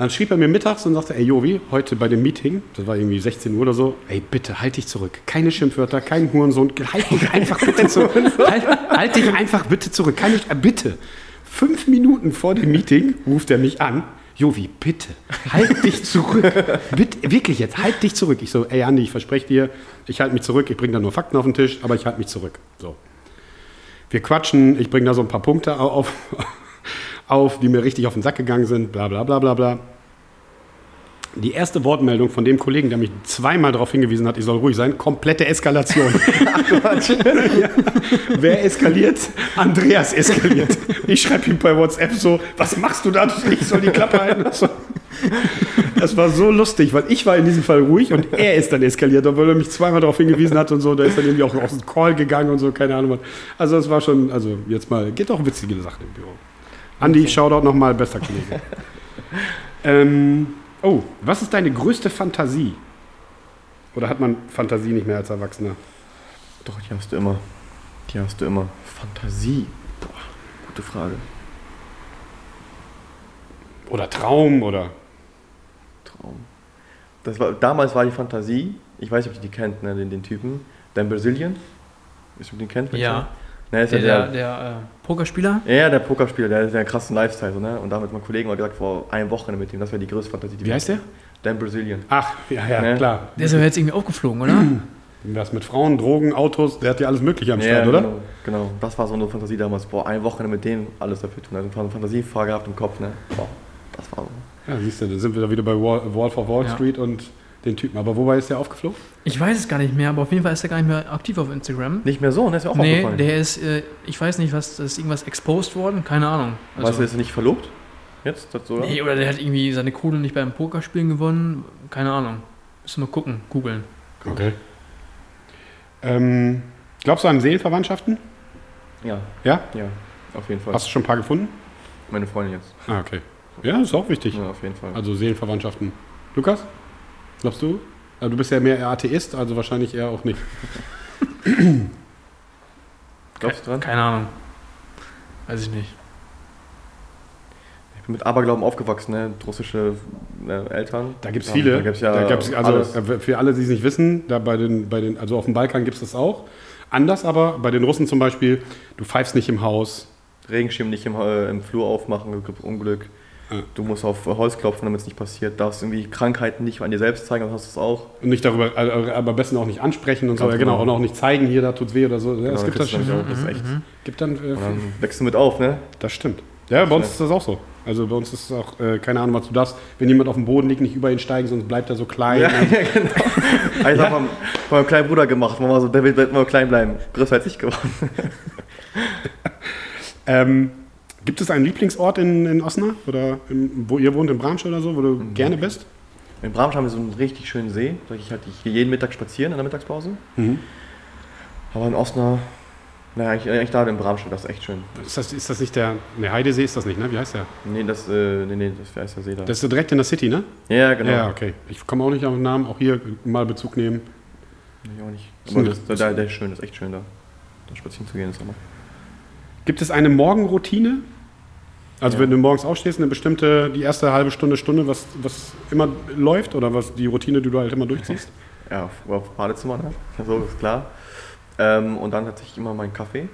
Dann schrieb er mir mittags und sagte, ey Jovi, heute bei dem Meeting, das war irgendwie 16 Uhr oder so, ey bitte, halt dich zurück. Keine Schimpfwörter, kein Hurensohn, halt dich einfach bitte zurück. Halt, halt dich einfach bitte zurück. Keine, äh, bitte. Fünf Minuten vor dem Meeting ruft er mich an. Jovi, bitte, halt dich zurück. Bitte, wirklich jetzt, halt dich zurück. Ich so, ey Andi, ich verspreche dir, ich halte mich zurück, ich bringe da nur Fakten auf den Tisch, aber ich halte mich zurück. So. Wir quatschen, ich bringe da so ein paar Punkte au- auf, auf, die mir richtig auf den Sack gegangen sind, bla bla bla bla bla. Die erste Wortmeldung von dem Kollegen, der mich zweimal darauf hingewiesen hat, ich soll ruhig sein, komplette Eskalation. ja. Wer eskaliert? Andreas eskaliert. Ich schreibe ihm bei WhatsApp so, was machst du da? Ich soll die Klappe halten. Das war so lustig, weil ich war in diesem Fall ruhig und er ist dann eskaliert, obwohl er mich zweimal darauf hingewiesen hat und so. Da ist dann irgendwie auch aus dem Call gegangen und so, keine Ahnung. Also es war schon, also jetzt mal, geht auch witzige Sachen im Büro. Andi, Shoutout nochmal, bester Kollege. ähm, oh, was ist deine größte Fantasie? Oder hat man Fantasie nicht mehr als Erwachsener?
Doch, die hast du immer. Die hast du immer. Fantasie. Boah, gute Frage.
Oder Traum oder.
Traum. Das war, damals war die Fantasie, ich weiß nicht, ob ihr die kennt, ne, den, den Typen, Dan Brazilian. Ist du den kennt?
Ja.
Ne, ist
Der,
ja
der, der äh, Pokerspieler?
Ja, der Pokerspieler, der hat einen krassen Lifestyle. So, ne? Und da hat mein Kollegen mal gesagt, vor einem Wochenende mit ihm, das wäre die größte Fantasie. die
Wie
wir
heißt der?
Dan Brazilian.
Ach, ja, ja,
Ne?
klar.
Der ist aber jetzt irgendwie aufgeflogen, oder?
Was mit Frauen, Drogen, Autos, der hat ja alles Mögliche am Start,
ja,
oder?
Genau, genau. Das war so eine Fantasie damals. Boah, ein Wochenende mit dem alles dafür tun. Also eine Fantasiefahr gehabt im Kopf, ne? Boah, das war so.
Ja, siehst du, da sind wir da wieder bei Wall, Wolf of Wall
Ja.
Street und den Typen. Aber wobei ist der aufgeflogen?
Ich weiß es gar nicht mehr, aber auf jeden Fall ist er gar nicht mehr aktiv auf Instagram.
Nicht mehr so, ne? Ist mir auch
nee,
aufgefallen.
der ist, äh, ich weiß nicht, was, da ist irgendwas exposed worden, keine Ahnung.
weißt du, ist er nicht verlobt? Jetzt? Das so, oder?
nee, oder der hat irgendwie seine Kohle nicht beim Pokerspielen gewonnen, keine Ahnung. Müssen wir mal gucken, googeln.
Okay. Ähm, glaubst du an Seelenverwandtschaften?
Ja,
Ja?
ja. Auf jeden Fall.
Hast du schon ein paar gefunden?
Meine Freundin jetzt.
Ah, okay. Ja, ist auch wichtig.
Ja, auf jeden Fall.
Also Seelenverwandtschaften. Lukas? Glaubst du? Also du bist ja mehr Atheist, also wahrscheinlich eher auch nicht.
Glaubst du dran?
Keine Ahnung. Weiß ich nicht.
Ich bin mit Aberglauben aufgewachsen, ne? Russische äh, Eltern.
Da gibt es viele.
Da gibt's ja
da gibt's, also
alles.
äh, für alle, die es nicht wissen, da bei den, bei den, also auf dem Balkan gibt es das auch. Anders aber, bei den Russen zum Beispiel, du pfeifst nicht im Haus.
Regenschirm nicht im, äh, im Flur aufmachen, Unglück.
Ja.
Du musst auf Holz klopfen, damit es nicht passiert. Darfst irgendwie Krankheiten nicht an dir selbst zeigen, dann hast du es auch.
Und nicht darüber, äh, aber am besten auch nicht ansprechen und so.
Ganz
Ja, genau.
genau.
Und auch nicht zeigen, hier, da tut's weh oder so. Ja,
Genau,
es gibt
dann
das
du
schon.
auch, das ist echt.
Gibt dann, äh,
dann wächst du mit auf, ne?
das stimmt. Ja, bei uns ist das auch so. Also bei uns ist es auch, äh, keine Ahnung, was du darfst, wenn jemand auf dem Boden liegt, nicht über ihn steigen, sonst bleibt er so klein.
Ja, ja genau. Ich
Ja.
hab von meinem kleinen Bruder gemacht, man war so, der will wird immer klein bleiben. Größer als ich geworden.
Ähm, gibt es einen Lieblingsort in, in Osnabrück oder im, wo ihr wohnt, in Bramsch oder so, wo du
Mhm.
gerne bist?
In Bramsch haben wir so einen richtig schönen See. Da ich halt ich gehe jeden Mittag spazieren in der Mittagspause. Aber in Osnabrück, naja, eigentlich, eigentlich da in Bramsch, das ist echt schön.
Ist das, ist das nicht der, ne, Heidesee ist das nicht, ne? Wie heißt der?
Nee, das, äh, nee, nee, das ist der See da.
Das ist so direkt in der City, ne?
ja, genau.
Ja, okay. Ich komme auch nicht auf den Namen, auch hier mal Bezug nehmen.
Nee, ich auch nicht. Aber
ein-
das, der, der ist schön, das ist echt schön da. Da spazieren zu gehen ist aber.
Gibt es eine Morgenroutine? Also
Ja.
wenn du morgens aufstehst, eine bestimmte, die erste halbe Stunde, Stunde, was, was immer läuft oder was die Routine, die du halt immer durchziehst?
Ja, auf, auf Badezimmer, ne? So ist klar. Ähm, und dann tatsächlich immer meinen Kaffee.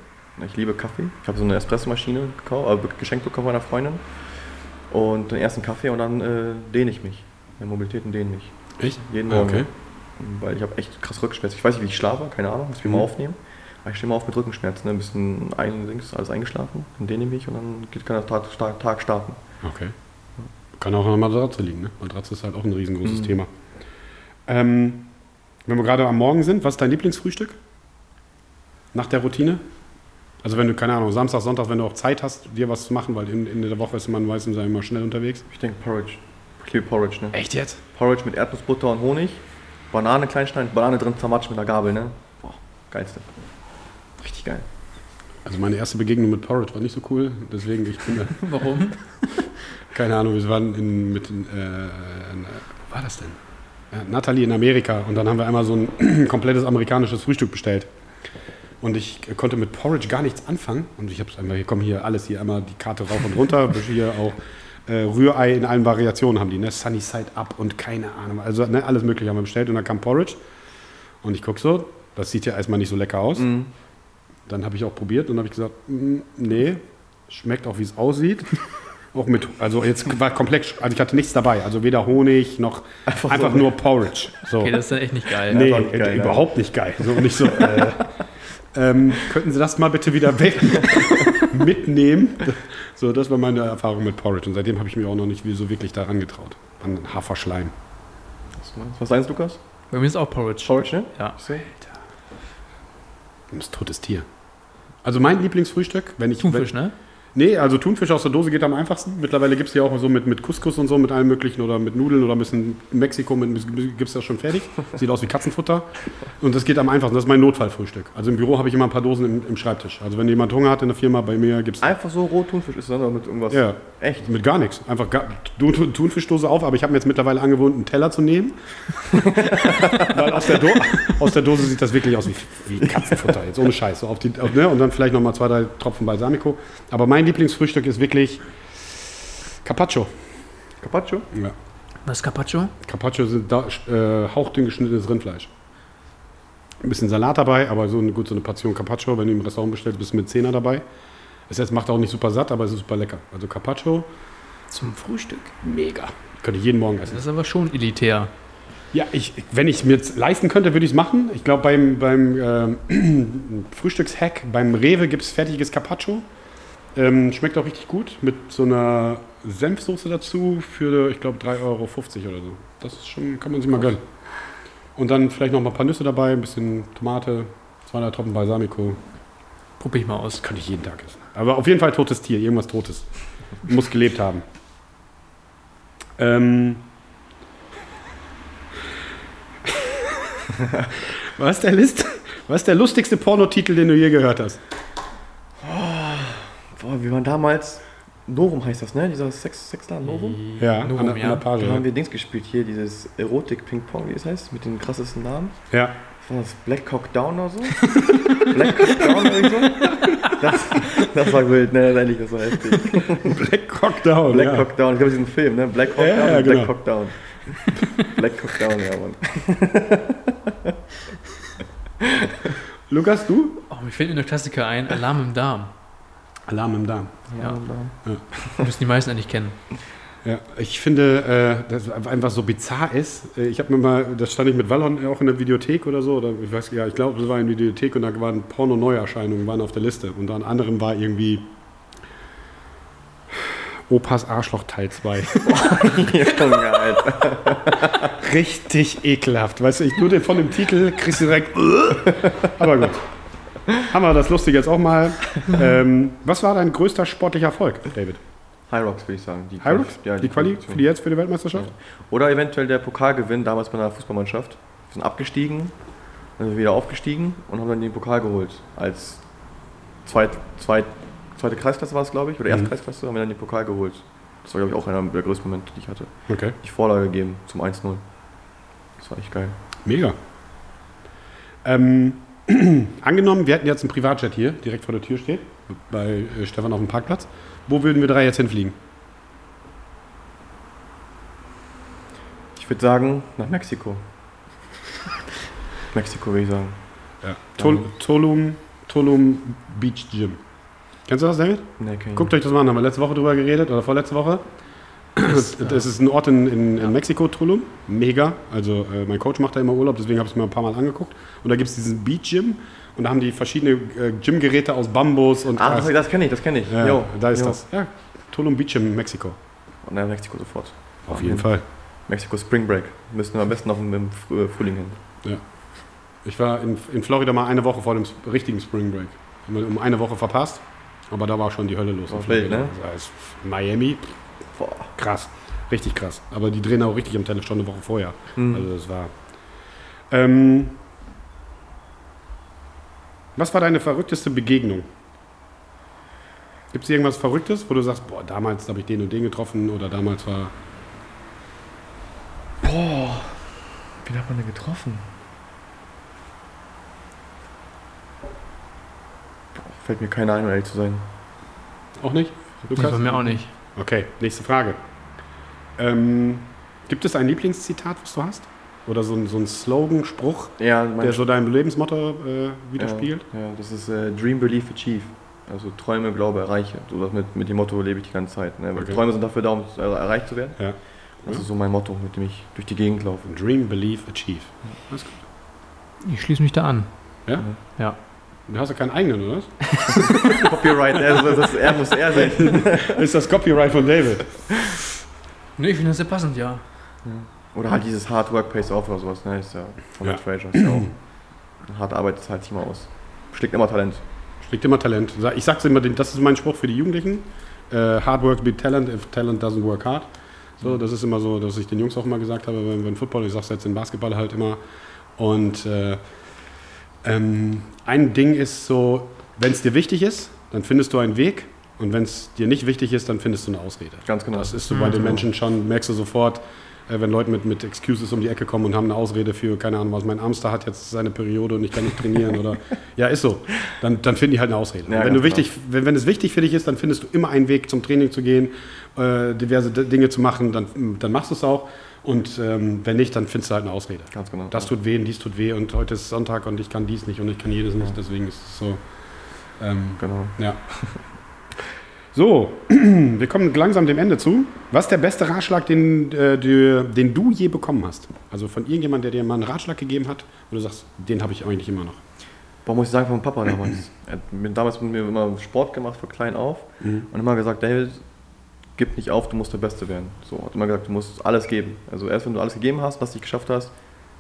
Ich liebe Kaffee. Ich habe so eine Espressomaschine äh, geschenkt bekommen von einer Freundin. Und den ersten Kaffee und dann äh, dehne ich mich. Meine Mobilitäten dehnen mich.
Echt?
Jeden Morgen.
okay.
Weil ich habe echt krass Rückenschmerzen. Ich weiß nicht, wie ich schlafe, keine Ahnung, muss ich mir
Mhm.
mal aufnehmen. Ich stehe mal auf mit Rückenschmerzen, ne? ein bisschen ein, links, alles eingeschlafen, dann dehne ich mich und dann geht, kann der Tag, Tag, Tag starten.
Okay. Kann auch an der Matratze liegen, ne? Matratze ist halt auch ein riesengroßes
Mhm.
Thema. Ähm, wenn wir gerade am Morgen sind, was ist dein Lieblingsfrühstück? Nach der Routine? Also wenn du, keine Ahnung, Samstag, Sonntag, wenn du auch Zeit hast, dir was zu machen, weil in, in der Woche ist man meistens immer schnell unterwegs.
Ich denke Porridge. Ich liebe Porridge, ne?
Echt jetzt?
Porridge mit Erdnussbutter und Honig, Banane kleinschneiden, Banane drin zermatschen mit einer Gabel, ne? Boah, geilste. Richtig geil.
Also meine erste Begegnung mit Porridge war nicht so cool, deswegen ich bin, da-
Warum?
keine Ahnung, wir waren in, mit, in, äh, wo war das denn? Ja, Natalie in Amerika und dann haben wir einmal so ein komplettes amerikanisches Frühstück bestellt. Und ich konnte mit Porridge gar nichts anfangen. Und ich habe es einfach, hier kommen hier alles, hier einmal die Karte rauf und runter, hier auch äh, Rührei in allen Variationen haben die, ne? Sunny Side Up und keine Ahnung. Also ne, alles mögliche haben wir bestellt und dann kam Porridge. Und ich gucke so, das sieht ja erstmal nicht so lecker aus.
Mhm.
Dann habe ich auch probiert und habe ich gesagt, "Mm, nee, schmeckt auch wie es aussieht. auch mit, also jetzt war komplex, also ich hatte nichts dabei, also weder Honig noch einfach,
so.
nur Porridge. So.
Okay, das ist dann echt nicht geil.
nee,
nicht geil,
äh,
ja.
überhaupt nicht geil. So nicht so. Äh, ähm, könnten Sie das mal bitte wieder weg mitnehmen? So, das war meine Erfahrung mit Porridge und seitdem habe ich mich auch noch nicht so wirklich daran getraut. An Haferschleim.
Was meinst du? Lukas?
Bei mir ist auch Porridge.
Porridge, ne?
Ja.
So.
Das ist ein totes Tier. Also mein Lieblingsfrühstück, wenn ich
Thunfisch,
wenn,
ne?
Nee, also Thunfisch aus der Dose geht am einfachsten. Mittlerweile gibt es die auch so mit, mit Couscous und so, mit allem möglichen oder mit Nudeln oder ein bisschen Mexiko gibt es das schon fertig. Sieht aus wie Katzenfutter. Und das geht am einfachsten. Das ist mein Notfallfrühstück. Also im Büro habe ich immer ein paar Dosen im, im Schreibtisch. Also wenn jemand Hunger hat in der Firma, bei mir gibt es
Einfach so roh Thunfisch ist dann oder mit irgendwas.
ja,
Echt?
mit gar nichts. Einfach gar, Thunfischdose auf, aber ich habe mir jetzt mittlerweile angewohnt, einen Teller zu nehmen. Weil aus der, Do aus der Dose sieht das wirklich aus wie, wie Katzenfutter, jetzt ohne Scheiß. So auf die, auf, ne? Und dann vielleicht nochmal zwei, drei Tropfen Balsamico. Aber mein Lieblingsfrühstück ist wirklich Carpaccio.
Carpaccio?
Ja.
Was ist Carpaccio?
Carpaccio sind da, äh, hauchdünn geschnittenes Rindfleisch. Ein bisschen Salat dabei, aber so eine, gut, so eine Portion Carpaccio, wenn du im Restaurant bestellst, bist du mit Zehner dabei. Es jetzt macht auch nicht super satt, aber es ist super lecker. Also Carpaccio,
Zum Frühstück.
mega. Könnte ich jeden Morgen essen.
Das ist aber schon elitär.
Ja, ich, wenn ich es mir jetzt leisten könnte, würde ich es machen. Ich glaube, beim, beim ähm, Frühstückshack, beim Rewe gibt es fertiges Carpaccio. Ähm, schmeckt auch richtig gut mit so einer Senfsoße dazu für, ich glaube, 3,50 Euro oder so. Das ist schon, kann man sich mal gönnen. Und dann vielleicht noch mal ein paar Nüsse dabei, ein bisschen Tomate, 200 Tropfen Balsamico.
Probier ich mal aus.
Das könnte ich jeden Tag essen. Aber auf jeden Fall totes Tier, irgendwas Totes. Muss gelebt haben. Ähm. Was ist der List? Was ist der lustigste Pornotitel, den du je gehört hast?
Boah, wir waren damals. Novum heißt das, ne? Dieser Sex Sexladen Novum.
Ja,
Novum,
an, der- an
ja.
der Page.
Da haben wir Dings gespielt hier, dieses Erotik-Ping-Pong, wie es heißt, mit den krassesten Namen.
Ja.
Was war das? Black Cock Down oder so? Black Cock Down oder so? Das, das war wild, ne? Ehrlich, das war heftig.
Black Cock Down.
Black
ja.
Cock Down, ich glaube, diesen Film, ne? Black Cock
Ja,
Down
ja,
und
genau.
Black Cock Down. Black Cock Down, ja, Mann.
Lukas, du?
Oh, mir fällt mir eine Klassiker ein. Alarm im Darm.
Alarm im Darm.
Ja.
Mann.
Müssen die meisten eigentlich kennen.
Ja, ich finde, äh, dass es einfach so bizarr ist. Äh, Ich habe mir mal, das stand ich mit Wallon auch in der Videothek oder so, oder ich weiß, ja, ich glaube, es war in der Videothek und da waren Porno-Neuerscheinungen, waren auf der Liste. Und unter anderem war irgendwie Opas Arschloch Teil 2.
Junge, Alter.
Richtig ekelhaft. Weißt du, ich nur den von dem Titel kriegst du direkt. Aber gut. Haben wir das Lustige jetzt auch mal. Ähm, was war dein größter sportlicher Erfolg, David?
High Rocks, würde ich sagen. Die
High Rocks?
Ja,
die Quali
Qualifikation.
für die jetzt für die Weltmeisterschaft?
Oder eventuell der Pokalgewinn damals bei einer Fußballmannschaft. Wir sind abgestiegen, dann sind wir wieder aufgestiegen und haben dann den Pokal geholt. Als zweit, zweit, zweite Kreisklasse war es, glaube ich, oder erste
Mhm.
Kreisklasse haben wir dann den Pokal geholt. Das war, glaube ich, auch einer der größten Momente, die ich hatte.
Okay.
Die Vorlage gegeben zum 1-0. Das war echt geil.
Mega. Ähm, angenommen, wir hätten jetzt einen Privatjet hier, direkt vor der Tür steht. bei äh, Stefan auf dem Parkplatz. Wo würden wir drei jetzt hinfliegen?
Ich würde sagen, nach Mexiko. Mexiko würde ich sagen.
Ja. Tol Tulum, Tulum Beach Gym. Kennst du das, David?
Nee, kenn ich
Guckt euch das mal an, haben wir letzte Woche drüber geredet oder vorletzte Woche. Das, das ist ein Ort in, in, in Mexiko, Tulum. Mega. Also äh, mein Coach macht da immer Urlaub, deswegen habe ich es mir ein paar Mal angeguckt. Und da gibt es diesen Beach Gym und da haben die verschiedene äh, Gymgeräte aus Bambus und
Ah, das, das kenne ich, das kenne ich.
ja,
Jo,
da ist
jo.
das. Ja, Tulum Beach Gym, Mexiko.
Und dann Mexiko sofort.
Auf jeden Fall.
Mexiko Spring Break. Müssen wir am besten noch im, äh, Frühling hin.
Ich war in, in Florida mal eine Woche vor dem richtigen Spring Break. Um eine Woche verpasst, aber da war schon die Hölle los. in
War ne?
Heißt, Miami,
Boah.
krass. Richtig krass. Aber die drehen auch richtig am Telefon eine Woche vorher.
Hm.
Also das war. Ähm, was war deine verrückteste Begegnung? Gibt es irgendwas Verrücktes, wo du sagst, boah, damals habe ich den und den getroffen oder damals war.
Boah. Wen hat man denn getroffen? Boah, fällt mir keiner ein, um ehrlich zu sein.
Auch nicht?
Nee, bei mir auch nicht.
Okay, nächste Frage. Ähm, gibt es ein Lieblingszitat, was du hast? Oder so ein, so ein Slogan, Spruch,
Ja,
der so dein Lebensmotto äh, widerspiegelt?
Ja, ja, das ist äh, Dream, Believe, Achieve. Also Träume, Glaube, Erreiche. So das mit, mit dem Motto lebe ich die ganze Zeit. Ne? Weil
Okay.
Träume sind dafür da, um er erreicht zu werden.
Ja.
Das ist so mein Motto, mit dem ich durch die Gegend laufe.
Dream, Believe, Achieve. Alles gut.
Ich schließe mich da an.
Ja?
Ja.
Du hast ja keinen eigenen, oder? was?
Copyright, also das er muss er sein.
ist das Copyright von David?
Nee, ich finde das sehr passend, ja.
Oder halt dieses Hard Work Pays Off oder sowas. Ne? Ist ja von
Ja.
Fraser. Ist ja auch, harte Arbeit zahlt sich immer aus. Schlägt immer Talent.
Schlägt immer Talent. Ich sag's immer, das ist mein Spruch für die Jugendlichen. Äh, hard work beat talent if talent doesn't work hard. So, das ist immer so, dass ich den Jungs auch immer gesagt habe, wenn, wenn Football, ich sag's jetzt in Basketball halt immer. Und äh, ähm, ein Ding ist so, wenn es dir wichtig ist, dann findest du einen Weg. Und wenn es dir nicht wichtig ist, dann findest du eine Ausrede.
Ganz genau.
Das ist so bei den Menschen schon, merkst du sofort, äh, wenn Leute mit, mit Excuses um die Ecke kommen und haben eine Ausrede für, keine Ahnung was, mein Hamster hat jetzt seine Periode und ich kann nicht trainieren oder, ja, ist so. Dann, dann finden die halt eine Ausrede.
Ja,
wenn, du wichtig, wenn, wenn es wichtig für dich ist, dann findest du immer einen Weg zum Training zu gehen, äh, diverse D Dinge zu machen, dann, dann machst du es auch. Und ähm, wenn nicht, dann findest du halt eine Ausrede.
Ganz genau.
Das tut weh und dies tut weh und heute ist Sonntag und ich kann dies nicht und ich kann jedes nicht, deswegen ist es so. Ähm,
Genau.
ja. So, wir kommen langsam dem Ende zu. Was ist der beste Ratschlag, den, äh, du- den du je bekommen hast? Also von irgendjemandem, der dir mal einen Ratschlag gegeben hat, wo du sagst, den habe ich eigentlich immer noch.
Boah, muss ich sagen, von Papa damals. Er hat damals mit mir immer Sport gemacht, von klein auf.
Mhm.
Und immer gesagt, David, gib nicht auf, du musst der Beste werden. So, hat immer gesagt, du musst alles geben. Also erst wenn du alles gegeben hast, was du geschafft hast,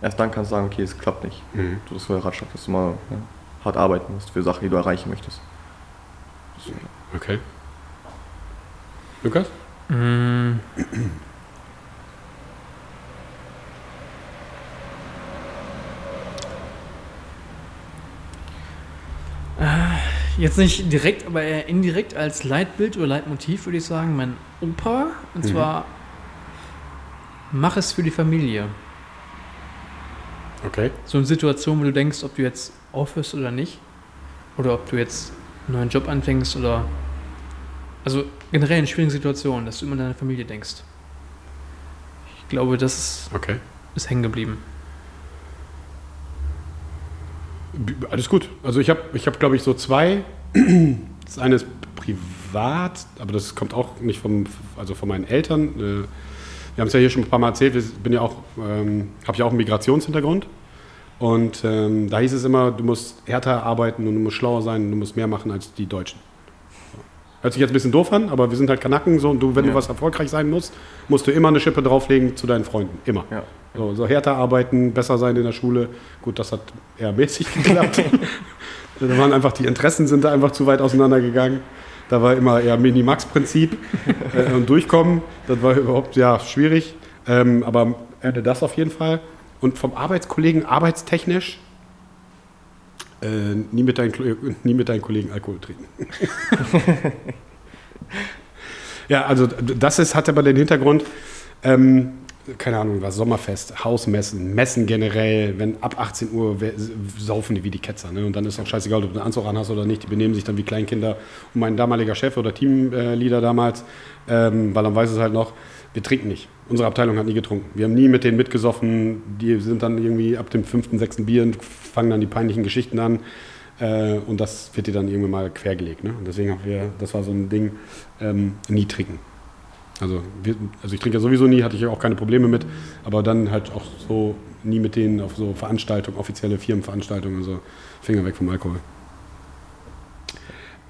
erst dann kannst du sagen, okay, es klappt nicht.
Mhm.
Du das ist der Ratschlag, dass du mal ja, hart arbeiten musst für Sachen, die du erreichen möchtest.
Okay. Lukas?
Mm. Jetzt nicht direkt, aber eher indirekt als Leitbild oder Leitmotiv würde ich sagen, mein Opa. Und
Mhm.
zwar, mach es für die Familie.
Okay.
So eine Situation, wo du denkst, ob du jetzt aufhörst oder nicht. Oder ob du jetzt einen neuen Job anfängst oder. Also generell in schwierigen Situationen, dass du immer an deine Familie denkst. Ich glaube, das
Okay.
ist hängen geblieben.
Alles gut. Also ich habe, ich hab, glaube ich, so zwei. Das eine ist privat, aber das kommt auch nicht vom, also von meinen Eltern. Äh, Wir haben es ja hier schon ein paar Mal erzählt. Ich bin ja auch, ähm, habe ja auch einen Migrationshintergrund. Und ähm, da hieß es immer, du musst härter arbeiten und du musst schlauer sein und du musst mehr machen als die Deutschen. Hört sich jetzt ein bisschen doof an, aber wir sind halt Kanaken so und du, wenn
Ja.
du was erfolgreich sein musst, musst du immer eine Schippe drauflegen zu deinen Freunden. Immer.
Ja.
So, so härter arbeiten, besser sein in der Schule. Gut, das hat eher mäßig geklappt. da waren einfach die Interessen sind da einfach zu weit auseinandergegangen. Da war immer eher Minimax-Prinzip äh, und durchkommen. Das war überhaupt ja schwierig. Ähm, aber Ende das auf jeden Fall. Und vom Arbeitskollegen arbeitstechnisch äh, nie, mit deinen, nie mit deinen Kollegen Alkohol trinken. ja, also das ist, hat aber den Hintergrund, ähm, keine Ahnung, was, Sommerfest, Hausmessen, Messen generell, wenn ab 18 Uhr saufen die wie die Ketzer. Ne? Und dann ist auch scheißegal, ob du einen Anzug anhast oder nicht. Die benehmen sich dann wie Kleinkinder. Und mein damaliger Chef oder Teamleader damals, ähm, weil dann weiß es halt noch, wir trinken nicht. Unsere Abteilung hat nie getrunken. Wir haben nie mit denen mitgesoffen. Die sind dann irgendwie ab dem fünften, sechsten Bier fangen dann die peinlichen Geschichten an. Äh, und das wird dir dann irgendwann mal quergelegt. Ne? Und deswegen haben wir, das war so ein Ding, ähm, nie trinken. Also, wir, also ich trinke ja sowieso nie, hatte ich ja auch keine Probleme mit, aber dann halt auch so nie mit denen auf so Veranstaltungen, offizielle Firmenveranstaltungen und so. Finger weg vom Alkohol.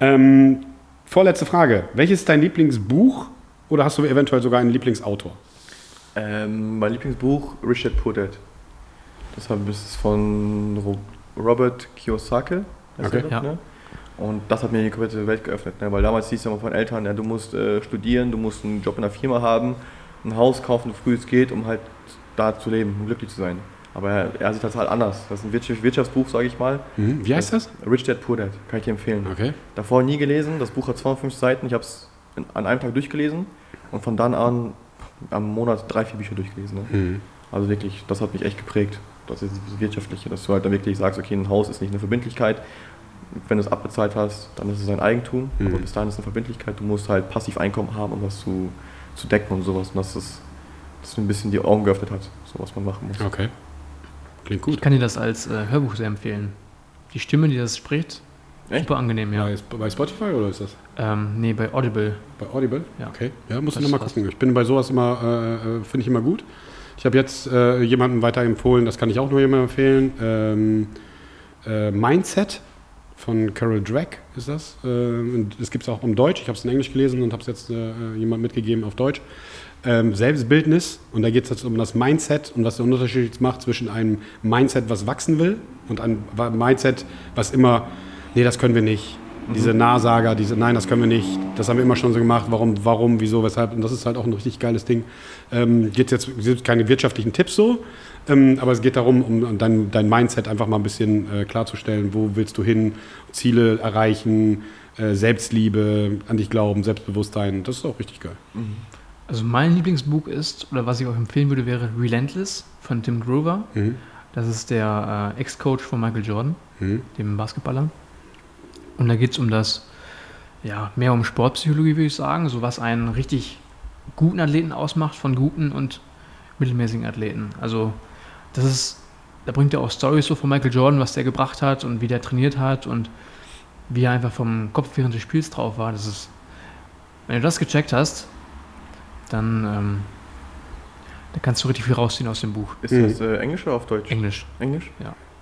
Ähm, vorletzte Frage. Welches ist dein Lieblingsbuch oder hast du eventuell sogar einen Lieblingsautor?
Ähm, mein Lieblingsbuch, Richard Puddett. Das ist von Ro Robert Kiyosaki.
Okay.
Ja.
Ne? Und das hat mir die komplette Welt geöffnet. Ne? Weil damals hieß es immer von Eltern, ja, du musst äh, studieren, du musst einen Job in einer Firma haben, ein Haus kaufen, so früh es geht, um halt da zu leben, um glücklich zu sein. Aber er, er sieht das halt anders. Das ist ein Wirtschafts- Wirtschaftsbuch, sage ich mal.
Mhm. Wie heißt das?
Rich Dad Poor Dad, kann ich dir empfehlen.
Okay.
Davor nie gelesen, das Buch hat 250 Seiten, ich habe es an einem Tag durchgelesen und von dann an am Monat drei, vier Bücher durchgelesen. Ne?
Mhm.
Also wirklich, das hat mich echt geprägt. Das ist dieses Wirtschaftliche, dass du halt dann wirklich sagst, okay, ein Haus ist nicht eine Verbindlichkeit. Wenn du es abbezahlt hast, dann ist es ein Eigentum.
Mhm.
Aber bis dahin ist es eine Verbindlichkeit. Du musst halt passiv Einkommen haben, um was zu, zu decken und sowas. Und das ist, das mir ein bisschen die Augen geöffnet hat, so was man machen muss.
Okay. Klingt
Ich
gut.
kann dir das als äh, Hörbuch sehr empfehlen. Die Stimme, die das spricht,
Echt?
super angenehm, ja.
Bei, bei Spotify oder ist das?
Ähm, nee, bei Audible.
Bei Audible?
Ja.
Okay. Ja, muss ich
Das
nochmal
passt.
gucken. Ich bin bei sowas immer, äh, äh, finde ich immer gut. Ich habe jetzt äh, jemanden weiterempfohlen, das kann ich auch nur jemandem empfehlen. Ähm, äh, Mindset von Carol Drake ist das. Äh, und das gibt es auch um Deutsch. Ich habe es in Englisch gelesen und habe es jetzt äh, jemand mitgegeben auf Deutsch. Ähm, Selbstbildnis und da geht es jetzt um das Mindset und was der Unterschied macht zwischen einem Mindset, was wachsen will und einem Mindset, was immer, nee, das können wir nicht. Diese Nahsager, diese, nein, das können wir nicht, das haben wir immer schon so gemacht, warum, warum, wieso, weshalb. Und das ist halt auch ein richtig geiles Ding. Ähm, geht jetzt es sind keine wirtschaftlichen Tipps so, ähm, aber es geht darum, um dein, dein Mindset einfach mal ein bisschen äh, klarzustellen, wo willst du hin, Ziele erreichen, äh, Selbstliebe, an dich glauben, Selbstbewusstsein. Das ist auch richtig geil.
Also mein Lieblingsbuch ist, oder was ich auch empfehlen würde, wäre Relentless von Tim Grover.
Mhm.
Das ist der äh, Ex-Coach von Michael Jordan,
Mhm.
dem Basketballer. Und da geht es um das, ja, mehr um Sportpsychologie, würde ich sagen, so was einen richtig guten Athleten ausmacht von guten und mittelmäßigen Athleten. Also das ist, da bringt er auch Stories so von Michael Jordan, was der gebracht hat und wie der trainiert hat und wie er einfach vom Kopf während des Spiels drauf war. Das ist, wenn du das gecheckt hast, dann, ähm, dann kannst du richtig viel rausziehen aus dem Buch.
Ist
Mhm.
das äh, Englisch oder auf Deutsch?
Englisch.
Englisch?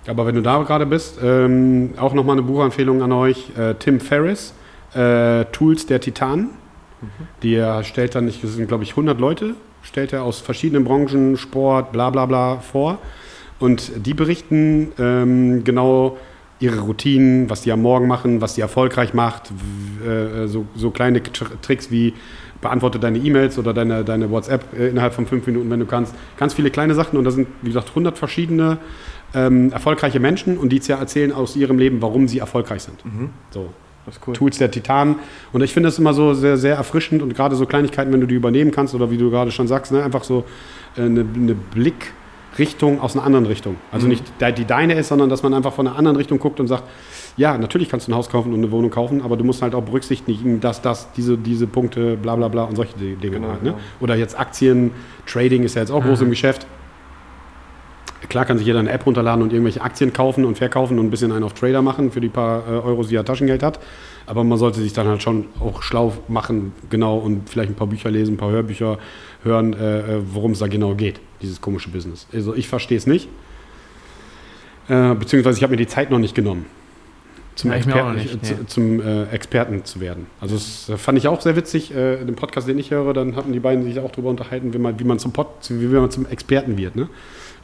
Aber wenn du da gerade bist, ähm, auch nochmal eine Buchempfehlung an euch. Äh, Tim Ferriss, äh, Tools der Titanen. Die er stellt dann, das sind glaube ich 100 Leute, stellt er aus verschiedenen Branchen, Sport, bla bla bla vor. Und die berichten ähm, genau ihre Routinen, was die am Morgen machen, was die erfolgreich macht. Äh, so, so kleine Tr Tricks wie beantworte deine E-Mails oder deine, deine WhatsApp äh, innerhalb von fünf Minuten, wenn du kannst. Ganz viele kleine Sachen und da sind, wie gesagt, 100 verschiedene ähm, erfolgreiche Menschen und die ja erzählen aus ihrem Leben, warum sie erfolgreich sind.
Mhm.
So,
Das ist cool.
Tools der Titanen. Und ich finde das immer so sehr, sehr erfrischend und gerade so Kleinigkeiten, wenn du die übernehmen kannst oder wie du gerade schon sagst, ne, einfach so äh, eine, eine Blickrichtung aus einer anderen Richtung. Also
Mhm.
nicht die deine ist, sondern dass man einfach von einer anderen Richtung guckt und sagt, ja, natürlich kannst du ein Haus kaufen und eine Wohnung kaufen, aber du musst halt auch berücksichtigen, dass das, diese, diese Punkte, bla bla bla und solche Dinge
Genau,
halt. Ne?
genau.
Oder jetzt Aktien, Trading ist ja jetzt auch groß im Geschäft. Klar kann sich jeder eine App runterladen und irgendwelche Aktien kaufen und verkaufen und ein bisschen einen auf Trader machen für die paar äh, Euros, die er Taschengeld hat. Aber man sollte sich dann halt schon auch schlau machen, genau, und vielleicht ein paar Bücher lesen, ein paar Hörbücher hören, äh, äh, worum es da genau geht, dieses komische Business. Also ich verstehe es nicht. Äh, beziehungsweise ich habe mir die Zeit noch nicht genommen, zum,
Ja,
Experten,
nicht,
zu,
nee.
zum äh, Experten zu werden. Also das äh, fand ich auch sehr witzig. Äh, in dem Podcast, den ich höre, dann hatten die beiden sich auch darüber unterhalten, wie man, wie man, zum, Pod, wie man zum Experten wird. Ne?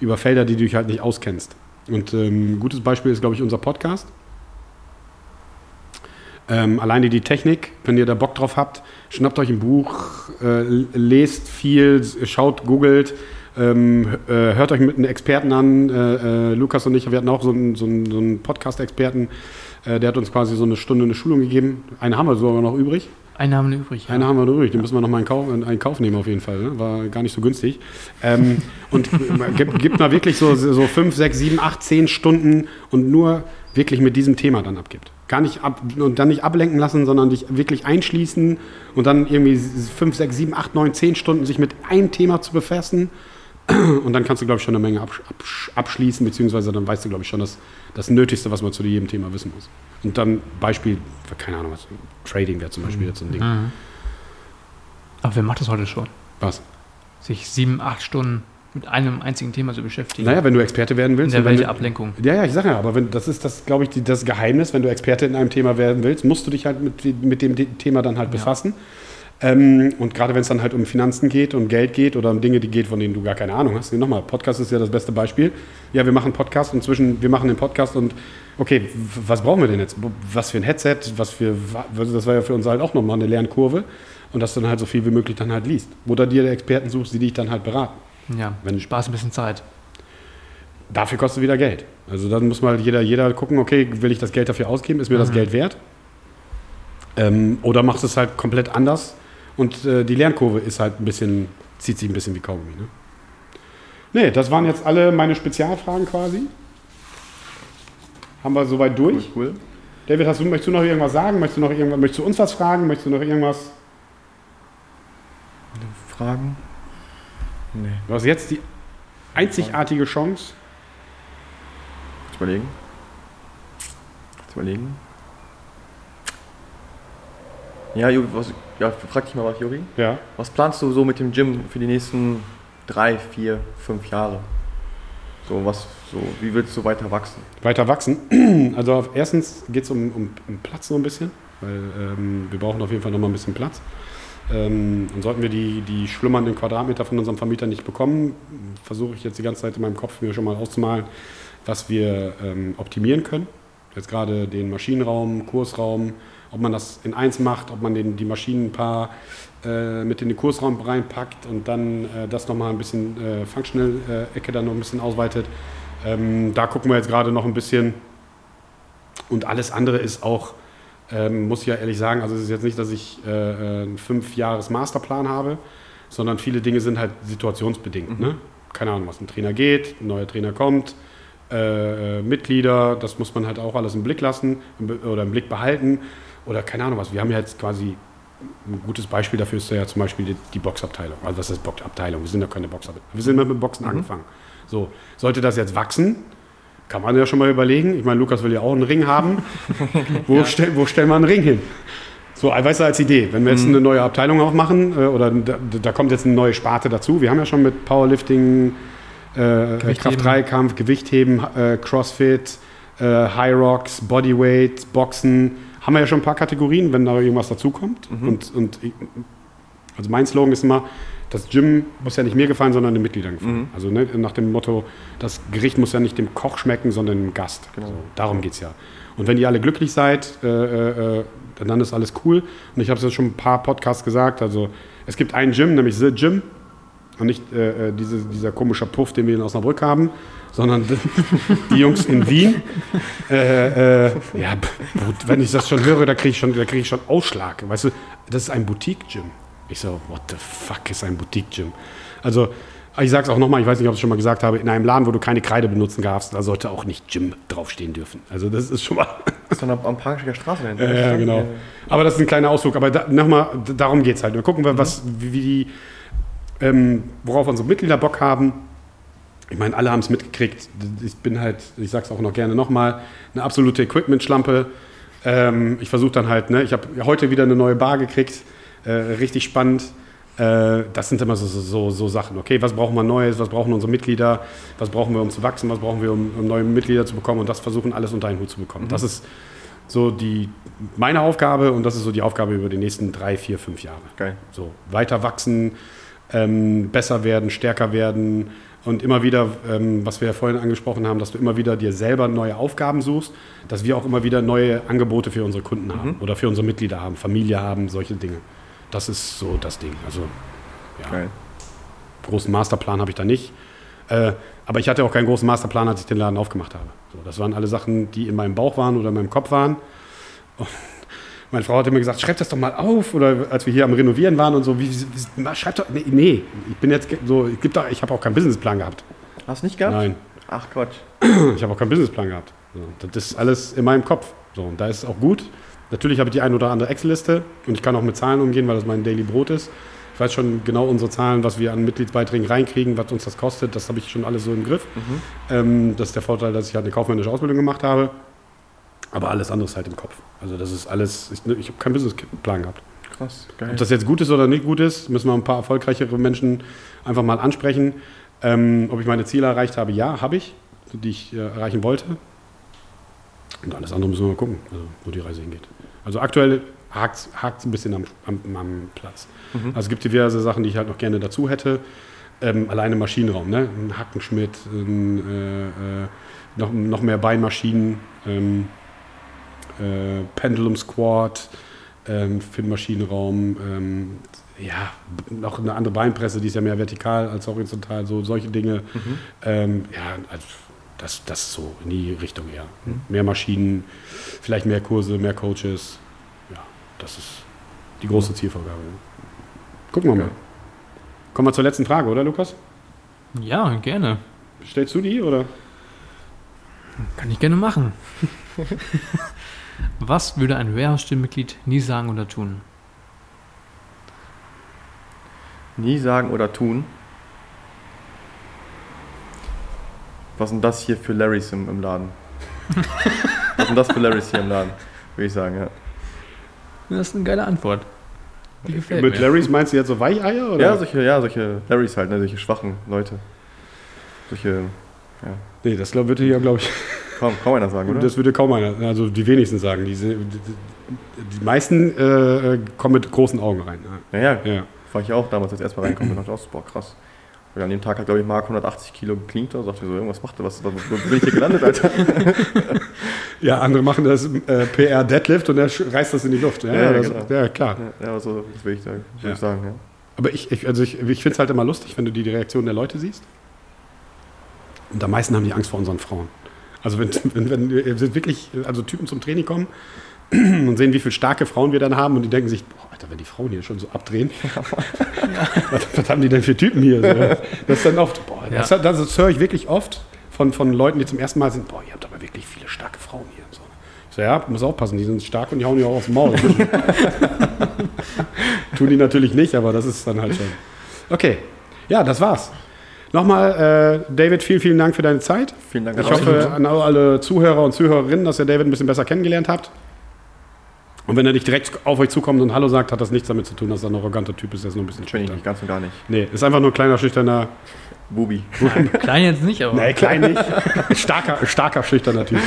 Über Felder, die du dich halt nicht auskennst. Und ähm, ein gutes Beispiel ist, glaube ich, unser Podcast. Ähm, alleine die Technik, wenn ihr da Bock drauf habt, schnappt euch ein Buch, äh, lest viel, schaut, googelt, ähm, äh, hört euch mit einem Experten an. Äh, äh, Lukas und ich, wir hatten auch so einen, so einen, so einen Podcast-Experten, äh, der hat uns quasi so eine Stunde eine Schulung gegeben. Eine haben wir sogar noch übrig.
Eine haben wir übrig.
Eine haben wir übrig, den müssen wir noch mal in Kauf, in einen Kauf nehmen auf jeden Fall. Ne? War gar nicht so günstig. Ähm, und gibt, gibt mal wirklich so, so fünf, sechs, sieben, acht, zehn Stunden und nur wirklich mit diesem Thema dann abgibt. Gar nicht ab, und dann nicht ablenken lassen, sondern dich wirklich einschließen und dann irgendwie fünf, sechs, sieben, acht, neun, zehn Stunden sich mit einem Thema zu befassen. Und dann kannst du, glaube ich, schon eine Menge absch absch abschließen, beziehungsweise dann weißt du, glaube ich, schon das, das Nötigste, was man zu jedem Thema wissen muss. Und dann Beispiel, keine Ahnung, was, Trading wäre zum Beispiel jetzt so ein Ding.
Mhm. Aber wer macht das heute schon?
Was?
Sich sieben, acht Stunden mit einem einzigen Thema zu beschäftigen.
Naja, wenn du Experte werden
in
willst.
der
und wenn
Welt der Ablenkung.
Ja, ja, ich sage ja, aber wenn, das ist das, glaube ich, die, das Geheimnis, wenn du Experte in einem Thema werden willst, musst du dich halt mit, mit dem De- Thema dann halt
Ja.
Ähm, und gerade wenn es dann halt um Finanzen geht, um Geld geht oder um Dinge, die geht, von denen du gar keine Ahnung hast. Nochmal, Podcast ist ja das beste Beispiel. Ja, wir machen Podcast und zwischen, wir machen den Podcast und okay, was brauchen wir denn jetzt? Was für ein Headset, was für, das war ja für uns halt auch nochmal eine Lernkurve. Und dass du dann halt so viel wie möglich dann halt liest. Oder dir Experten suchst, die dich dann halt beraten.
Ja,
Wenn-
Spaß ein bisschen Zeit.
dafür kostet wieder Geld. Also dann muss mal jeder, jeder gucken, okay, will ich das Geld dafür ausgeben, ist mir das
Mhm.
Geld wert? Ähm, oder machst es halt komplett anders und äh, die Lernkurve ist halt ein bisschen, zieht sich ein bisschen wie Kaugummi. Ne? Nee, das waren jetzt alle meine Spezialfragen quasi. Haben wir soweit durch.
Cool.
David, hast du, möchtest du noch irgendwas sagen? Möchtest du noch irgendwas, möchtest du uns was fragen? Möchtest du noch irgendwas?
Fragen? Nee.
Du hast jetzt die einzigartige Chance.
Kurz überlegen. Kurz überlegen. Ja, was, ja, frag dich mal was, Juri.
Ja.
Was planst du so mit dem Gym für die nächsten drei, vier, fünf Jahre? So, was, so, wie willst du weiter wachsen?
weiter wachsen. Also erstens geht es um, um, um Platz so ein bisschen, weil ähm, wir brauchen auf jeden Fall noch mal ein bisschen Platz. Ähm, und sollten wir die, die schlummernden Quadratmeter von unserem Vermieter nicht bekommen, versuche ich jetzt die ganze Zeit in meinem Kopf mir schon mal auszumalen, was wir ähm, optimieren können. Jetzt gerade den Maschinenraum, Kursraum, ob man das in eins macht, ob man den, die Maschinen ein paar äh, mit in den Kursraum reinpackt und dann äh, das nochmal ein bisschen äh, Functional-Ecke dann noch ein bisschen ausweitet. Ähm, da gucken wir jetzt gerade noch ein bisschen. Und alles andere ist auch, ähm, muss ich ja ehrlich sagen, also es ist jetzt nicht, dass ich äh, äh, einen fünf Jahres Masterplan habe, sondern viele Dinge sind halt situationsbedingt. Ne? Keine Ahnung, was ein Trainer geht, ein neuer Trainer kommt, äh, äh, Mitglieder, das muss man halt auch alles im Blick lassen im oder im Blick behalten. Oder keine Ahnung was. Wir haben ja jetzt quasi ein gutes Beispiel dafür ist ja zum Beispiel die, die Boxabteilung. Also was ist Boxabteilung? Wir sind ja keine Boxabteilung. Wir sind mit dem Boxen angefangen. So, sollte das jetzt wachsen, kann man ja schon mal überlegen. Ich meine, Lukas will ja auch einen Ring haben. wo, stell, wo stellen wir einen Ring hin? So, weißt du, als Idee, wenn wir jetzt eine neue Abteilung aufmachen äh, oder da, da kommt jetzt eine neue Sparte dazu. Wir haben ja schon mit Powerlifting, äh,
Gewichtheben.
Kraft-3-Kampf, Gewichtheben, äh, Crossfit, äh, High Rocks, Bodyweight, Boxen. Haben wir ja schon ein paar Kategorien, wenn da irgendwas dazukommt. Und, und ich- also mein Slogan ist immer, das Gym muss ja nicht mir gefallen, sondern den Mitgliedern gefallen. Also ne, nach dem Motto, das Gericht muss ja nicht dem Koch schmecken, sondern dem Gast.
Genau.
So, darum geht es ja. Und wenn ihr alle glücklich seid, äh, äh, äh, dann ist alles cool. Und ich habe es jetzt schon ein paar Podcasts gesagt. Also es gibt ein Gym, nämlich The Gym. Und nicht äh, äh, diese, dieser komische Puff, den wir in Osnabrück haben, sondern die, Jungs in Wien. Äh, äh, ja, wenn ich das schon höre, da kriege ich, schon- da krieg ich schon Ausschlag. Weißt du, das ist ein Boutique-Gym. Ich so, what the fuck ist ein Boutique-Gym? Also, ich sage es auch nochmal, ich weiß nicht, ob ich es schon mal gesagt habe, in einem Laden, wo du keine Kreide benutzen darfst, da sollte auch nicht Gym draufstehen dürfen. Also das ist schon mal...
Das ist dann am, Parksteiger Straße.
Ja, ja, genau. Aber das ist ein kleiner Ausflug. Aber da, nochmal, darum geht es halt. Wir gucken, wir, was, wie, wie die, ähm, worauf unsere Mitglieder Bock haben. Ich meine, alle haben es mitgekriegt. Ich bin halt, ich sag's auch noch gerne nochmal, eine absolute Equipment-Schlampe. Ähm, ich versuche dann halt, ne, ich habe heute wieder eine neue Bar gekriegt. Äh, richtig spannend. Äh, das sind immer so, so, so, Sachen. Okay, was brauchen wir Neues? Was brauchen unsere Mitglieder? Was brauchen wir, um zu wachsen? Was brauchen wir, um, um neue Mitglieder zu bekommen? Und das versuchen alles unter einen Hut zu bekommen. Das ist so die, meine Aufgabe und das ist so die Aufgabe über die nächsten drei, vier, fünf Jahre.
Geil.
So weiter wachsen, ähm, besser werden, stärker werden und immer wieder, ähm, was wir ja vorhin angesprochen haben, dass du immer wieder dir selber neue Aufgaben suchst, dass wir auch immer wieder neue Angebote für unsere Kunden haben oder für unsere Mitglieder haben, Familie haben, solche Dinge. Das ist so das Ding. Also ja,
Geil.
großen Masterplan habe ich da nicht. Äh, aber ich hatte auch keinen großen Masterplan, als ich den Laden aufgemacht habe. So, das waren alle Sachen, die in meinem Bauch waren oder in meinem Kopf waren. Meine Frau hat immer gesagt, schreib das doch mal auf. Oder als wir hier am Renovieren waren und so, wie, wie, schreib doch. Nee, nee, ich bin jetzt so, ich, ich habe auch keinen Businessplan gehabt.
Hast du nicht gehabt?
Nein.
Ach Quatsch.
Ich habe auch keinen Businessplan gehabt. So, das ist alles in meinem Kopf. So, und da ist es auch gut. Natürlich habe ich die ein oder andere Excel-Liste und ich kann auch mit Zahlen umgehen, weil das mein Daily Brot ist. Ich weiß schon genau unsere Zahlen, was wir an Mitgliedsbeiträgen reinkriegen, was uns das kostet. Das habe ich schon alles so im Griff. Ähm, das ist der Vorteil, dass ich halt eine kaufmännische Ausbildung gemacht habe. Aber alles andere ist halt im Kopf. Also das ist alles, ich, ich habe keinen Businessplan gehabt.
Krass, geil.
Ob das jetzt gut ist oder nicht gut ist, müssen wir ein paar erfolgreichere Menschen einfach mal ansprechen. Ähm, ob ich meine Ziele erreicht habe, ja, habe ich, die ich äh, erreichen wollte. Und alles andere müssen wir mal gucken, also, wo die Reise hingeht. Also aktuell hakt es ein bisschen am, am, am Platz. Also es gibt diverse Sachen, die ich halt noch gerne dazu hätte. Ähm, alleine Maschinenraum, ne? ein Hackenschmidt, ein, äh, äh, noch, noch mehr Beinmaschinen, ähm, äh, Pendulum Squat, ähm, für den Maschinenraum, ähm, ja, noch eine andere Beinpresse, die ist ja mehr vertikal als horizontal, so solche Dinge. Ähm, ja, also das, das so in die Richtung eher. Mehr Maschinen, vielleicht mehr Kurse, mehr Coaches. Ja, das ist die große Zielvorgabe. Gucken wir mal. Kommen wir zur letzten Frage, oder Lukas?
Ja, gerne.
Stellst du die oder?
Kann ich gerne machen. Was würde ein Warehouse-Stimmmitglied nie sagen oder tun?
Nie sagen oder tun. Was sind das hier für Larrys im, im Laden? Was sind das für Larrys hier im Laden? Würde ich sagen, ja.
Das ist eine geile Antwort. Die gefällt
Mit
mir.
Larrys meinst du jetzt so Weicheier? Oder?
Ja, solche, ja, solche Larrys halt, ne, solche schwachen Leute. Solche,
nee, das glaub, würde ja, glaube ich,
kaum, kaum einer sagen, oder?
das würde kaum einer, also die wenigsten sagen. Diese, die, die meisten äh, kommen mit großen Augen rein.
ja, ja,
Ja. ja.
war ich auch damals, als ich erstmal reinkomme und dachte, oh, boah, krass. Und an dem Tag hat, glaube ich, Marc 180 Kilo gecleant und sagte so, irgendwas macht er, was, was, wo bin ich hier gelandet, Alter?
Ja, andere machen das äh, PR Deadlift und er reißt das in die Luft. Ja,
Ja,
das,
genau.
ja klar.
Ja, ja, so, das will ich, sagen,
Ja.
ich sagen, ja.
Aber ich, ich, also ich, ich finde es halt immer lustig, wenn du die Reaktion der Leute siehst. Und am meisten haben die Angst vor unseren Frauen. Also wenn, wenn, wenn wirklich also Typen zum Training kommen und sehen, wie viele starke Frauen wir dann haben und die denken sich, boah, Alter, wenn die Frauen hier schon so abdrehen, was, was haben die denn für Typen hier? Das ist dann oft, boah, das,
Ja.
das, das höre ich wirklich oft von, von Leuten, die zum ersten Mal sind, boah, ihr habt aber wirklich viele starke Frauen hier. So. Ich so, ja, muss aufpassen, die sind stark und die hauen die auch aufs Maul. Tun die natürlich nicht, aber das ist dann halt schon. Okay, ja, das war's. Nochmal, äh, David, vielen, vielen Dank für deine Zeit.
Vielen Dank
Ich hoffe an alle Zuhörer und Zuhörerinnen, dass ihr David ein bisschen besser kennengelernt habt. Und wenn er nicht direkt auf euch zukommt und Hallo sagt, hat das nichts damit zu tun, dass er ein arroganter Typ ist, der ist nur ein bisschen schüchtern.
nicht, ganz und gar nicht.
Nee, ist einfach nur ein kleiner, schüchterner.
Bubi.
Klein jetzt nicht, aber.
Nee, klein nicht. starker, starker, schüchterner Typ.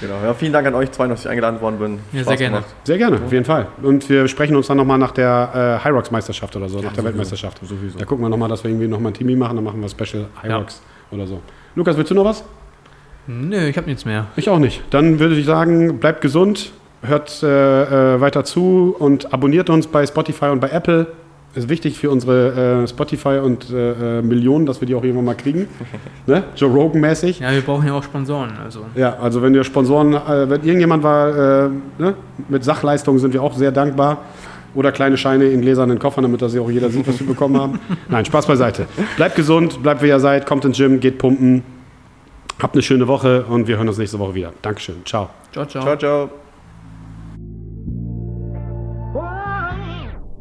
Genau. Ja, vielen Dank an euch zwei, dass ich eingeladen worden bin.
Ja, sehr gerne.
Sehr gerne, auf jeden Fall. Und wir sprechen uns dann nochmal nach der äh, High Rocks Meisterschaft oder so, nach der
sowieso.
Weltmeisterschaft. Da gucken wir nochmal, dass wir irgendwie nochmal ein Team machen, dann machen wir Special High Rocks oder so. Lukas, willst du noch was?
Nö, ich habe nichts mehr.
Ich auch nicht. Dann würde ich sagen, bleibt gesund, hört äh, äh, weiter zu und abonniert uns bei Spotify und bei Apple. Ist wichtig für unsere äh, Spotify und äh, äh, Millionen, dass wir die auch irgendwann mal kriegen. ne? Joe Rogan-mäßig.
Ja, wir brauchen ja auch Sponsoren. Also.
Ja, also wenn ihr Sponsoren, äh, wenn irgendjemand war, äh, ne? mit Sachleistungen sind wir auch sehr dankbar. Oder kleine Scheine in gläsernen Koffern, damit das ja auch jeder sieht, was wir bekommen haben. Nein, Spaß beiseite. Bleibt gesund, bleibt wie ihr seid, kommt ins Gym, geht pumpen. Habt eine schöne Woche und wir hören uns nächste Woche wieder. Dankeschön. Ciao.
Ciao, ciao.
Ciao, ciao.